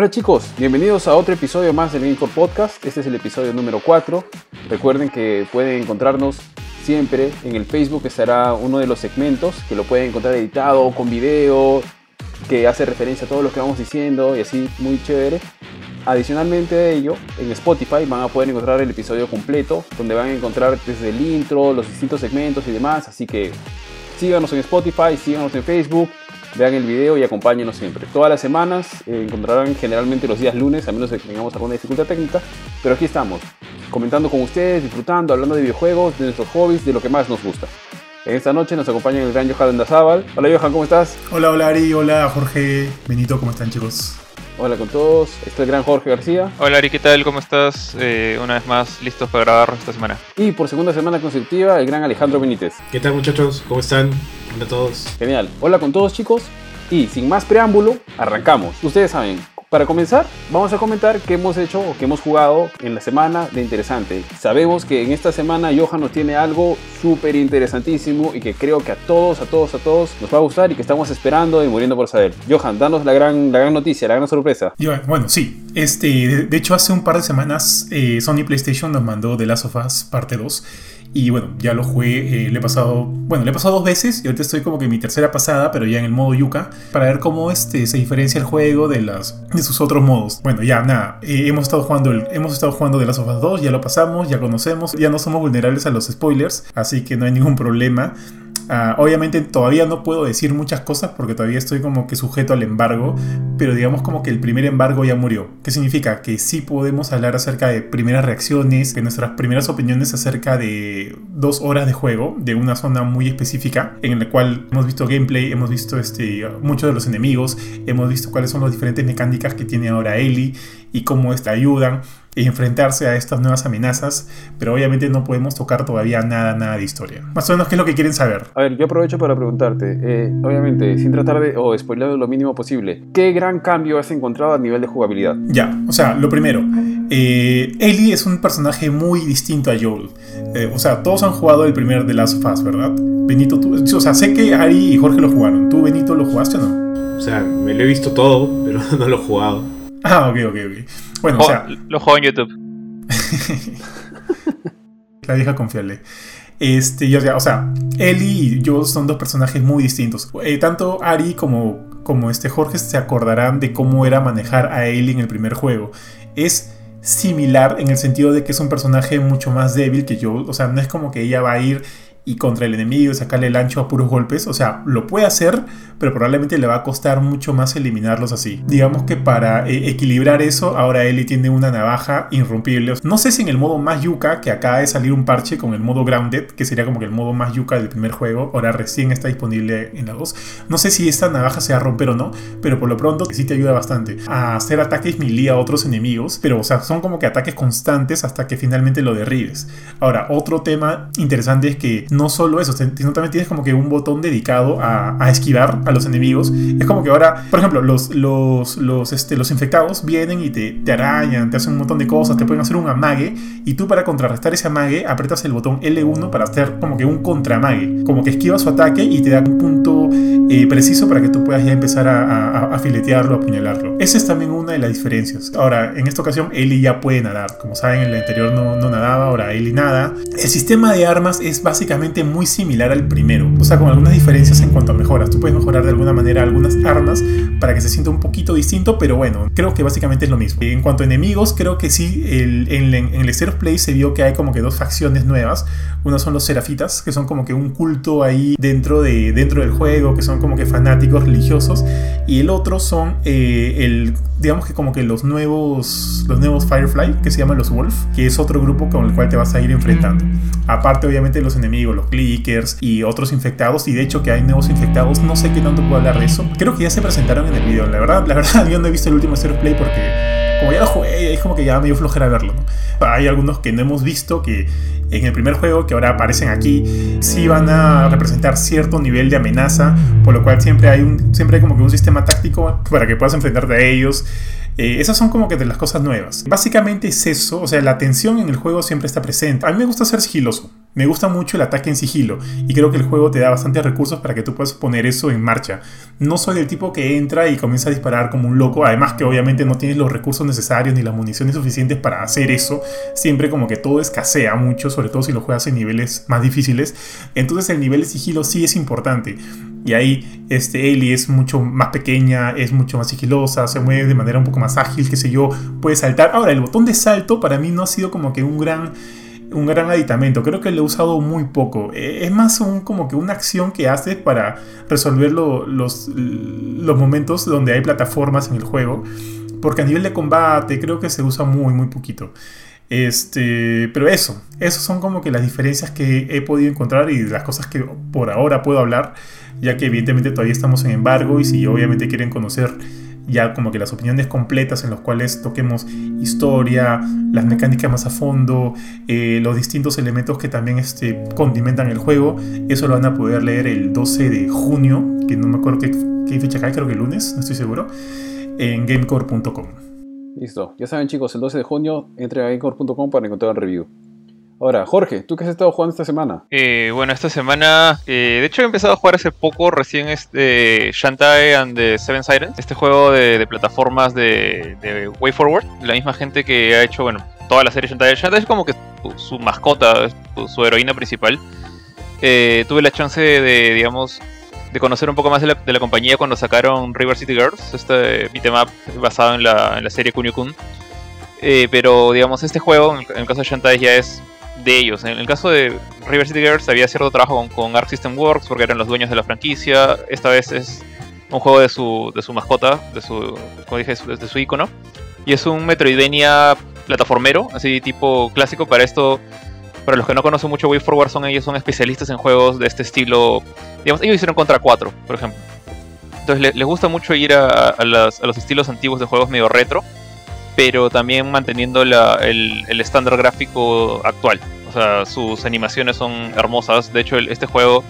Hola chicos, bienvenidos a otro episodio más del Gamecore Podcast. Este es el episodio número 4. Recuerden que pueden encontrarnos siempre en el Facebook, que estará uno de los segmentos, que lo pueden encontrar editado con video, que hace referencia a todo lo que vamos diciendo y así, muy chévere. Adicionalmente a ello, en Spotify van a poder encontrar el episodio completo, donde van a encontrar desde el intro, los distintos segmentos y demás. Así que síganos en Spotify, síganos en Facebook, vean el video y acompáñenos siempre. Todas las semanas eh, encontrarán generalmente los días lunes, a menos que tengamos alguna dificultad técnica, pero aquí estamos, comentando con ustedes, disfrutando, hablando de videojuegos, de nuestros hobbies, de lo que más nos gusta. En esta noche nos acompaña el gran Johan Dazábal. Hola Johan, ¿cómo estás? Hola, hola Ari, hola Jorge, Benito, ¿cómo están chicos? Hola con todos, este es el gran Jorge García. Hola Ari, ¿qué tal? ¿Cómo estás? Eh, una vez más, listos para grabar esta semana. Y por segunda semana consecutiva, el gran Alejandro Benítez. ¿Qué tal muchachos? ¿Cómo están? Hola a todos. Genial. Hola con todos chicos. Y sin más preámbulo, arrancamos. Ustedes saben, para comenzar, vamos a comentar qué hemos hecho o qué hemos jugado en la semana de interesante. Sabemos que en esta semana Johan nos tiene algo súper interesantísimo y que creo que a todos, a todos, a todos nos va a gustar y que estamos esperando y muriendo por saber. Johan, danos la gran, la gran noticia, la gran sorpresa. bueno, sí. Este, de, hecho, hace un par de semanas eh, Sony PlayStation nos mandó The Last of Us parte 2 y bueno, ya lo jugué, eh, le he pasado, bueno, le he pasado dos veces y ahorita estoy como que en mi tercera pasada, pero ya en el modo Yuka, para ver cómo este, se diferencia el juego de, las, de sus otros modos. Bueno, ya nada, eh, hemos, estado jugando el, hemos estado jugando de las of 2, ya lo pasamos, ya conocemos, ya no somos vulnerables a los spoilers, así que no hay ningún problema. Ah, obviamente todavía no puedo decir muchas cosas porque todavía estoy como que sujeto al embargo, pero digamos como que el primer embargo ya murió. ¿Qué significa? Que sí podemos hablar acerca de primeras reacciones, de nuestras primeras opiniones acerca de dos horas de juego, de una zona muy específica, en la cual hemos visto gameplay, hemos visto este, muchos de los enemigos, hemos visto cuáles son las diferentes mecánicas que tiene ahora Ellie y cómo esta ayudan enfrentarse a estas nuevas amenazas, pero obviamente no podemos tocar todavía nada, nada de historia. Más o menos, ¿qué es lo que quieren saber? A ver, yo aprovecho para preguntarte, eh, obviamente, sin tratar de, o spoiler lo mínimo posible, ¿qué gran cambio has encontrado a nivel de jugabilidad? Ya, o sea, lo primero, eh, Ellie es un personaje muy distinto a Joel. Eh, o sea, todos han jugado el primer de Last of Us, ¿verdad? Benito, tú, o sea, sé que Ari y Jorge lo jugaron. ¿Tú, Benito, lo jugaste o no? O sea, me lo he visto todo, pero no lo he jugado. Ah, ok, ok, ok. Bueno, o sea. Lo juego en YouTube. la vieja confiable. Este, yo, o sea, Ellie y yo son dos personajes muy distintos. Eh, tanto Ari como, como este Jorge se acordarán de cómo era manejar a Ellie en el primer juego. Es similar en el sentido de que es un personaje mucho más débil que yo. O sea, no es como que ella va a ir y contra el enemigo y sacarle el ancho a puros golpes. O sea, lo puede hacer, pero probablemente le va a costar mucho más eliminarlos así. Digamos que para eh, equilibrar eso, ahora Ellie tiene una navaja irrompible. No sé si en el modo más yuca, que acaba de salir un parche con el modo grounded, que sería como que el modo más yuca del primer juego, ahora recién está disponible en la 2. No sé si esta navaja se va a romper o no, pero por lo pronto sí te ayuda bastante a hacer ataques melee a otros enemigos, pero o sea, son como que ataques constantes hasta que finalmente lo derribes. Ahora, otro tema interesante es que no solo eso, sino también tienes como que un botón dedicado a, esquivar a los enemigos. Es como que ahora, por ejemplo, los, los, los, este, los infectados vienen y te, te arañan, te hacen un montón de cosas, te pueden hacer un amague, y tú para contrarrestar ese amague apretas el botón L1 para hacer como que un contramague, como que esquiva su ataque y te da un punto eh, preciso para que tú puedas ya empezar a, a, filetearlo, a apuñalarlo. Esa es también una de las diferencias. Ahora, en esta ocasión, Ellie ya puede nadar. Como saben, en el anterior no, no nadaba, ahora Ellie nada. El sistema de armas es básicamente muy similar al primero, o sea, con algunas diferencias en cuanto a mejoras. Tú puedes mejorar de alguna manera algunas armas para que se sienta un poquito distinto, pero bueno, creo que básicamente es lo mismo. En cuanto a enemigos, creo que sí, el, en, el State of Play se vio que hay como que dos facciones nuevas. Una son los Serafitas, que son como que un culto ahí dentro, de, dentro del juego, que son como que fanáticos religiosos, y el otro son eh, el, digamos que como que los nuevos, los nuevos Firefly, que se llaman los Wolf, que es otro grupo con el cual te vas a ir enfrentando. Aparte, obviamente, los enemigos, los clickers y otros infectados. Y de hecho que hay nuevos infectados. No sé qué tanto puedo hablar de eso. Creo que ya se presentaron en el video. La verdad, la verdad, yo no he visto el último Zero Play porque como ya lo jugué, es como que ya me dio flojera verlo. Hay algunos que no hemos visto que en el primer juego, que ahora aparecen aquí, sí van a representar cierto nivel de amenaza, por lo cual siempre hay, un, siempre como que un sistema táctico para que puedas enfrentarte a ellos. Eh, esas son como que de las cosas nuevas. Básicamente es eso, o sea, la tensión en el juego siempre está presente. A mí me gusta ser sigiloso. Me gusta mucho el ataque en sigilo y creo que el juego te da bastantes recursos para que tú puedas poner eso en marcha. No soy el tipo que entra y comienza a disparar como un loco, además que obviamente no tienes los recursos necesarios ni las municiones suficientes para hacer eso. Siempre como que todo escasea mucho, sobre todo si lo juegas en niveles más difíciles. Entonces el nivel de sigilo sí es importante. Y ahí este, Ellie es mucho más pequeña, es mucho más sigilosa, se mueve de manera un poco más ágil, qué sé yo, puede saltar. Ahora, el botón de salto para mí no ha sido como que un gran un gran aditamento. Creo que lo he usado muy poco. E, es más un, como que una acción que haces para resolver los, los momentos donde hay plataformas en el juego. Porque a nivel de combate creo que se usa muy, muy poquito. Este, pero eso, esos son como que las diferencias que he podido encontrar y las cosas que por ahora puedo hablar, ya que evidentemente todavía estamos en embargo y si obviamente quieren conocer ya como que las opiniones completas en las cuales toquemos historia, las mecánicas más a fondo, eh, los distintos elementos que también este, condimentan el juego. Eso lo van a poder leer el 12 de junio, que no me acuerdo qué, fecha cae, creo que el lunes, no estoy seguro, en gamecore.com. Listo, ya saben chicos, el 12 de junio entre a gamecore.com para encontrar el review. Ahora, Jorge, ¿tú qué has estado jugando esta semana? Eh, bueno, esta semana, eh, de hecho he empezado a jugar hace poco, recién este Shantae and the Seven Sirens, este juego de, plataformas de, de, Way Forward, la misma gente que ha hecho, bueno, toda la serie Shantae. Shantae es como que su, mascota, su, heroína principal. Eh, tuve la chance de, digamos, de conocer un poco más de la, compañía cuando sacaron River City Girls, este beat'em basado en la, serie Kunio Kun. pero digamos, este juego, en el, caso de Shantae, ya es de ellos. En el caso de River City Girls había cierto trabajo con, Arc System Works porque eran los dueños de la franquicia. Esta vez es un juego de su, de su mascota, de su, como dije, de su icono. Y es un Metroidvania plataformero, así tipo clásico. Para esto, para los que no conocen mucho Way Forward, son ellos son especialistas en juegos de este estilo. Digamos, ellos hicieron Contra 4, por ejemplo. Entonces les, gusta mucho ir a, los estilos antiguos de juegos medio retro pero también manteniendo el, estándar gráfico actual. O sea, sus animaciones son hermosas. De hecho, este juego,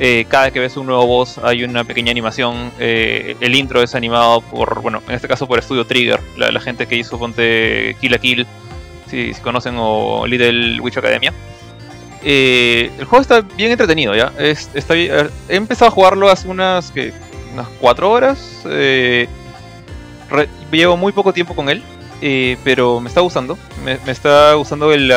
eh, cada que ves un nuevo boss hay una pequeña animación. Eh, el intro es animado por, bueno, en este caso por Studio Trigger, la, gente que hizo Ponte Kill a Kill, si, conocen, o Little Witch Academia. Eh, el juego está bien entretenido, ¿ya? está he empezado a jugarlo hace unas, unas 4 horas. llevo muy poco tiempo con él. Eh, pero me está gustando. Me, está gustando el,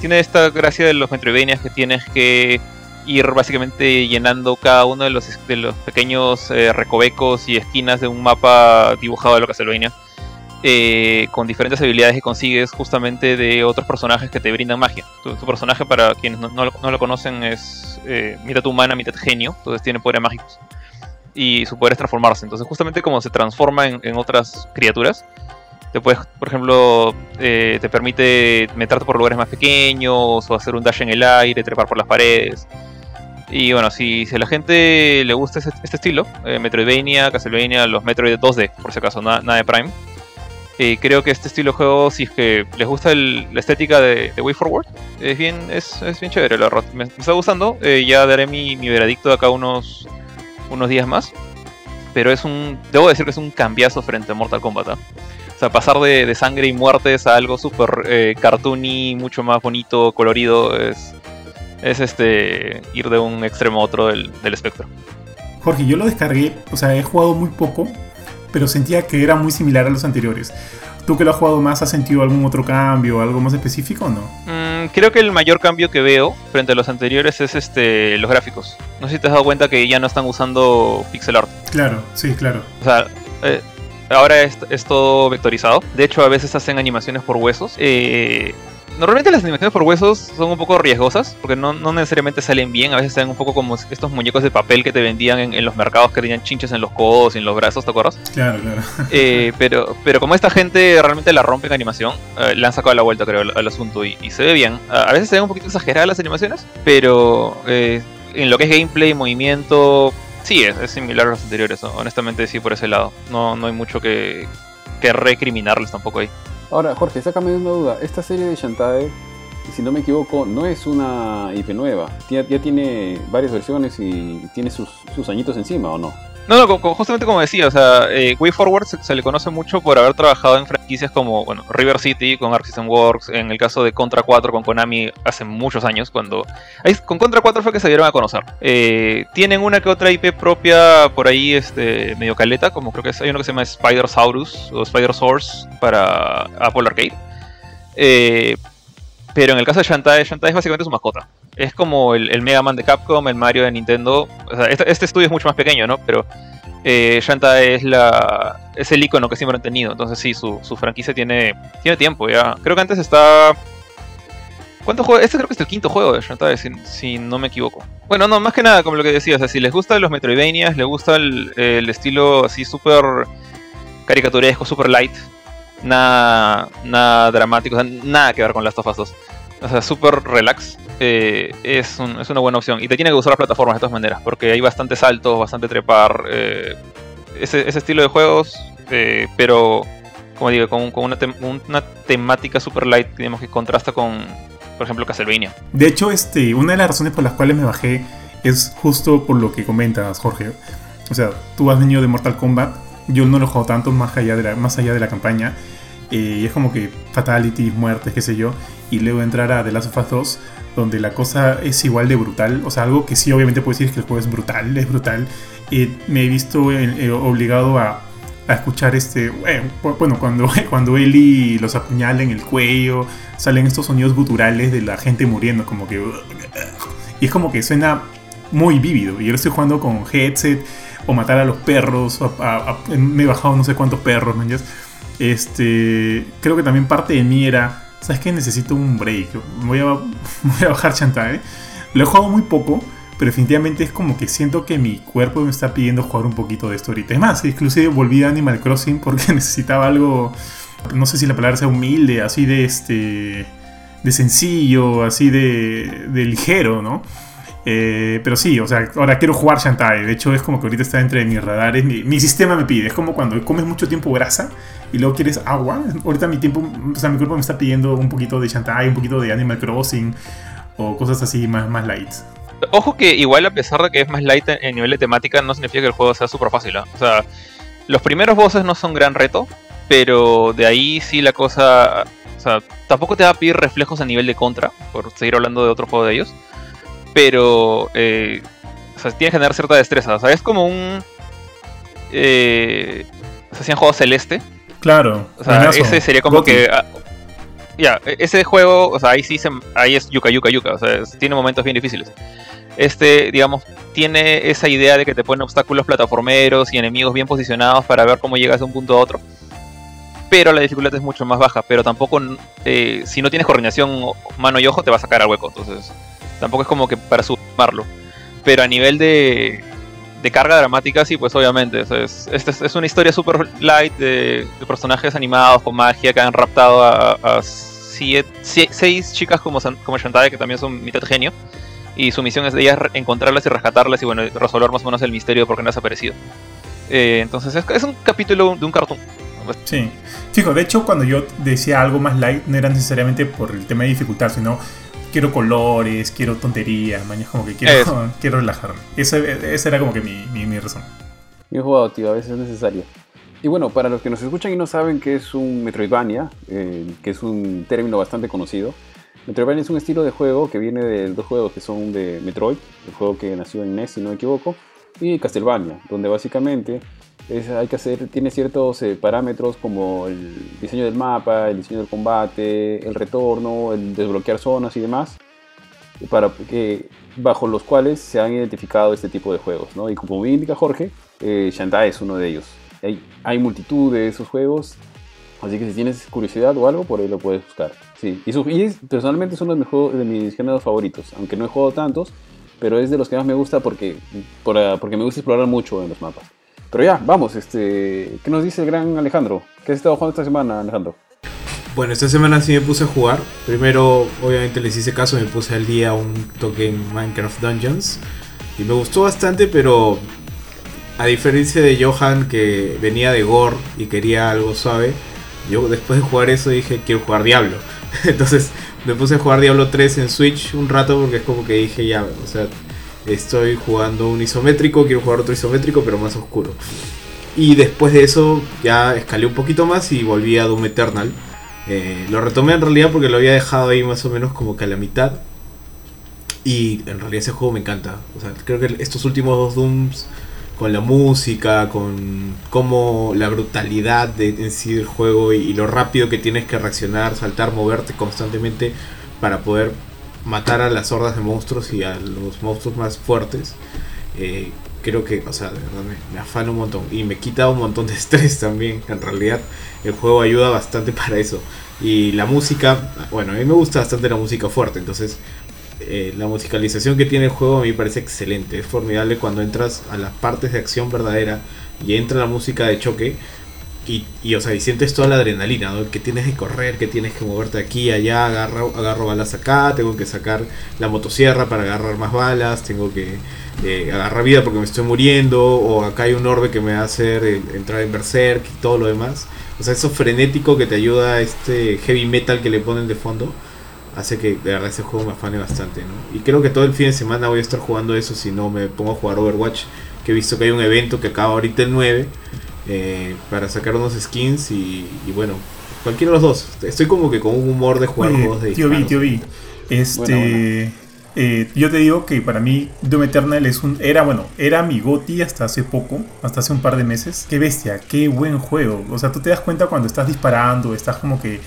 tiene esta gracia de los Metroidvanias que tienes que ir básicamente llenando cada uno de los, de los pequeños eh, recovecos y esquinas de un mapa dibujado de lo Castlevania. Eh, con diferentes habilidades que consigues justamente de otros personajes que te brindan magia. Tu, personaje, para quienes no, lo, conocen, es mitad humana, mitad genio, entonces tiene poderes mágicos. Y su poder es transformarse. Entonces, justamente como se transforma en otras criaturas, te puedes, por ejemplo, eh, te permite meterte por lugares más pequeños o hacer un dash en el aire, trepar por las paredes. Y bueno, si, si a la gente le gusta este, estilo, eh, Metroidvania, Castlevania, los Metroid 2D, por si acaso, nada, de Prime, eh, creo que este estilo de juego, si es que les gusta la estética de, Way Forward, es bien, es, es bien chévere, la verdad. Me, está gustando, ya daré mi, mi veredicto de acá unos, unos días más. Pero es un, debo decir que es un cambiazo frente a Mortal Kombat. Sea, pasar de, sangre y muertes a algo súper eh, cartoony, mucho más bonito, colorido, es, es este ir de un extremo a otro del, espectro. Jorge, yo lo descargué, o sea, he jugado muy poco, pero sentía que era muy similar a los anteriores. ¿Tú que lo has jugado más, has sentido algún otro cambio, algo más específico o no? Mm, creo que el mayor cambio que veo frente a los anteriores es este los gráficos. No sé si te has dado cuenta que ya no están usando pixel art. Claro, sí, claro. O sea, eh, Ahora es, todo vectorizado. De hecho, a veces hacen animaciones por huesos. Eh, normalmente las animaciones por huesos son un poco riesgosas, porque no, necesariamente salen bien, a veces salen un poco como estos muñecos de papel que te vendían en, los mercados que tenían chinches en los codos y en los brazos, ¿te acuerdas? Claro, claro. Eh, pero, pero como esta gente realmente la rompe en animación, eh, le han sacado la vuelta, creo, al, asunto y, se ve bien. A, veces se ven un poquito exageradas las animaciones, pero en lo que es gameplay, movimiento, Sí, es, similar a los anteriores, honestamente sí por ese lado. No, no hay mucho que, que recriminarles tampoco ahí. Ahora, Jorge, sácame una duda. Esta serie de Shantae, si no me equivoco, no es una IP nueva. Ya, tiene varias versiones y tiene sus, sus añitos encima, ¿o no? No, no, justamente como decía, o sea, eh, Way Forward se, le conoce mucho por haber trabajado en franquicias como, bueno, River City con Arc System Works, en el caso de Contra 4 con Konami hace muchos años, cuando... con Contra 4 fue que se dieron a conocer. Eh, tienen una que otra IP propia por ahí, este, medio caleta, como creo que es, hay uno que se llama Spider Saurus o Spider Source para Apple Arcade. Eh, pero en el caso de Shantae, Shantae es básicamente su mascota. Es como el, Mega Man de Capcom, el Mario de Nintendo. O sea, este, este estudio es mucho más pequeño, ¿no? Pero eh, Shantae es la es el icono que siempre han tenido. Entonces sí, su, su franquicia tiene, tiene tiempo ya. Creo que antes está... ¿Cuántos juegos? Este creo que es el quinto juego de Shantae, si, no me equivoco. Bueno, no, más que nada, como lo que decía, o sea, si les gustan los Metroidvanias, les gusta el, el estilo así súper caricaturesco, súper light, nada, nada dramático, nada que ver con Last of Us 2. O sea, súper relax. eh, es, un- es una buena opción. Y te tiene que gustar las plataformas de todas maneras, porque hay bastantes saltos, bastante trepar. eh, ese, estilo de juegos, eh, pero como digo, con, una, tem- una temática super light, digamos que contrasta con, por ejemplo, Castlevania. De hecho, este, una de las razones por las cuales me bajé es justo por lo que comentas, Jorge. O sea, tú has venido de Mortal Kombat, yo no lo jugado tanto más allá de la, más allá de la campaña. y es como que fatalities, muertes, qué sé yo. Y luego entrar a The Last of Us 2, donde la cosa es igual de brutal. O sea, algo que sí obviamente puedo decir es que el juego es brutal, es brutal. Eh, me he visto eh, eh, obligado a, escuchar este... eh, bueno, cuando, cuando los apuñala en el cuello, salen estos sonidos guturales de la gente muriendo, como que... Y es como que suena muy vívido. Y yo estoy jugando con headset, o matar a los perros, me he bajado no sé cuántos perros, man. Este, creo que también parte de mí era, ¿sabes qué? Necesito un break. Voy a, voy a bajar Shantae. Lo he jugado muy poco, pero definitivamente es como que siento que mi cuerpo me está pidiendo jugar un poquito de esto ahorita. Es más, inclusive volví a Animal Crossing porque necesitaba algo, no sé si la palabra sea humilde, así de este, de sencillo, así de, de ligero, ¿no? Eh, pero sí, o sea, ahora quiero jugar Shantae. De hecho, es como que ahorita está entre mis radares. Mi, sistema me pide. Es como cuando comes mucho tiempo grasa y luego quieres agua. Ahorita mi tiempo, o sea, mi cuerpo me está pidiendo un poquito de Shantae, un poquito de Animal Crossing o cosas así más, más light. Ojo que igual a pesar de que es más light en, nivel de temática, no significa que el juego sea súper fácil. ¿ah? O sea, los primeros bosses no son gran reto, pero de ahí sí la cosa... O sea, tampoco te va a pedir reflejos a nivel de contra, por seguir hablando de otro juego de ellos. Pero... Eh, o sea, tienes que tener cierta destreza. O sea, es como un... Eh, o sea, si han jugado Celeste, Claro. o sea, buenazo. ese sería como que. ah, Ya, e- ese juego, o sea, ahí sí se, ahí es yuca yuca yuca, o sea, es- tiene momentos bien difíciles. Este, digamos, tiene esa idea de que te pone obstáculos plataformeros y enemigos bien posicionados para ver cómo llegas de un punto a otro. Pero la dificultad es mucho más baja, pero tampoco, eh, si no tienes coordinación mano y ojo, te va a sacar al hueco, entonces tampoco es como que para sumarlo. Pero a nivel de, de carga dramática, sí, pues obviamente. es, esta es, es una historia super light de, de personajes animados con magia que han raptado a, a siete- sie- seis chicas como, como Shantae, que también son mitad genio. Y su misión es de ellas encontrarlas y rescatarlas y bueno, resolver más o menos el misterio de por qué no ha desaparecido. Eh, entonces es, es un capítulo de un cartoon. Sí. Fijo, de hecho, cuando yo decía algo más light, no era necesariamente por el tema de dificultad, sino quiero colores, quiero tonterías, mañana como que quiero, Eso. quiero relajarme. Esa, esa era como que mi, mi, mi razón. Bien jugado, tío, a veces es necesario. Y bueno, para los que nos escuchan y no saben qué es un Metroidvania, eh, que es un término bastante conocido, Metroidvania es un estilo de juego que viene de dos juegos que son de Metroid, el juego que nació en NES si no me equivoco, y Castlevania, donde básicamente es- hay que hacer, tiene ciertos eh, parámetros como el diseño del mapa, el diseño del combate, el retorno, el desbloquear zonas y demás, para que, bajo los cuales se han identificado este tipo de juegos. ¿no? Y como bien indica Jorge, eh, Shantae es uno de ellos. Hay, multitud de esos juegos, así que si tienes curiosidad o algo, por ahí lo puedes buscar. Sí. Y, su- y personalmente es uno de mis, juegos- de mis géneros favoritos, aunque no he jugado tantos, pero es de los que más me gusta porque, por, porque me gusta explorar mucho en los mapas. Pero ya, vamos, este, ¿qué nos dice el gran Alejandro? ¿Qué has estado jugando esta semana, Alejandro? Bueno, esta semana sí me puse a jugar. Primero, obviamente les hice caso, me puse al día un toque en Minecraft Dungeons. Y me gustó bastante, pero a diferencia de Johan que venía de Gore y quería algo suave, yo después de jugar eso dije quiero jugar Diablo. Entonces me puse a jugar Diablo 3 en Switch un rato porque es como que dije ya, o sea, Estoy jugando un isométrico, quiero jugar otro isométrico, pero más oscuro. Y después de eso ya escalé un poquito más y volví a Doom Eternal. Eh, lo retomé en realidad porque lo había dejado ahí más o menos como que a la mitad. Y en realidad ese juego me encanta. O sea, creo que estos últimos dos Dooms, con la música, con cómo la brutalidad de en sí del juego y, y lo rápido que tienes que reaccionar, saltar, moverte constantemente para poder matar a las hordas de monstruos y a los monstruos más fuertes. eh, creo que, o sea, de verdad me, me afana un montón y me quita un montón de estrés también. En realidad, el juego ayuda bastante para eso. Y la música, bueno, a mí me gusta bastante la música fuerte, entonces eh, la musicalización que tiene el juego a mí me parece excelente. Es formidable cuando entras a las partes de acción verdadera y entra la música de choque. Y, y, o sea, y sientes toda la adrenalina, ¿no? Que tienes que correr, que tienes que moverte aquí, allá, agarro, agarro balas acá, tengo que sacar la motosierra para agarrar más balas, tengo que eh, agarrar vida porque me estoy muriendo, o acá hay un orbe que me va a hacer entrar en berserk y todo lo demás. O sea, eso frenético que te ayuda este heavy metal que le ponen de fondo, hace que de verdad ese juego me afane bastante, ¿no? Y creo que todo el fin de semana voy a estar jugando eso si no me pongo a jugar Overwatch, que he visto que hay un evento que acaba ahorita el 9 eh, para sacar unos skins y, y, bueno, cualquiera de los dos. Estoy como que con un humor de jugar Oye, juegos de Tío Vi, disparos. tío Vi. Este. Bueno, bueno. eh, yo te digo que para mí Doom Eternal es un. Era, bueno, era mi goti hasta hace poco, hasta hace un par de meses. Qué bestia, qué buen juego. O sea, tú te das cuenta cuando estás disparando, estás como que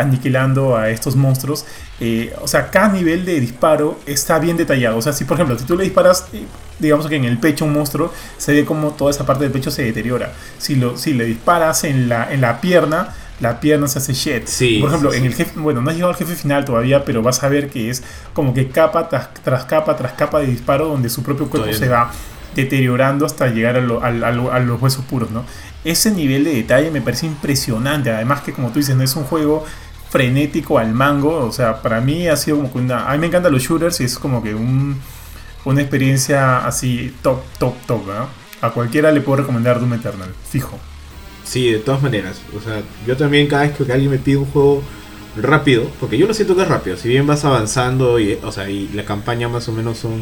aniquilando a estos monstruos. eh, o sea, cada nivel de disparo está bien detallado. O sea, si por ejemplo, si tú le disparas, eh, digamos que en el pecho a un monstruo, se ve como toda esa parte del pecho se deteriora. Si, lo, si le disparas en la, en la pierna, la pierna se hace shit. Sí, por ejemplo, sí, en el jefe, bueno, no has llegado al jefe final todavía, pero vas a ver que es como que capa tras, tras capa tras capa de disparo donde su propio cuerpo Todavía se no. va deteriorando hasta llegar a, lo- al- al- a los huesos puros, ¿no? Ese nivel de detalle me parece impresionante. Además que como tú dices, no es un juego frenético al mango. O sea, para mí ha sido como que una... A mí me encantan los shooters y es como que un, una experiencia así top, top, top, ¿no? A cualquiera le puedo recomendar Doom Eternal, fijo. Sí, de todas maneras. O sea, yo también cada vez que alguien me pide un juego rápido, porque yo lo siento que es rápido, si bien vas avanzando y, o sea, y la campaña más o menos son,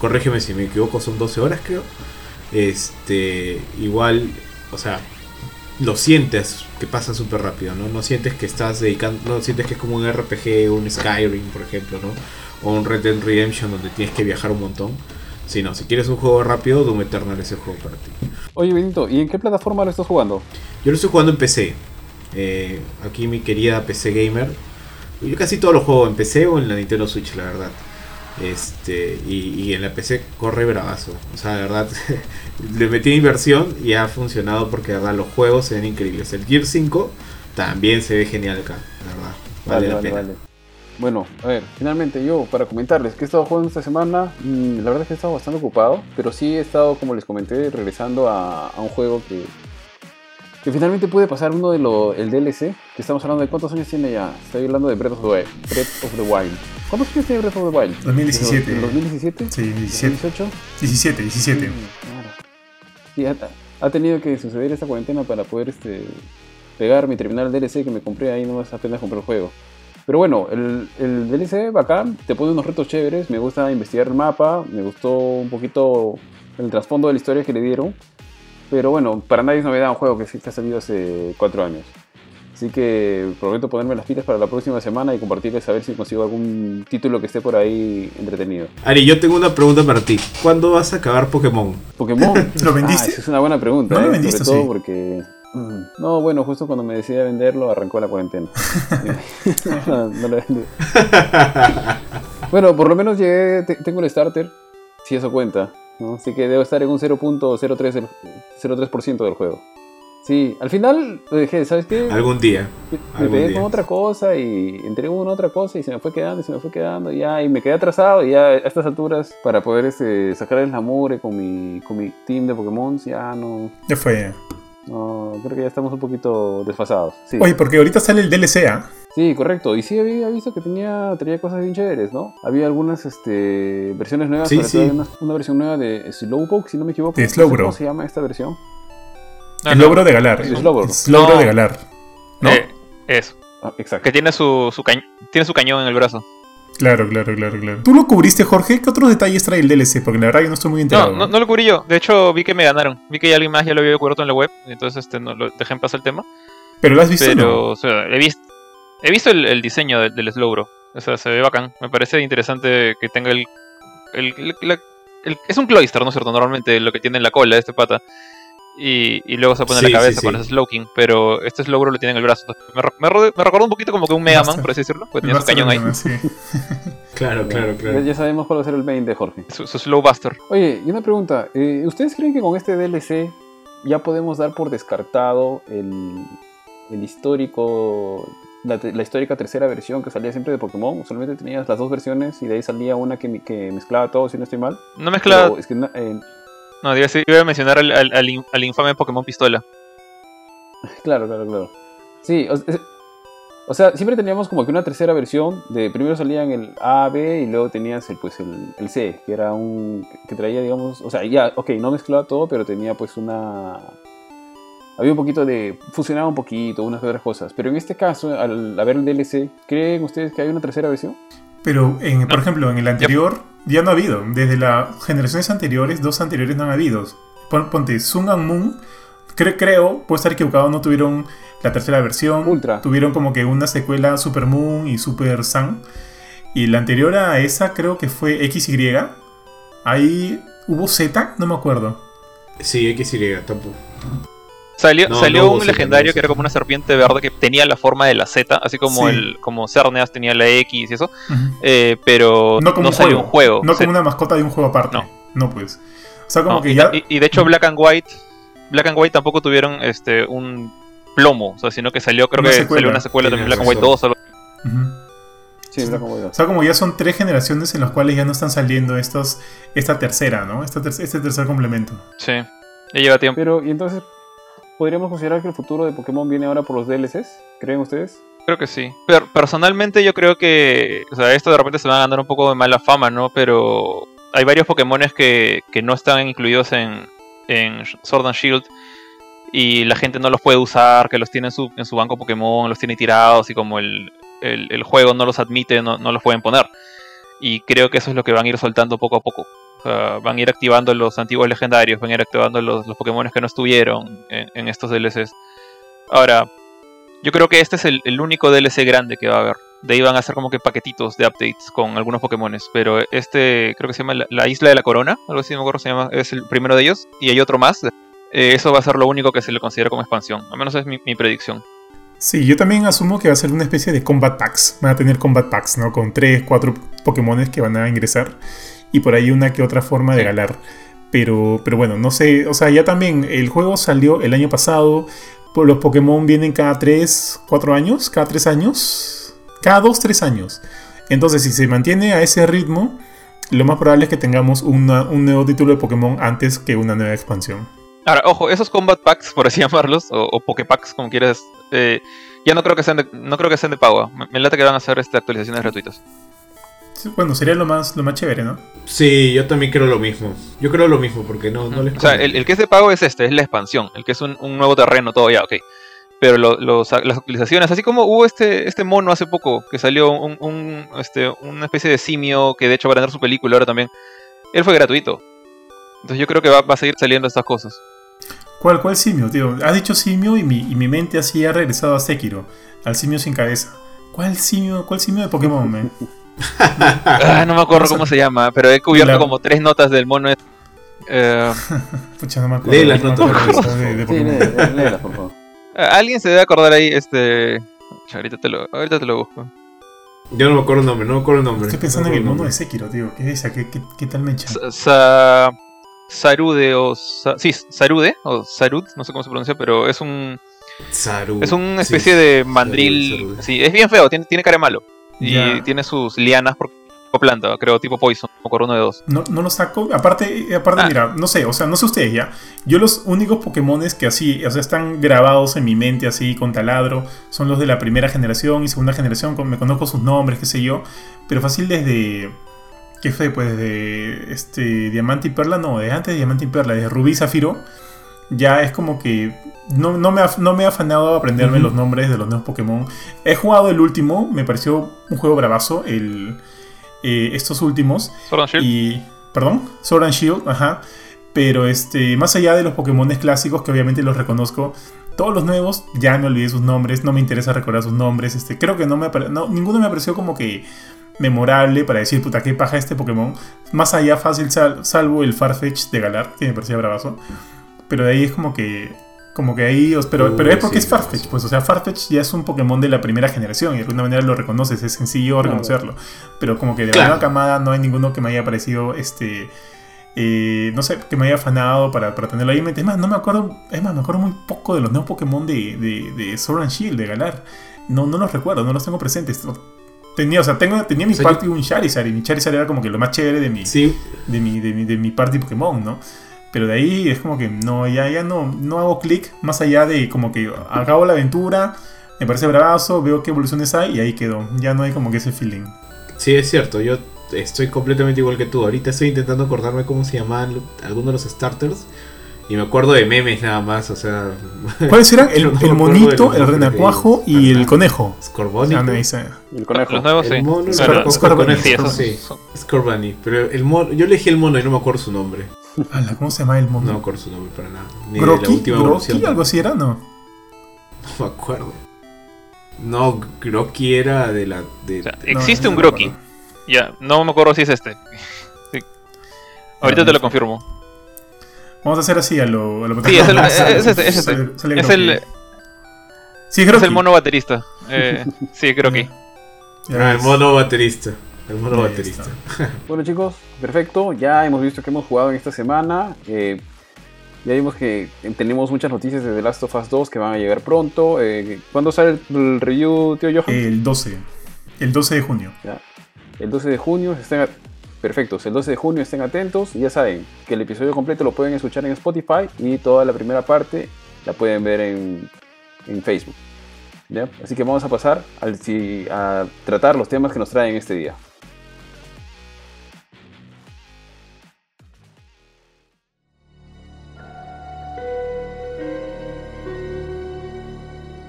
corrígeme si me equivoco, son 12 horas creo. Este, igual, o sea, lo sientes que pasa súper rápido, ¿no? No sientes que estás dedicando, no sientes que es como un RPG, un Skyrim, por ejemplo, ¿no? O un Red Dead Redemption donde tienes que viajar un montón. Si no, si quieres un juego rápido, Doom Eternal es el juego para ti. Oye, Benito, ¿y en qué plataforma lo estás jugando? Yo lo estoy jugando en PC. Eh, aquí mi querida PC Gamer. Yo casi todo lo juego en PC o en la Nintendo Switch, la verdad. Este, y, y en la PC corre bravazo. O sea, de verdad, le metí inversión y ha funcionado porque de verdad los juegos se ven increíbles. El Gear 5 también se ve genial acá, la verdad. Vale, la pena. Bueno, a ver, finalmente yo para comentarles que he estado jugando esta semana, mm, la verdad es que he estado bastante ocupado, pero sí he estado, como les comenté, regresando a, a un juego que, que finalmente pude pasar uno de los, el DLC, que estamos hablando de cuántos años tiene ya, estoy hablando de Breath of the Wild. Breath of the Wild. ¿Cuántos años tiene Breath of the Wild? 2017. ¿En 2017? Sí, 17. ¿2018? 17, 17. Sí, claro. Sí, ha, ha tenido que suceder esta cuarentena para poder este, pegarme y terminar el DLC que me compré ahí nomás apenas compré el juego. Pero bueno, el, el DLC bacán, te pone unos retos chéveres, me gusta investigar el mapa, me gustó un poquito el trasfondo de la historia que le dieron. Pero bueno, para nadie es novedad un juego que sí que ha salido hace cuatro años. Así que prometo ponerme las pilas para la próxima semana y compartirles a ver si consigo algún título que esté por ahí entretenido. Ari, yo tengo una pregunta para ti. ¿Cuándo vas a acabar Pokémon? Pokémon. ¿Lo vendiste? Ah, esa es una buena pregunta. ¿No lo ¿eh? vendiste, Sobre todo sí? porque. mm, No, bueno, justo cuando me decidí a venderlo arrancó la cuarentena. no, no lo vendí. bueno, por lo menos llegué, te- tengo el starter, si eso cuenta. ¿No? Así que debo estar en un 0.03 del- 0.3% del juego. Sí, al final dejé, ¿sabes qué? Algún día. Me- algún pegué día. con otra cosa y entré en una otra cosa y se me fue quedando y se me fue quedando y ya y me quedé atrasado y ya a estas alturas para poder este, sacar el amore con mi, con mi team de Pokémon ya no, Ya fue. No, creo que ya estamos un poquito desfasados. Sí, Oye, porque ahorita sale el DLC, ¿ah? sí correcto. Y sí había visto que tenía, tenía cosas bien chéveres, ¿no? Había algunas este, versiones nuevas, Sí, sí. una, una versión nueva de Slowpoke, si no me equivoco. De No sé Slowbro. ¿Cómo se llama esta versión? No, el no, logro de Galar. El Slowbro. El logro No. de Galar. ¿no? eh, eso. Ah, exacto. Que tiene su, su tiene su cañón en el brazo. Claro, claro, claro, claro. ¿Tú lo cubriste, Jorge? ¿Qué otros detalles trae el DLC? Porque la verdad yo no estoy muy enterado. No, no, no lo cubrí yo. De hecho, vi que me ganaron. Vi que alguien más ya lo había cubierto en la web. Entonces este, no, lo dejé en paz el tema. ¿Pero lo has visto? Pero, no? o sea, he visto, he visto el, el diseño del, del Slowbro. O sea, se ve bacán. Me parece interesante que tenga el. el, el- la- el- es un cloister, ¿no es cierto? Normalmente lo que tiene en la cola este pata. Y, y luego se pone en la cabeza sí, con ese Slowking. Pero este Slowbro lo tiene en el brazo. Me, me, me recordó un poquito como que un Mega Man, por así decirlo. Porque El tenía su cañón ahí. Claro, claro, claro. ya sabemos cuál va a ser el main de Jorge. Su, su Slowbuster. Oye, y una pregunta. eh, ¿Ustedes creen que con este DLC ya podemos dar por descartado el, el histórico, la, histórica tercera versión que salía siempre de Pokémon? Solamente tenías las dos versiones y de ahí salía una que, mi- que mezclaba todo, si no estoy mal. No mezcla. Pero es que eh, No, iba a mencionar al, al, al al infame Pokémon Pistola. Claro, claro, claro. Sí, o, sea, siempre teníamos como que una tercera versión. De primero salían el A, B y luego tenías el pues el, el C, que era un que traía, digamos, o sea, ya, ok, no mezclaba todo, pero tenía pues una había un poquito de fusionaba un poquito, unas otras cosas. Pero en este caso, al haber el DLC, ¿creen ustedes que hay una tercera versión? Pero, en, por ejemplo, en el anterior ya no ha habido. Desde las generaciones anteriores, dos anteriores no han habido. Pon- Ponte Sun and Moon. cre- creo, puedo estar equivocado, no tuvieron la tercera versión. Ultra. Tuvieron como que una secuela Super Moon y Super Sun. Y la anterior a esa creo que fue XY. Ahí hubo Z, no me acuerdo. Sí, XY, tampoco. Salió, No, salió no un legendario que era como una serpiente verde que tenía la forma de la Z, así como Sí. el como Cerneas tenía la X y eso, eh, pero No como un salió juego. un juego. No como una mascota de un juego aparte. No. No, pues. O sea, como no, que y, ya. y- y de hecho Black and White, Black and White tampoco tuvieron este un plomo, o sea, sino que salió, creo Una que secuela. salió una secuela también Black and White razón. 2 algo- Ujú. Sí, Black and White O sea, como ya son tres generaciones en las cuales ya no están saliendo estos, esta tercera, ¿no? Esta ter- este tercer complemento. Sí, ya lleva tiempo. Pero, y entonces, ¿podríamos considerar que el futuro de Pokémon viene ahora por los DLCs? ¿Creen ustedes? Creo que sí. Pero personalmente yo creo que, o sea, esto de repente se va a ganar un poco de mala fama, ¿no? Pero hay varios Pokémones que, que no están incluidos en, en Sword and Shield y la gente no los puede usar, que los tiene en su, en su banco Pokémon, los tiene tirados y como el, el- el juego no los admite, no, no los pueden poner. Y creo que eso es lo que van a ir soltando poco a poco. Sea, van a ir activando los antiguos legendarios, van a ir activando los, los Pokémones que no estuvieron en, estos DLCs. Ahora, yo creo que este es el, el único DLC grande que va a haber. De ahí van a ser como que paquetitos de updates con algunos Pokémones. Pero este creo que se llama la, la Isla de la Corona, algo así, no me acuerdo, se llama, es el primero de ellos. Y hay otro más. Eh, eso va a ser lo único que se le considera como expansión. Al menos es mi, mi predicción. Sí, yo también asumo que va a ser una especie de combat packs. Van a tener combat packs, ¿no? Con tres, cuatro Pokémones que van a ingresar. Y por ahí una que otra forma de galar. Pero, pero bueno, no sé. O sea, ya también el juego salió el año pasado. Pues Los Pokémon vienen cada 3, 4 años. Cada 3 años. Cada 2, 3 años. Entonces, si se mantiene a ese ritmo, lo más probable es que tengamos una- un nuevo título de Pokémon antes que una nueva expansión. Ahora, ojo, esos Combat Packs, por así llamarlos, o, o Poképacks, como quieras, eh, ya no creo que sean de, no creo que sean de pago. Me, me late que van a hacer este, actualizaciones gratuitas. Bueno, sería lo más, lo más chévere, ¿no? Sí, yo también creo lo mismo. Yo creo lo mismo porque no, no les O sea, el, el que es de pago es este, es la expansión, el que es un, un nuevo terreno, todo ya, ok. Pero lo- los- las actualizaciones, así como hubo este, este mono hace poco, que salió un, un, este, una especie de simio, que de hecho va a tener su película ahora también, él fue gratuito. Entonces yo creo que va, va a seguir saliendo estas cosas. ¿Cuál, cuál simio, tío? Has dicho simio y mi, y mi mente así ha regresado a Sekiro, al simio sin cabeza. ¿Cuál simio, cuál simio de Pokémon, man? Ah, no me acuerdo cómo se llama, pero he cubierto La- como tres notas del mono. Eh, Pucha, no me acuerdo. Lee las No me léelas, por favor. alguien se debe acordar ahí, este... Ahorita te lo, ahorita te lo busco. Yo no me acuerdo el nombre, no me acuerdo el nombre. Estoy pensando No en me el mono de Sekiro, tío. ¿Qué es esa? ¿Qué, qué, qué tal mecha? Sa- Sa- Sarude o... Sa- sí, Sarude o Sarud, no sé cómo se pronuncia, pero es un... Es una Sí, especie de Sarude, mandril. Sarude. Sí, es bien feo, tiene, tiene cara de malo. Y tiene sus lianas por planta, creo, tipo Poison, o por uno de dos. No, no lo saco. Aparte, eh, aparte Ah. mira, no sé, o sea, no sé ustedes ya. Yo los únicos Pokémones que así, o sea, están grabados en mi mente así con taladro, son los de la primera generación y segunda generación. Me conozco sus nombres, qué sé yo. Pero fácil desde. ¿Qué fue? Pues desde este, Diamante y Perla, no, desde antes de Diamante y Perla, desde Rubí y Zafiro. Ya es como que no, no, me, ha, no me he afanado a aprenderme los nombres de los nuevos Pokémon. He jugado el último, me pareció un juego bravazo, el, eh, estos últimos. Sword and Shield. Y. Perdón, Sword and Shield, ajá. Pero este, más allá de los Pokémon clásicos, que obviamente los reconozco, todos los nuevos ya me olvidé sus nombres, no me interesa recordar sus nombres. Este, creo que no me no, ninguno me pareció como que memorable para decir, puta, qué paja este Pokémon. Más allá fácil, sal- salvo el Farfetch de Galar, que me parecía bravazo. Pero de ahí es como que. Como que ahí. os- Pero, Uh, pero es porque sí, es Farfetch, pues. O sea, Farfetch ya es un Pokémon de la primera generación y de alguna manera lo reconoces, es sencillo Claro. reconocerlo. Pero como que de Claro. la nueva camada no hay ninguno que me haya parecido este. eh, no sé, que me haya afanado para, para tenerlo ahí en mente. Es más, no me acuerdo. Es más, me acuerdo muy poco de los nuevos Pokémon de, de, de Sword and Shield, de Galar. No, no los recuerdo, no los tengo presentes. Tenía, o sea, tengo, tenía mi O sea, yo- party un Charizard y mi Charizard era como que lo más chévere de mi, Sí, de mi, de mi, de mi party Pokémon, ¿no? Pero de ahí es como que no, ya, ya no, no hago clic más allá de como que acabo la aventura, me parece bravazo, veo qué evoluciones hay y ahí quedó. Ya no hay como que ese feeling. sí, es cierto. Yo estoy completamente igual que tú. Ahorita estoy intentando acordarme cómo se llamaban algunos de los starters. Y me acuerdo de memes nada más, o sea. ¿Cuáles eran? El, No el monito, el renacuajo y el conejo. Scorbunny. Ah, no, el conejo. Los nuevos, El sí. mono. Scorbunny. Sí, esos Sí. son- Scorbunny. Pero el mono, yo elegí el mono y no me acuerdo su nombre. Ala, ¿Cómo se llama el No me mono? acuerdo su nombre para nada. Ni de la ¿Groki? última ¿Groki? evolución. ¿Algo así era? No. No me acuerdo. No, Groki era de la. De, O sea, No, existe no un Groki. Ya, no me acuerdo si es este. Sí. Ahorita Ah, te lo no. confirmo. Vamos a hacer así a lo... A lo Sí, es el- es este, es este. sale- sale Es Groki. el, Sí, es el mono baterista. Eh, sí, Groki. Ya ah, el mono baterista. El mono baterista. está. Bueno chicos, perfecto. Ya hemos visto que hemos jugado en esta semana. Eh, ya vimos que tenemos muchas noticias de The Last of Us 2 que van a llegar pronto. Eh, ¿Cuándo sale el, review, tío Johan? El 12. El 12 de junio. Ya. El 12 de junio. Estén Perfectos, el 12 de junio estén atentos. Y ya saben que el episodio completo lo pueden escuchar en Spotify y toda la primera parte la pueden ver en, en Facebook. ¿ya? Así que vamos a pasar al, a tratar los temas que nos traen este día.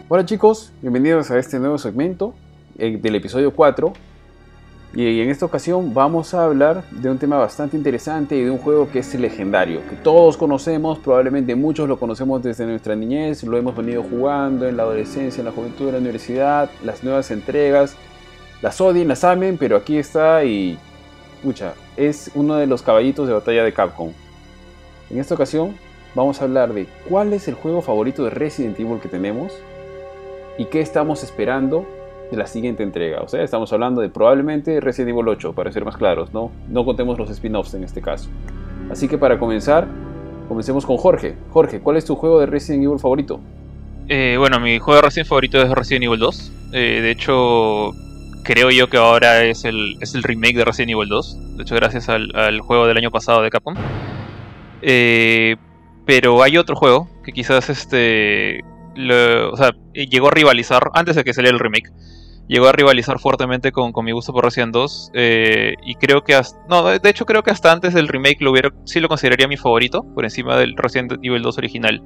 Hola chicos, bienvenidos a este nuevo segmento eh, del episodio 4. Y en esta ocasión vamos a hablar de un tema bastante interesante y de un juego que es legendario, que todos conocemos, probablemente muchos lo conocemos desde nuestra niñez, lo hemos venido jugando en la adolescencia, en la juventud, en la universidad, las nuevas entregas, las odien, las amen, pero aquí está y, mucha, es uno de los caballitos de batalla de Capcom. En esta ocasión vamos a hablar de cuál es el juego favorito de Resident Evil que tenemos y qué estamos esperando de la siguiente entrega. O sea, estamos hablando de probablemente Resident Evil 8, para ser más claros, ¿no? No contemos los spin-offs en este caso. Así que para comenzar, comencemos con Jorge. Jorge, ¿cuál es tu juego de Resident Evil favorito? Eh, bueno, mi juego de Resident favorito es Resident Evil 2. Eh, de hecho, creo yo que ahora es el, es el remake de Resident Evil 2. De hecho, gracias al, juego del año pasado de Capcom. Eh, pero hay otro juego que quizás este. O sea, llegó a rivalizar antes de que saliera el remake. Llegó a rivalizar fuertemente con, con mi gusto por Resident 2. eh, y creo que hasta. No, de hecho, creo que hasta antes del remake lo hubiera, sí lo consideraría mi favorito. Por encima del Resident Evil 2 original.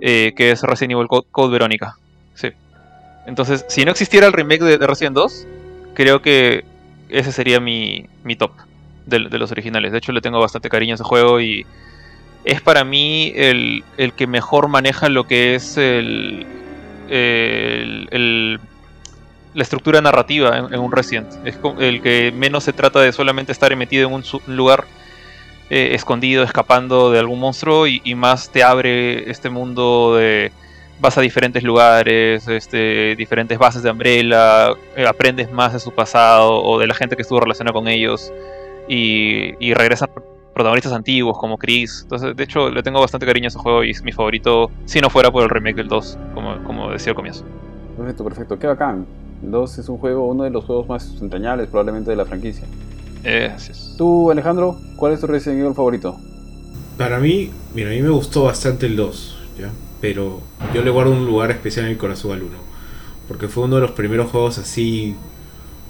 eh, que es Resident Evil Code, Code Verónica. Sí. Entonces, si no existiera el remake de, de Resident 2, creo que ese sería mi, mi top de, de los originales. De hecho, le tengo bastante cariño a ese juego y es para mí el, el que mejor maneja lo que es el, el- la estructura narrativa en, un Resident. Es el que menos se trata de solamente estar metido en un lugar eh, escondido, escapando de algún monstruo y, más te abre este mundo de vas a diferentes lugares, este, diferentes bases de Umbrella, eh, aprendes más de su pasado o de la gente que estuvo relacionada con ellos y, y regresan protagonistas antiguos como Chris. Entonces, de hecho, le tengo bastante cariño a ese juego y es mi favorito si no fuera por el remake del 2, como, como decía al comienzo. Perfecto, perfecto. Qué bacán. El 2 es un juego, uno de los juegos más entrañables probablemente de la franquicia. Eh, así es. Tú, Alejandro, ¿cuál es tu Resident Evil favorito? Para mí, mira, a mí me gustó bastante el 2, ¿ya? Pero yo le guardo un lugar especial en mi corazón al 1. Porque fue uno de los primeros juegos así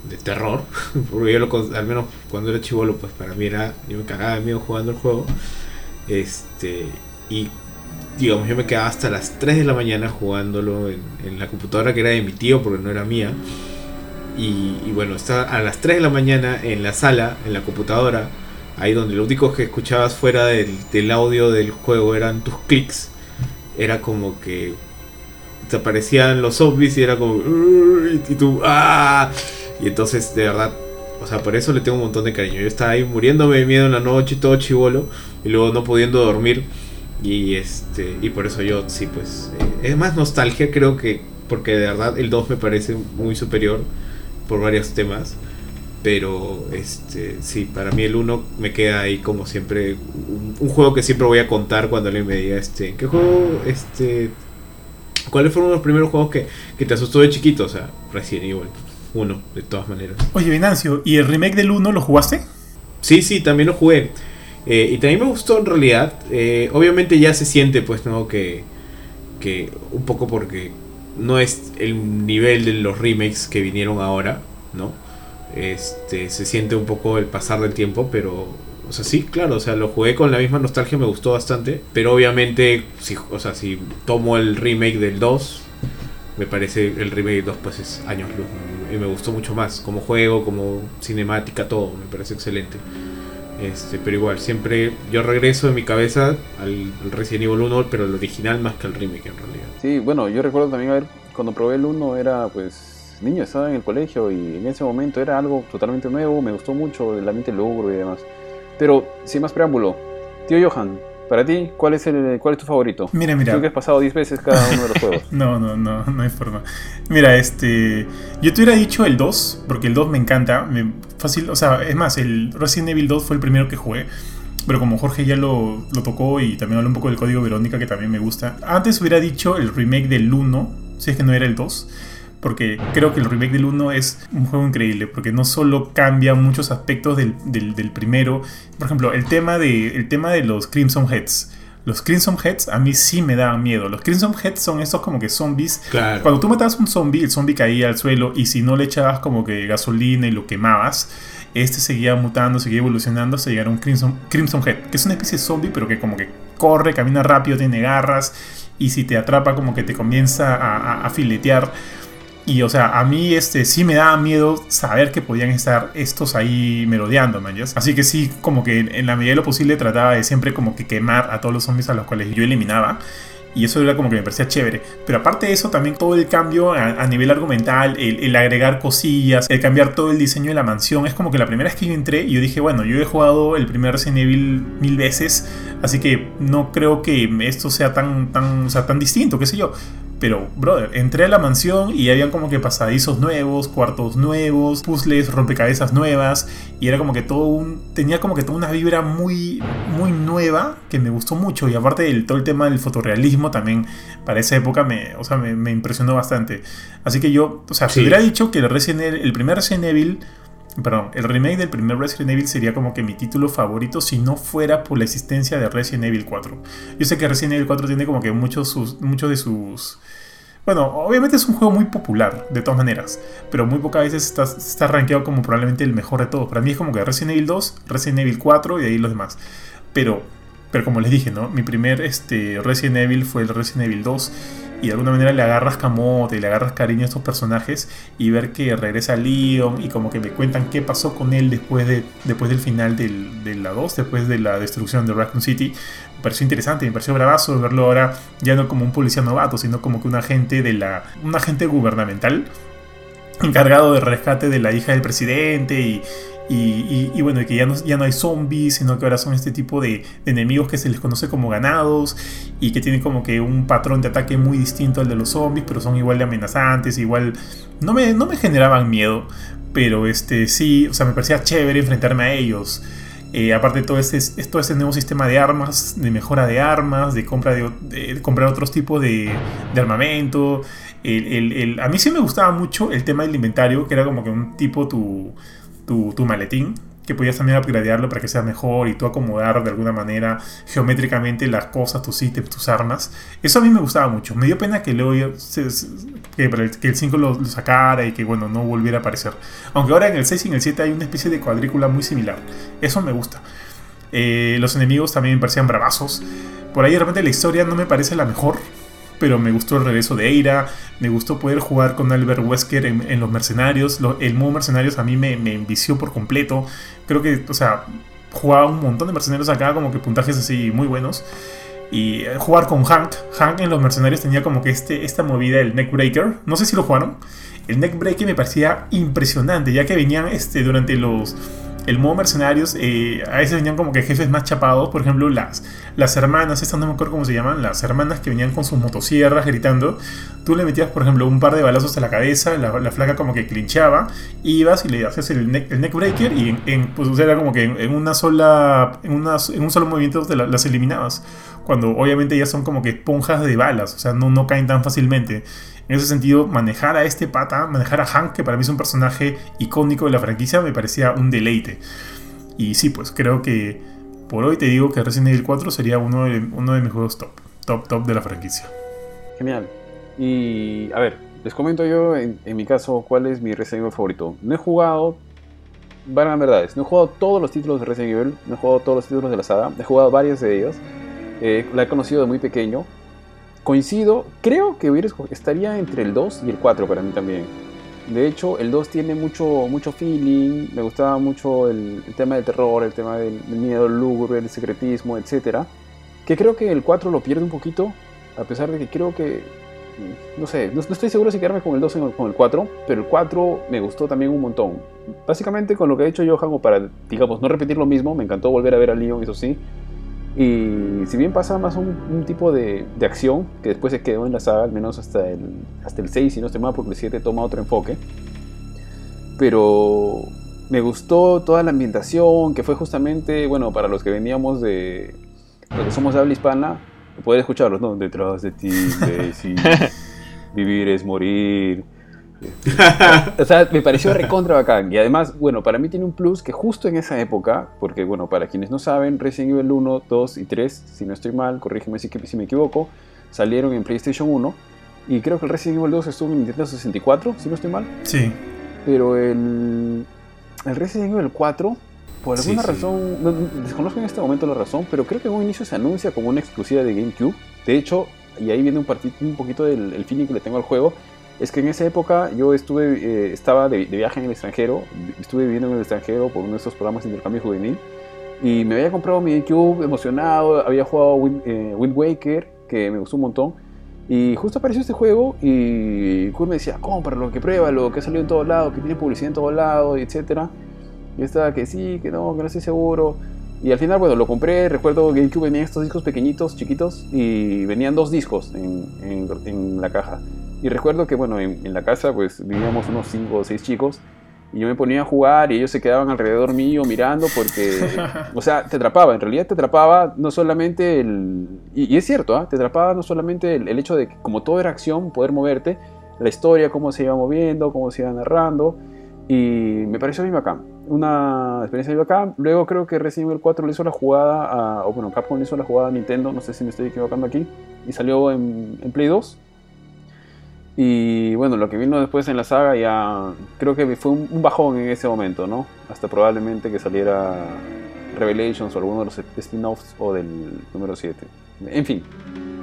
de terror. Porque yo lo, al menos cuando era chivolo, pues para mí era. Yo me cagaba de miedo jugando el juego. Este. Y digamos, yo me quedaba hasta las 3 de la mañana jugándolo en, en la computadora que era de mi tío, porque no era mía. Y, y bueno, está a las 3 de la mañana en la sala, en la computadora, ahí donde lo único que escuchabas fuera del, del audio del juego eran tus clics. Era como que te aparecían los zombies y era como. Y tú. ¡Ah! Y entonces, de verdad. O sea, por eso le tengo un montón de cariño. Yo estaba ahí muriéndome de miedo en la noche, todo chivolo. Y luego no pudiendo dormir. Y este. Y por eso yo, sí, pues. eh, es más nostalgia, creo que. Porque de verdad el 2 me parece muy superior. Por varios temas. Pero este sí, para mí el 1 me queda ahí como siempre. Un, juego que siempre voy a contar cuando alguien me diga este. ¿Qué juego? Este. ¿Cuáles fueron los primeros juegos que, que te asustó de chiquito? O sea, Resident Evil 1, de todas maneras. Oye, Venancio, ¿y el remake del 1 lo jugaste? Sí, sí, también lo jugué. Eh, y también me gustó en realidad. Eh, obviamente ya se siente, pues, ¿no? Que, que un poco porque no es el nivel de los remakes que vinieron ahora, ¿no? Este, se siente un poco el pasar del tiempo, pero, o sea, sí, claro, o sea, lo jugué con la misma nostalgia, me gustó bastante, pero obviamente, si, o sea, si tomo el remake del 2, me parece el remake del 2 pues es años luz, ¿no? Y me gustó mucho más, como juego, como cinemática, todo, me parece excelente. Este, pero igual, siempre yo regreso en mi cabeza al, al Resident Evil 1, pero el original más que el remake en realidad. Sí, bueno, yo recuerdo también, a ver, cuando probé el 1 era pues niño, estaba en el colegio y en ese momento era algo totalmente nuevo, me gustó mucho el ambiente logro y demás. Pero sin más preámbulo, tío Johan, para ti, ¿cuál es, el, cuál es tu favorito? Mira, mira. Tú que has pasado 10 veces cada uno de los juegos. No, no, no, no hay forma. Mira, este. Yo te hubiera dicho el 2, porque el 2 me encanta. Me, fácil, o sea, es más, el Resident Evil 2 fue el primero que jugué. Pero como Jorge ya lo, lo tocó y también habló un poco del código Verónica, que también me gusta. Antes hubiera dicho el remake del 1, si es que no era el 2. Porque creo que el remake del 1 es un juego increíble. Porque no solo cambia muchos aspectos del, del, del primero. Por ejemplo, el tema, de, el tema de los Crimson Heads. Los Crimson Heads a mí sí me daban miedo. Los Crimson Heads son estos como que zombies. Claro. Cuando tú matabas un zombie, el zombie caía al suelo y si no le echabas como que gasolina y lo quemabas, este seguía mutando, seguía evolucionando hasta llegar a un Crimson, Crimson Head, que es una especie de zombie pero que como que corre, camina rápido, tiene garras y si te atrapa como que te comienza a, a, a filetear. Y o sea, a mí este sí me daba miedo saber que podían estar estos ahí merodeando, man. ¿ya? Así que sí, como que en la medida de lo posible trataba de siempre como que quemar a todos los zombies a los cuales yo eliminaba. Y eso era como que me parecía chévere. Pero aparte de eso, también todo el cambio a, a nivel argumental, el, el, agregar cosillas, el cambiar todo el diseño de la mansión. Es como que la primera vez que yo entré, yo dije, bueno, yo he jugado el primer Resident Evil mil veces, así que no creo que esto sea tan, tan, o sea, tan distinto, qué sé yo. Pero, brother, entré a la mansión y habían como que pasadizos nuevos, cuartos nuevos, puzzles, rompecabezas nuevas. Y era como que todo un. Tenía como que toda una vibra muy, muy nueva que me gustó mucho. Y aparte del todo el tema del fotorrealismo también para esa época me, o sea, me, me impresionó bastante. Así que yo, o sea, sí. si hubiera dicho que el, Resident Evil, el primer Resident Evil Perdón, el remake del primer Resident Evil sería como que mi título favorito si no fuera por la existencia de Resident Evil 4. Yo sé que Resident Evil 4 tiene como que muchos, sus, muchos de sus... Bueno, obviamente es un juego muy popular, de todas maneras, pero muy pocas veces está, está rankeado como probablemente el mejor de todos. Para mí es como que Resident Evil 2, Resident Evil 4 y ahí los demás. Pero, pero como les dije, ¿no? Mi primer este, Resident Evil fue el Resident Evil 2 y de alguna manera le agarras camote le agarras cariño a estos personajes y ver que regresa Leon y como que me cuentan qué pasó con él después, de, después del final del, de la 2, después de la destrucción de Raccoon City, me pareció interesante, me pareció bravazo verlo ahora ya no como un policía novato, sino como que un agente de la un agente gubernamental encargado de rescate de la hija del presidente y, y, bueno, que ya no, ya no hay zombies, sino que ahora son este tipo de, enemigos que se les conoce como ganados y que tienen como que un patrón de ataque muy distinto al de los zombies, pero son igual de amenazantes, igual... No me, no me generaban miedo, pero este sí, o sea, me parecía chévere enfrentarme a ellos. Eh, aparte todo este, todo este nuevo sistema de armas, de mejora de armas, de compra de, comprar otros tipos de, de armamento. El, el, el, a mí sí me gustaba mucho el tema del inventario, que era como que un tipo tu tu, maletín, que podías también upgradearlo para que sea mejor y tú acomodar de alguna manera geométricamente las cosas, tus ítems, tus armas. Eso a mí me gustaba mucho. Me dio pena que luego que, que, el 5 lo, lo, sacara y que bueno, no volviera a aparecer. Aunque ahora en el 6 y en el 7 hay una especie de cuadrícula muy similar. Eso me gusta. Eh, los enemigos también me parecían bravazos. Por ahí de repente la historia no me parece la mejor. Pero me gustó el regreso de Eira, me gustó poder jugar con Albert Wesker en, los mercenarios, el modo mercenarios a mí me, me envició por completo, creo que, o sea, jugaba un montón de mercenarios acá, como que puntajes así muy buenos. Y eh, jugar con Hank. Hank en los mercenarios tenía como que este, esta movida, el neckbreaker. No sé si lo jugaron. El neckbreaker me parecía impresionante, ya que venían este, durante los el modo mercenarios, eh, a veces venían como que jefes más chapados, por ejemplo, las, las hermanas, estas no me acuerdo cómo se llaman, las hermanas que venían con sus motosierras gritando, tú le metías, por ejemplo, un par de balazos a la cabeza, la, flaca como que clinchaba, ibas y le hacías el, neck, el neckbreaker y en, pues, era como que en, una sola, en, una, en un solo movimiento te las eliminabas, cuando obviamente ya son como que esponjas de balas, o sea, no, no caen tan fácilmente. En ese sentido, manejar a este pata, manejar a Hank, que para mí es un personaje icónico de la franquicia, me parecía un deleite. Y sí, pues creo que por hoy te digo que Resident Evil 4 sería uno de, uno de mis juegos top, top, top de la franquicia. Genial. Y a ver, les comento yo en, mi caso cuál es mi Resident Evil favorito. No he jugado, van verdades, no he jugado todos los títulos de Resident Evil, no he jugado todos los títulos de la saga, he jugado varias de ellas. Eh, la he conocido de muy pequeño, coincido, creo que hubiera estaría entre el 2 y el 4 para mí también. De hecho, el 2 tiene mucho, mucho feeling, me gustaba mucho el, tema del terror, el tema del, miedo, el lúgubre, el secretismo, etc. Que creo que el 4 lo pierde un poquito, a pesar de que creo que, no sé, no, estoy seguro si quedarme con el 2 o con el 4, pero el 4 me gustó también un montón. Básicamente con lo que ha hecho Johan, o para, digamos, no repetir lo mismo, me encantó volver a ver a Leon, eso sí, y si bien pasa más un, tipo de, de, acción que después se quedó en la saga, al menos hasta el, hasta el 6, si no estoy mal, porque el 7 toma otro enfoque. Pero me gustó toda la ambientación, que fue justamente, bueno, para los que veníamos de. los que somos de habla hispana, poder escucharlos, ¿no? Detrás de ti, Daisy, vivir es morir o sea, me pareció recontra bacán. Y además, bueno, para mí tiene un plus que justo en esa época, porque bueno, para quienes no saben, Resident Evil 1, 2 y 3, si no estoy mal, corrígeme si, si me equivoco, salieron en PlayStation 1. Y creo que el Resident Evil 2 estuvo en Nintendo 64, si no estoy mal. Sí. Pero el, el Resident Evil 4, por alguna razón, desconozco en este momento la razón, pero creo que en un inicio se anuncia como una exclusiva de GameCube. De hecho, y ahí viene un, un poquito del el feeling que le tengo al juego es que en esa época yo estuve, eh, estaba de, viaje en el extranjero, estuve viviendo en el extranjero por uno de estos programas de intercambio juvenil y me había comprado mi GameCube emocionado, había jugado Wind, eh, Wind, Waker, que me gustó un montón. Y justo apareció este juego y Kurt me decía, cómpralo, que pruébalo, que ha salido en todos lados, que tiene publicidad en todos lados, etc. Y estaba que sí, que no, que no estoy seguro. Y al final, bueno, lo compré. Recuerdo que GameCube venía estos discos pequeñitos, chiquitos, y venían dos discos en, en, en la caja. Y recuerdo que, bueno, en, la casa pues vivíamos unos 5 o 6 chicos y yo me ponía a jugar y ellos se quedaban alrededor mío mirando porque, o sea, te atrapaba, en realidad te atrapaba no solamente el, y, es cierto, ¿ah? te atrapaba no solamente el, hecho de que como todo era acción, poder moverte, la historia, cómo se iba moviendo, cómo se iba narrando, y me pareció muy bacán, una experiencia muy bacán. Luego creo que Resident Evil 4 le hizo la jugada, a, o bueno, Capcom le hizo la jugada a Nintendo, no sé si me estoy equivocando aquí, y salió en, en Play 2 y bueno, lo que vino después en la saga ya creo que fue un, bajón en ese momento, ¿no? Hasta probablemente que saliera Revelations o alguno de los spin-offs o del número 7. En fin,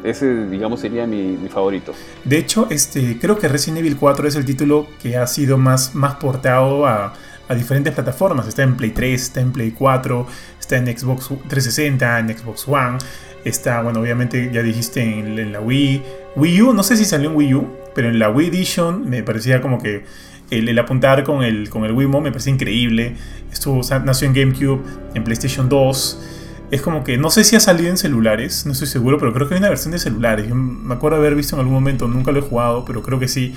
ese digamos sería mi, favorito. De hecho, este, creo que Resident Evil 4 es el título que ha sido más, más portado a, a diferentes plataformas. Está en Play 3, está en Play 4, está en Xbox 360, en Xbox One. Está, bueno, obviamente ya dijiste en, la Wii. Wii U, no sé si salió en Wii U, pero en la Wii Edition me parecía como que el, apuntar con el, con el Wiimote me parecía increíble. Estuvo, nació en GameCube, en PlayStation 2. Es como que no sé si ha salido en celulares, no estoy seguro, pero creo que hay una versión de celulares. Yo me acuerdo haber visto en algún momento, nunca lo he jugado, pero creo que sí.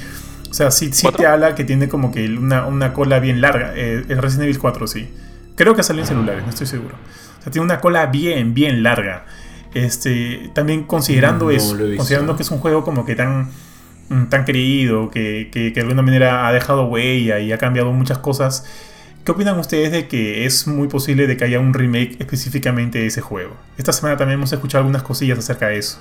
O sea, sí, sí te habla que tiene como que una, cola bien larga. Eh, el Resident Evil 4, sí. Creo que salió en celulares, no estoy seguro. O sea, tiene una cola bien, bien larga. Este, también considerando eso, considerando que es un juego como que tan Mm, tan querido, que, que, de alguna manera ha dejado huella y ha cambiado muchas cosas. ¿Qué opinan ustedes de que es muy posible de que haya un remake específicamente de ese juego? Esta semana también hemos escuchado algunas cosillas acerca de eso.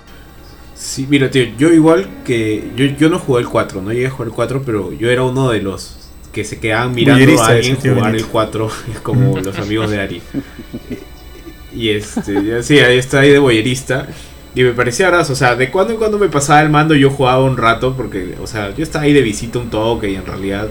Sí, mira, tío, yo igual que. Yo, yo no jugué el 4, no llegué a jugar el 4, pero yo era uno de los que se quedaban mirando a alguien jugar el 4, como los amigos de Ari. Y este, sí, ahí está ahí de boyerista. Y me parecía brazo, o sea, de cuando en cuando me pasaba el mando yo jugaba un rato porque, o sea, yo estaba ahí de visita un toque y en realidad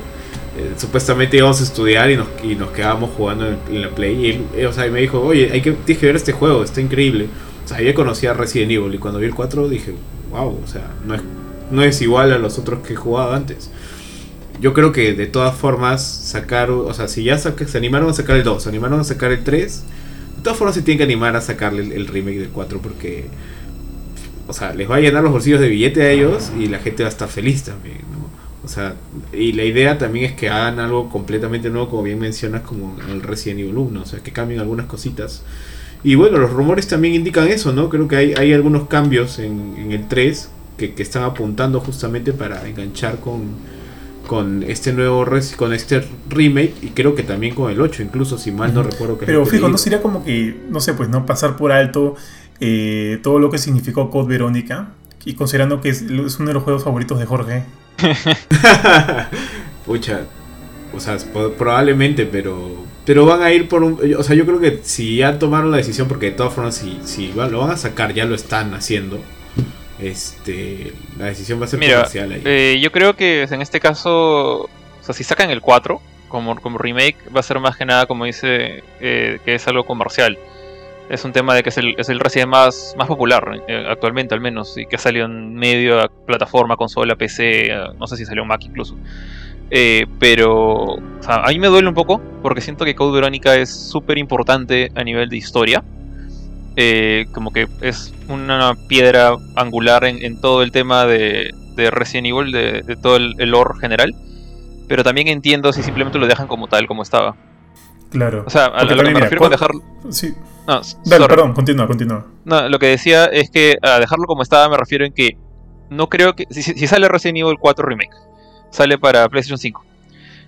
eh, supuestamente íbamos a estudiar y nos, y nos quedábamos jugando en, la Play. Y él, eh, o sea, y me dijo, oye, hay que, tienes que ver este juego, está increíble. Sea, yo conocía Resident Evil y cuando vi el 4 dije, wow, o sea, no es, no es igual a los otros que he jugado antes. Yo creo que de todas formas sacar, o sea, si ya se animaron a sacar el 2, se animaron a sacar el 3, de todas formas se tienen que animar a sacarle el, remake del 4 porque o sea, les va a llenar los bolsillos de billete a ellos y la gente va a estar feliz también, ¿no? O sea, y la idea también es que hagan algo completamente nuevo, como bien mencionas, como el Resident Evil 1, o sea, que cambien algunas cositas. Y bueno, los rumores también indican eso, ¿no? Creo que hay, hay algunos cambios en, el 3 que, que, están apuntando justamente para enganchar con, con este nuevo con este remake y creo que también con el 8, incluso si mal no recuerdo que Pero fijo, no sería como que, no sé, pues no pasar por alto eh, todo lo que significó Code Verónica. Y considerando que es, uno de los juegos favoritos de Jorge. Pucha, o sea, probablemente, pero pero van a ir por un. O sea, yo creo que si ya tomaron la decisión, porque de todas formas, si, si lo van a sacar, ya lo están haciendo. Este, la decisión va a ser comercial ahí. Eh, yo creo que en este caso, o sea, si sacan el 4 como, como remake, va a ser más que nada, como dice, eh, que es algo comercial es un tema de que es el, es el Resident más, más popular eh, actualmente al menos y que ha salido en medio de plataforma, consola, PC, eh, no sé si salió en Mac incluso. Eh, pero a mí me duele un poco porque siento que Code Verónica es súper importante a nivel de historia. como que es una piedra angular en, todo el tema de, de Resident Evil, de, todo el, el lore general. Pero también entiendo si simplemente lo dejan como tal, como estaba. Claro. O sea, a, lo que me refiero con dejarlo. Sí. No, perdón, continúa, continúa. No, lo que decía es que a dejarlo como estaba me refiero en que no creo que. Si, sale Resident Evil 4 Remake, sale para PlayStation 5.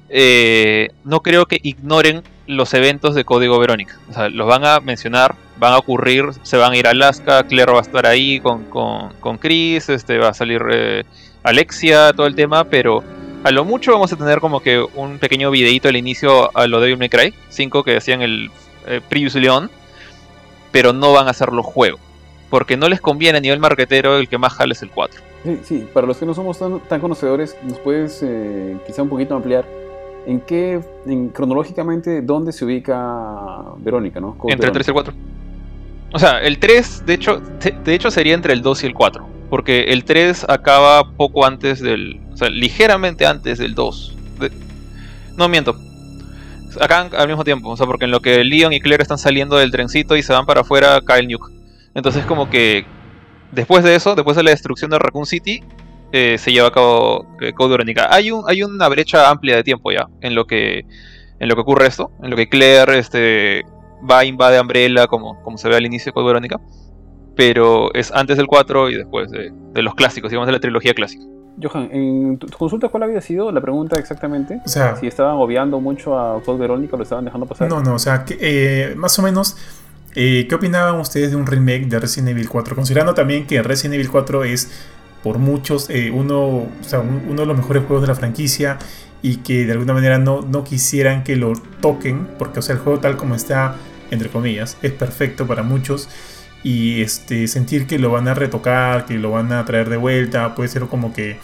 Eh, no creo que ignoren los eventos de Código Verónica. O sea, los van a mencionar, van a ocurrir, se van a ir a Alaska, Claire va a estar ahí con, con, Chris, este, va a salir eh, Alexia, todo el tema, pero a lo mucho vamos a tener como que un pequeño videito al inicio a lo de Devil May Cry 5 que decían el eh, Previous Leon, pero no van a hacerlo juego. Porque no les conviene a nivel marketero el que más jale es el 4. Sí, sí, para los que no somos tan, conocedores, ¿nos puedes eh, quizá un poquito ampliar en qué, en, cronológicamente, dónde se ubica Verónica, ¿no? Entre el 3 y el 4. O sea, el 3, de hecho, de hecho sería entre el 2 y el 4. Porque el 3 acaba poco antes del. O sea, ligeramente antes del 2. no miento. Acá al mismo tiempo. O sea, porque en lo que Leon y Claire están saliendo del trencito y se van para afuera, cae el nuke. Entonces, como que. Después de eso, después de la destrucción de Raccoon City, eh, se lleva a cabo eh, Code Verónica. Hay, un, hay una brecha amplia de tiempo ya en lo que, en lo que ocurre esto. En lo que Claire este, va, invade Umbrella, como, como se ve al inicio de Code Verónica. Pero es antes del 4 y después de, los clásicos, digamos de la trilogía clásica. Johan, en tu consulta, ¿cuál había sido la pregunta exactamente? O sea, si estaban obviando mucho a Code Verónica, lo estaban dejando pasar. No, no, o sea, que, eh, más o menos, eh, ¿qué opinaban ustedes de un remake de Resident Evil 4? Considerando también que Resident Evil 4 es, por muchos, eh, uno, o sea, uno de los mejores juegos de la franquicia y que de alguna manera no, no quisieran que lo toquen, porque, o sea, el juego tal como está entre comillas, es perfecto para muchos. Y este, sentir que lo van a retocar, que lo van a traer de vuelta, puede ser como que,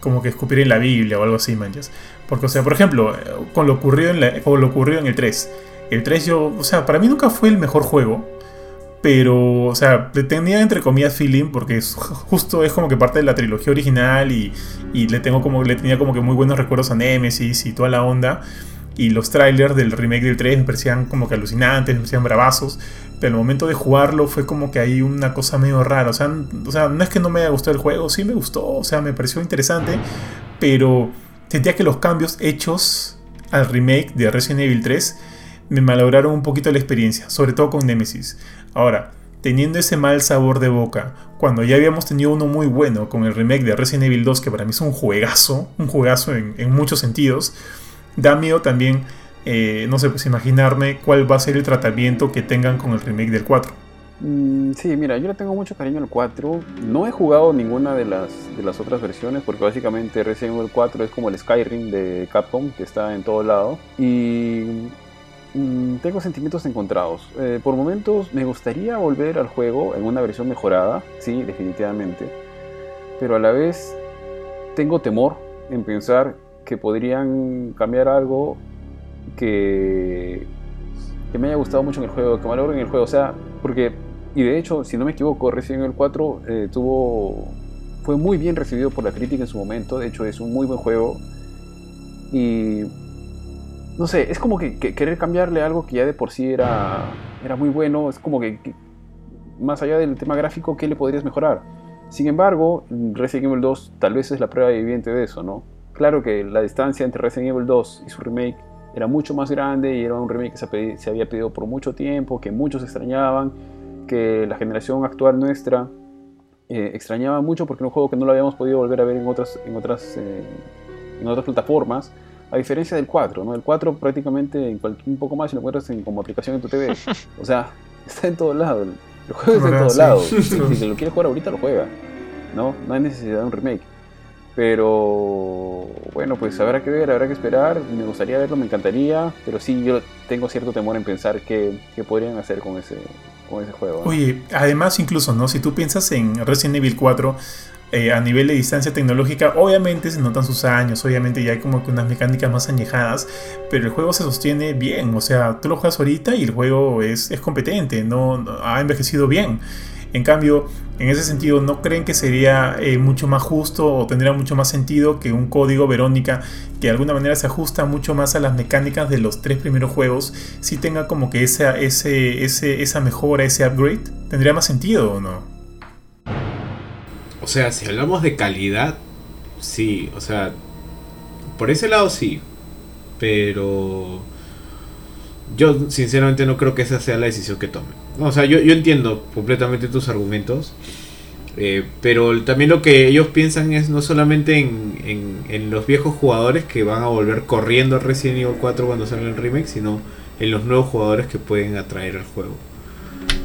como que escupir en la Biblia o algo así, manchas. Porque, o sea, por ejemplo, con lo ocurrido en, la, con lo ocurrido en el 3. El 3 yo, o sea, para mí nunca fue el mejor juego. Pero, o sea, tenía entre comillas feeling porque es, justo es como que parte de la trilogía original y, y, le, tengo como, le tenía como que muy buenos recuerdos a Nemesis y toda la onda y los trailers del remake del 3 me parecían como que alucinantes, me parecían bravazos, pero el momento de jugarlo fue como que hay una cosa medio rara, o sea, o sea, no es que no me haya gustado el juego, sí me gustó, o sea, me pareció interesante, pero sentía que los cambios hechos al remake de Resident Evil 3 me malograron un poquito la experiencia, sobre todo con Nemesis. Ahora, teniendo ese mal sabor de boca, cuando ya habíamos tenido uno muy bueno con el remake de Resident Evil 2, que para mí es un juegazo, un juegazo en, muchos sentidos, da miedo también, eh, no sé, pues imaginarme cuál va a ser el tratamiento que tengan con el remake del 4. Mm, sí, mira, yo le tengo mucho cariño al 4. No he jugado ninguna de las, de las otras versiones porque básicamente Resident Evil 4 es como el Skyrim de Capcom que está en todo lado. Y mm, tengo sentimientos encontrados. Eh, por momentos me gustaría volver al juego en una versión mejorada, sí, definitivamente. Pero a la vez tengo temor en pensar que podrían cambiar algo que, que me haya gustado mucho en el juego, que me logren en el juego. O sea, porque, y de hecho, si no me equivoco, Resident Evil 4 eh, tuvo, fue muy bien recibido por la crítica en su momento. De hecho, es un muy buen juego. Y no sé, es como que, querer cambiarle algo que ya de por sí era, era muy bueno, es como que, más allá del tema gráfico, ¿qué le podrías mejorar? Sin embargo, Resident Evil 2 tal vez es la prueba evidente de eso, ¿no? Claro que la distancia entre Resident Evil 2 y su remake era mucho más grande y era un remake que se, había pedido por mucho tiempo, que muchos extrañaban, que la generación actual nuestra eh, extrañaba mucho porque era un juego que no lo habíamos podido volver a ver en otras, en otras, eh, en otras plataformas. A diferencia del 4, ¿no? El 4 prácticamente en un poco más lo encuentras como aplicación en tu TV. O sea, está en todos lados. El juego está en todos lados. Si lo quieres jugar ahorita, lo juega. ¿no? No hay necesidad de un remake. Pero bueno, pues habrá que ver, habrá que esperar. Me gustaría verlo, me encantaría. Pero sí, yo tengo cierto temor en pensar qué, qué podrían hacer con ese, con ese juego. Oye, además incluso, ¿no? Si tú piensas en Resident Evil 4, eh, a nivel de distancia tecnológica, obviamente se notan sus años, obviamente ya hay como que unas mecánicas más añejadas, pero el juego se sostiene bien, o sea, tú lo juegas ahorita y el juego es, es competente, no, ha envejecido bien. En cambio, en ese sentido, ¿no creen que sería eh, mucho más justo o tendría mucho más sentido que un código Verónica que de alguna manera se ajusta mucho más a las mecánicas de los tres primeros juegos, si tenga como que esa, ese, ese, esa mejora, ese upgrade? ¿Tendría más sentido o no? O sea, si hablamos de calidad, sí, o sea, por ese lado sí, pero yo sinceramente no creo que esa sea la decisión que tome. o sea, yo, yo entiendo completamente tus argumentos, eh, pero también lo que ellos piensan es no solamente en, en, los viejos jugadores que van a volver corriendo a Resident Evil 4 cuando salga el remake, sino en los nuevos jugadores que pueden atraer al juego.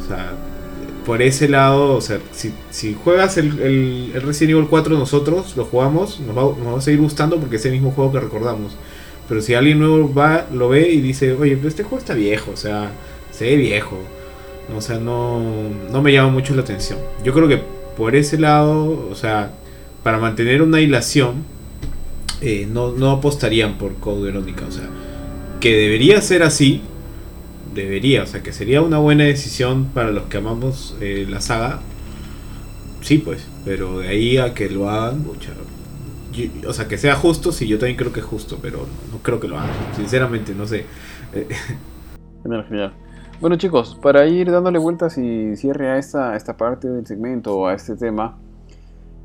O sea, por ese lado, o sea, si, juegas el, el, Resident Evil 4 nosotros, lo jugamos, nos va, a seguir gustando porque es el mismo juego que recordamos. Pero si alguien nuevo va, lo ve y dice, oye, pero este juego está viejo, o sea, se ve viejo. O sea, no, no me llama mucho la atención. Yo creo que por ese lado, o sea, para mantener una hilación, eh, no, no apostarían por Code Verónica. O sea, que debería ser así, debería, o sea, que sería una buena decisión para los que amamos eh, la saga. Sí, pues, pero de ahí a que lo hagan, o sea, que sea justo, sí, yo también creo que es justo, pero no, creo que lo hagan, sinceramente, no sé. Genial, genial. Bueno chicos, para ir dándole vueltas y cierre a esta, esta parte del segmento, a este tema,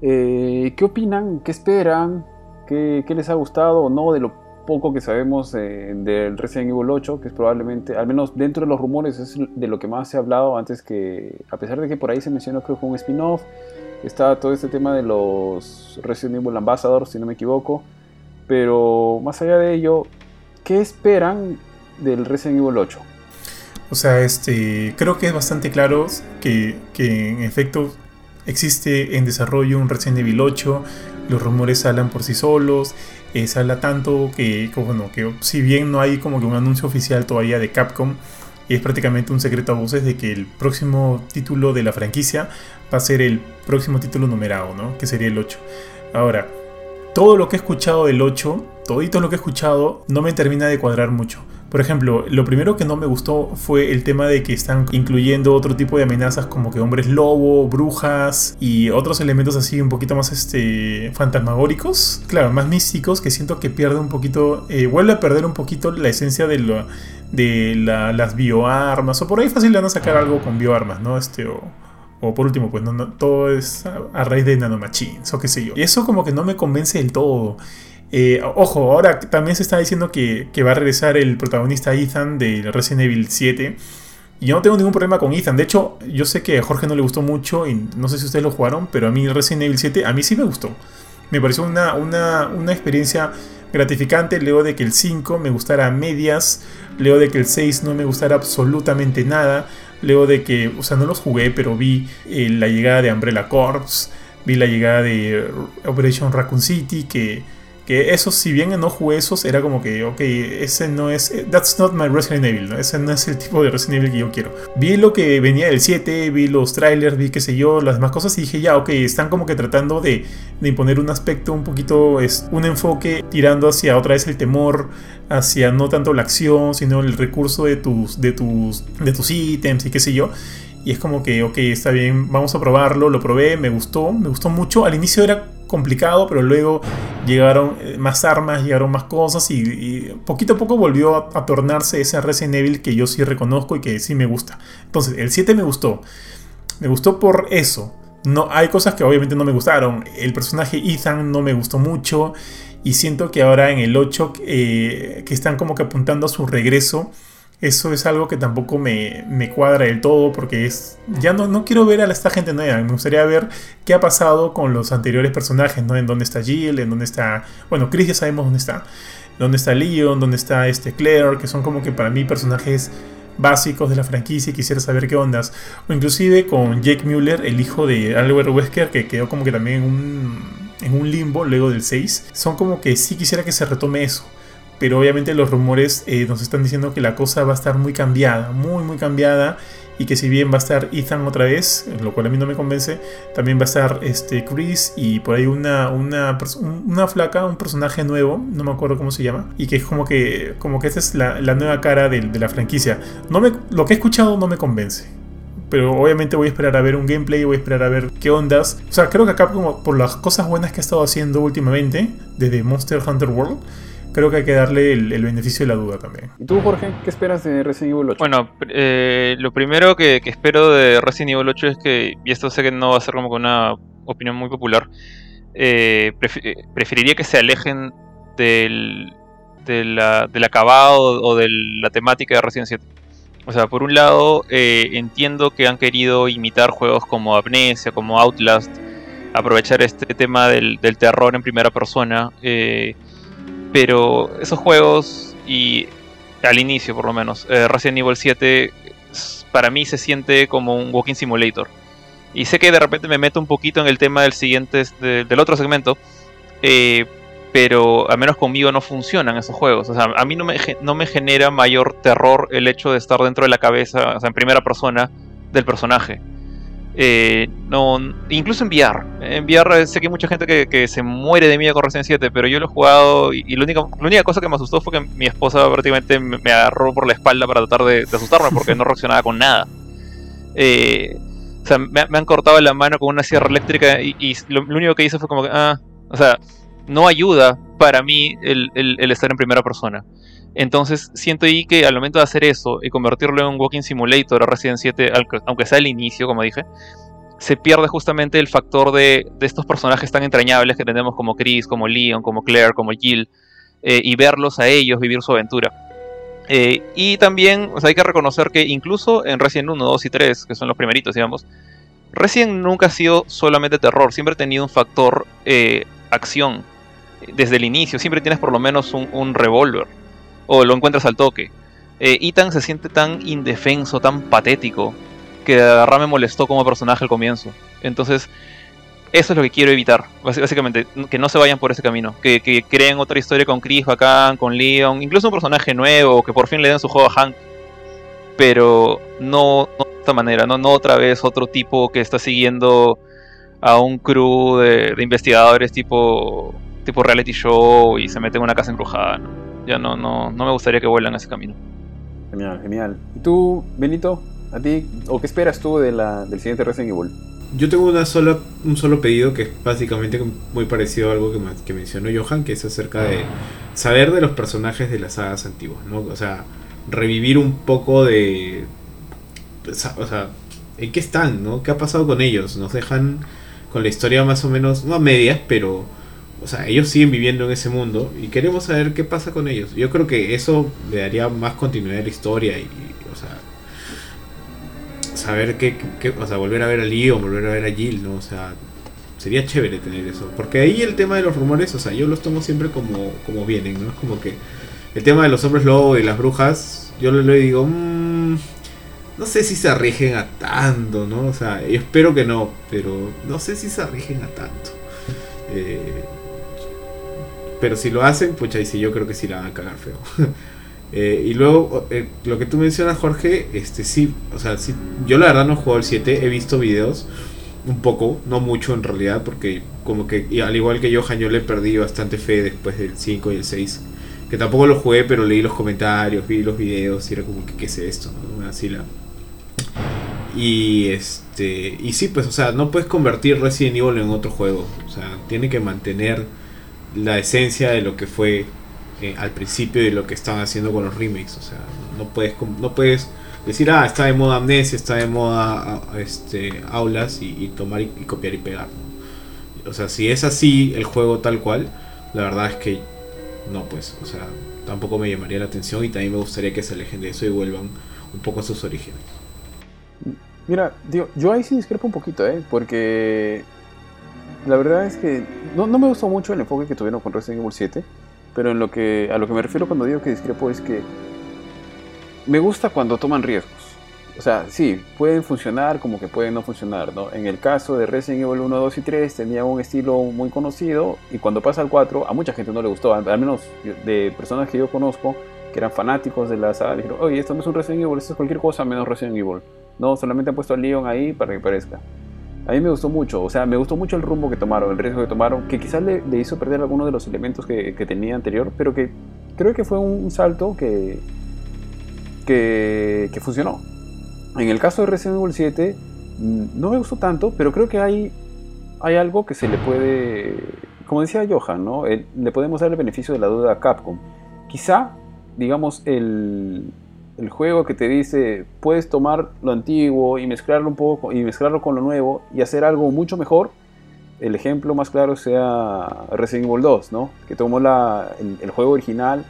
eh, ¿qué opinan? ¿Qué esperan? ¿Qué, ¿Qué, les ha gustado o no de lo poco que sabemos eh, del Resident Evil 8, que es probablemente, al menos dentro de los rumores, es de lo que más se ha hablado antes que, a pesar de que por ahí se mencionó creo que un spin-off, está todo este tema de los Resident Evil Ambassadors, si no me equivoco, pero más allá de ello, ¿qué esperan del Resident Evil 8? O sea, este, creo que es bastante claro que, que en efecto existe en desarrollo un Resident Evil 8, los rumores hablan por sí solos, eh, tanto que, bueno, que si bien no hay como que un anuncio oficial todavía de Capcom, es prácticamente un secreto a voces de que el próximo título de la franquicia va a ser el próximo título numerado, ¿no? Que sería el 8. Ahora, todo lo que he escuchado del 8, todito lo que he escuchado, no me termina de cuadrar mucho. Por ejemplo, lo primero que no me gustó fue el tema de que están incluyendo otro tipo de amenazas como que hombres lobo, brujas y otros elementos así un poquito más este, fantasmagóricos, claro, más místicos, que siento que pierde un poquito, eh, vuelve a perder un poquito la esencia de, lo, de las bioarmas, o por ahí fácil van a sacar algo con bioarmas, ¿no? Este, o, o por último, pues no, todo es a, raíz de nanomachines o qué sé yo. Y eso como que no me convence del todo. Eh, ojo, ahora también se está diciendo que, va a regresar el protagonista Ethan de Resident Evil 7. Y yo no tengo ningún problema con Ethan. De hecho, yo sé que a Jorge no le gustó mucho y no sé si ustedes lo jugaron, pero a mí Resident Evil 7 a mí sí me gustó. Me pareció una, una, experiencia gratificante luego de que el 5 me gustara medias, luego de que el 6 no me gustara absolutamente nada, luego de que, o sea, no los jugué, pero vi eh, la llegada de Umbrella Corps, vi la llegada de Operation Raccoon City, que Que eso, si bien no jugué esos, era como que, ok, ese no es. That's not my Resident Evil, ¿no? Ese no es el tipo de Resident Evil que yo quiero. Vi lo que venía del 7, vi los trailers, vi qué sé yo, las demás cosas y dije, ya, ok, están como que tratando de, de imponer un aspecto un poquito, es, un enfoque tirando hacia otra vez el temor, hacia no tanto la acción, sino el recurso de tus, de tus, de tus ítems y qué sé yo. Y es como que, ok, está bien, vamos a probarlo, lo probé, me gustó, me gustó mucho. Al inicio era complicado, pero luego llegaron eh, más armas, llegaron más cosas y, poquito a poco volvió a, tornarse ese Resident Evil que yo sí reconozco y que sí me gusta. Entonces, el 7 me gustó. Me gustó por eso. No, hay cosas que obviamente no me gustaron. El personaje Ethan no me gustó mucho. Y siento que ahora en el 8, eh, que están como que apuntando a su regreso, eso es algo que tampoco me, cuadra del todo porque es ya no, no quiero ver a esta gente nueva, me gustaría ver qué ha pasado con los anteriores personajes, ¿no? En dónde está Jill, en dónde está, bueno, Chris ya sabemos dónde está, dónde está Leon, dónde está este Claire, que son como que para mí personajes básicos de la franquicia y quisiera saber qué ondas. O inclusive con Jake Mueller, el hijo de Albert Wesker, que quedó como que también en un, en un limbo luego del 6. Son como que sí quisiera que se retome eso pero obviamente los rumores eh, nos están diciendo que la cosa va a estar muy cambiada, muy muy cambiada y que si bien va a estar Ethan otra vez, lo cual a mí no me convence, también va a estar este Chris y por ahí una, una, una flaca, un personaje nuevo, no me acuerdo cómo se llama, y que es como que, como que esta es la, nueva cara de, de, la franquicia. No me, lo que he escuchado no me convence. Pero obviamente voy a esperar a ver un gameplay, voy a esperar a ver qué ondas. O sea, creo que acá como por las cosas buenas que ha estado haciendo últimamente, desde Monster Hunter World, creo que hay que darle el, beneficio de la duda también. ¿Y tú, Jorge, qué esperas de Resident Evil 8? Bueno, eh, lo primero que, espero de Resident Evil 8 es que, y esto sé que no va a ser como con una opinión muy popular, eh, eh, preferiría que se alejen del, del acabado o de la temática de Resident 7. O sea, por un lado, entiendo que han querido imitar juegos como Amnesia, como Outlast, aprovechar este tema del, del terror en primera persona. Eh, pero esos juegos, y al inicio por lo menos, eh, Resident Evil 7 para mí se siente como un walking simulator. Y sé que de repente me meto un poquito en el tema del siguiente, del otro segmento, eh, pero al menos conmigo no funcionan esos juegos. O sea, a mí no me, no me genera mayor terror el hecho de estar dentro de la cabeza, o sea, en primera persona del personaje. Eh, no, incluso en VR. En VR sé que hay mucha gente que, se muere de miedo con Resident 7, pero yo lo he jugado y, la, única, la, única, cosa que me asustó fue que mi esposa prácticamente me, agarró por la espalda para tratar de, asustarme porque no reaccionaba con nada. Eh, o sea, me, han cortado la mano con una sierra eléctrica y, lo, único que hice fue como que, ah, o sea, no ayuda para mí el, el estar en primera persona. Entonces siento ahí que al momento de hacer eso y convertirlo en un Walking Simulator a Resident 7, aunque sea el inicio, como dije, se pierde justamente el factor de, estos personajes tan entrañables que tenemos como Chris, como Leon, como Claire, como Jill, eh, y verlos a ellos vivir su aventura. Eh, y también hay que reconocer que incluso en Resident 1, 2 y 3, que son los primeritos, digamos, Resident nunca ha sido solamente terror, siempre ha tenido un factor eh, acción. Desde el inicio, siempre tienes por lo menos un revólver o lo encuentras al toque. Eh, Ethan se siente tan indefenso, tan patético, que de verdad me molestó como personaje al comienzo. Entonces, eso es lo que quiero evitar, básicamente, que no se vayan por ese camino, que, creen otra historia con Chris bacán, con Leon, incluso un personaje nuevo, que por fin le den su juego a Hank, pero no, de esta manera, no, no otra vez otro tipo que está siguiendo a un crew de, investigadores tipo, tipo reality show y se mete en una casa embrujada. ¿no? Ya no, no, no me gustaría que vuelan ese camino. Genial, genial. ¿Y tú, Benito, a ti, o qué esperas tú de la, del siguiente Resident Evil? Yo tengo una sola, un solo pedido que es básicamente muy parecido a algo que, que mencionó Johan, que es acerca de saber de los personajes de las sagas antiguas, ¿no? O sea, revivir un poco de... O sea, ¿en qué están, no? ¿Qué ha pasado con ellos? Nos dejan con la historia más o menos, no a medias, pero o sea, ellos siguen viviendo en ese mundo y queremos saber qué pasa con ellos. Yo creo que eso le daría más continuidad a la historia y, o sea, saber qué, o sea, volver a ver a Leon, volver a ver a Jill, ¿no? O sea, sería chévere tener eso. Porque ahí el tema de los rumores, o sea, yo los tomo siempre como, como vienen, ¿no? Es como que el tema de los hombres lobo y las brujas, yo le, digo, mmm, no sé si se arriesguen a tanto, ¿no? O sea, yo espero que no, pero no sé si se arriesguen a tanto. Eh, pero si lo hacen, pucha, sí yo creo que sí la van a cagar feo. Eh, y luego, eh, lo que tú mencionas, Jorge, este sí, o sea, sí, yo la verdad no he jugado el 7, he visto videos, un poco, no mucho en realidad, porque como que al igual que Johan, yo le perdí bastante fe después del 5 y el 6. Que tampoco lo jugué, pero leí los comentarios, vi los videos y era como que, ¿qué es esto? Así la... Y este. Y sí, pues, o sea, no puedes convertir Resident Evil en otro juego. O sea, tiene que mantener la esencia de lo que fue eh, al principio y lo que estaban haciendo con los remakes. O sea, no puedes, no puedes decir, ah, está de moda Amnesia, está de moda este, Aulas y, tomar y, copiar y pegar. O sea, si es así el juego tal cual, la verdad es que no, pues, o sea, tampoco me llamaría la atención y también me gustaría que se alejen de eso y vuelvan un poco a sus orígenes. Mira, digo, yo ahí sí discrepo un poquito, ¿eh? Porque la verdad es que no, no, me gustó mucho el enfoque que tuvieron con Resident Evil 7, pero en lo que, a lo que me refiero cuando digo que discrepo es que me gusta cuando toman riesgos. O sea, sí, pueden funcionar como que pueden no funcionar, ¿no? En el caso de Resident Evil 1, 2 y 3 tenía un estilo muy conocido y cuando pasa al 4 a mucha gente no le gustó, al menos de personas que yo conozco que eran fanáticos de la saga, dijeron, oye, esto no es un Resident Evil, esto es cualquier cosa menos Resident Evil. No, solamente han puesto a Leon ahí para que parezca. A mí me gustó mucho, o sea, me gustó mucho el rumbo que tomaron, el riesgo que tomaron, que quizás le, hizo perder algunos de los elementos que, tenía anterior, pero que creo que fue un, salto que, que, funcionó. En el caso de Resident Evil 7, mm, no me gustó tanto, pero creo que hay, hay algo que se le puede, como decía Johan, ¿no? le podemos dar el beneficio de la duda a Capcom. Quizá, digamos, el, el juego que te dice puedes tomar lo antiguo y mezclarlo un poco y mezclarlo con lo nuevo y hacer algo mucho mejor. El ejemplo más claro sea Resident Evil 2, ¿no? Que tomó la, el, juego original,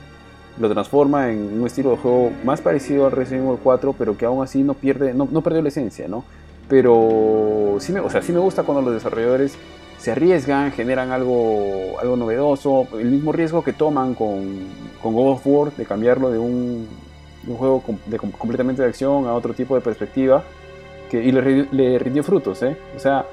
lo transforma en un estilo de juego más parecido al Resident Evil 4, pero que aún así no pierde, no, no perdió la esencia, ¿no? Pero sí me, o sea, sí me gusta cuando los desarrolladores se arriesgan, generan algo, algo novedoso, el mismo riesgo que toman con, con God of War de cambiarlo de un, un juego de, completamente de acción a otro tipo de perspectiva que, y le, rindió frutos. ¿eh? O sea,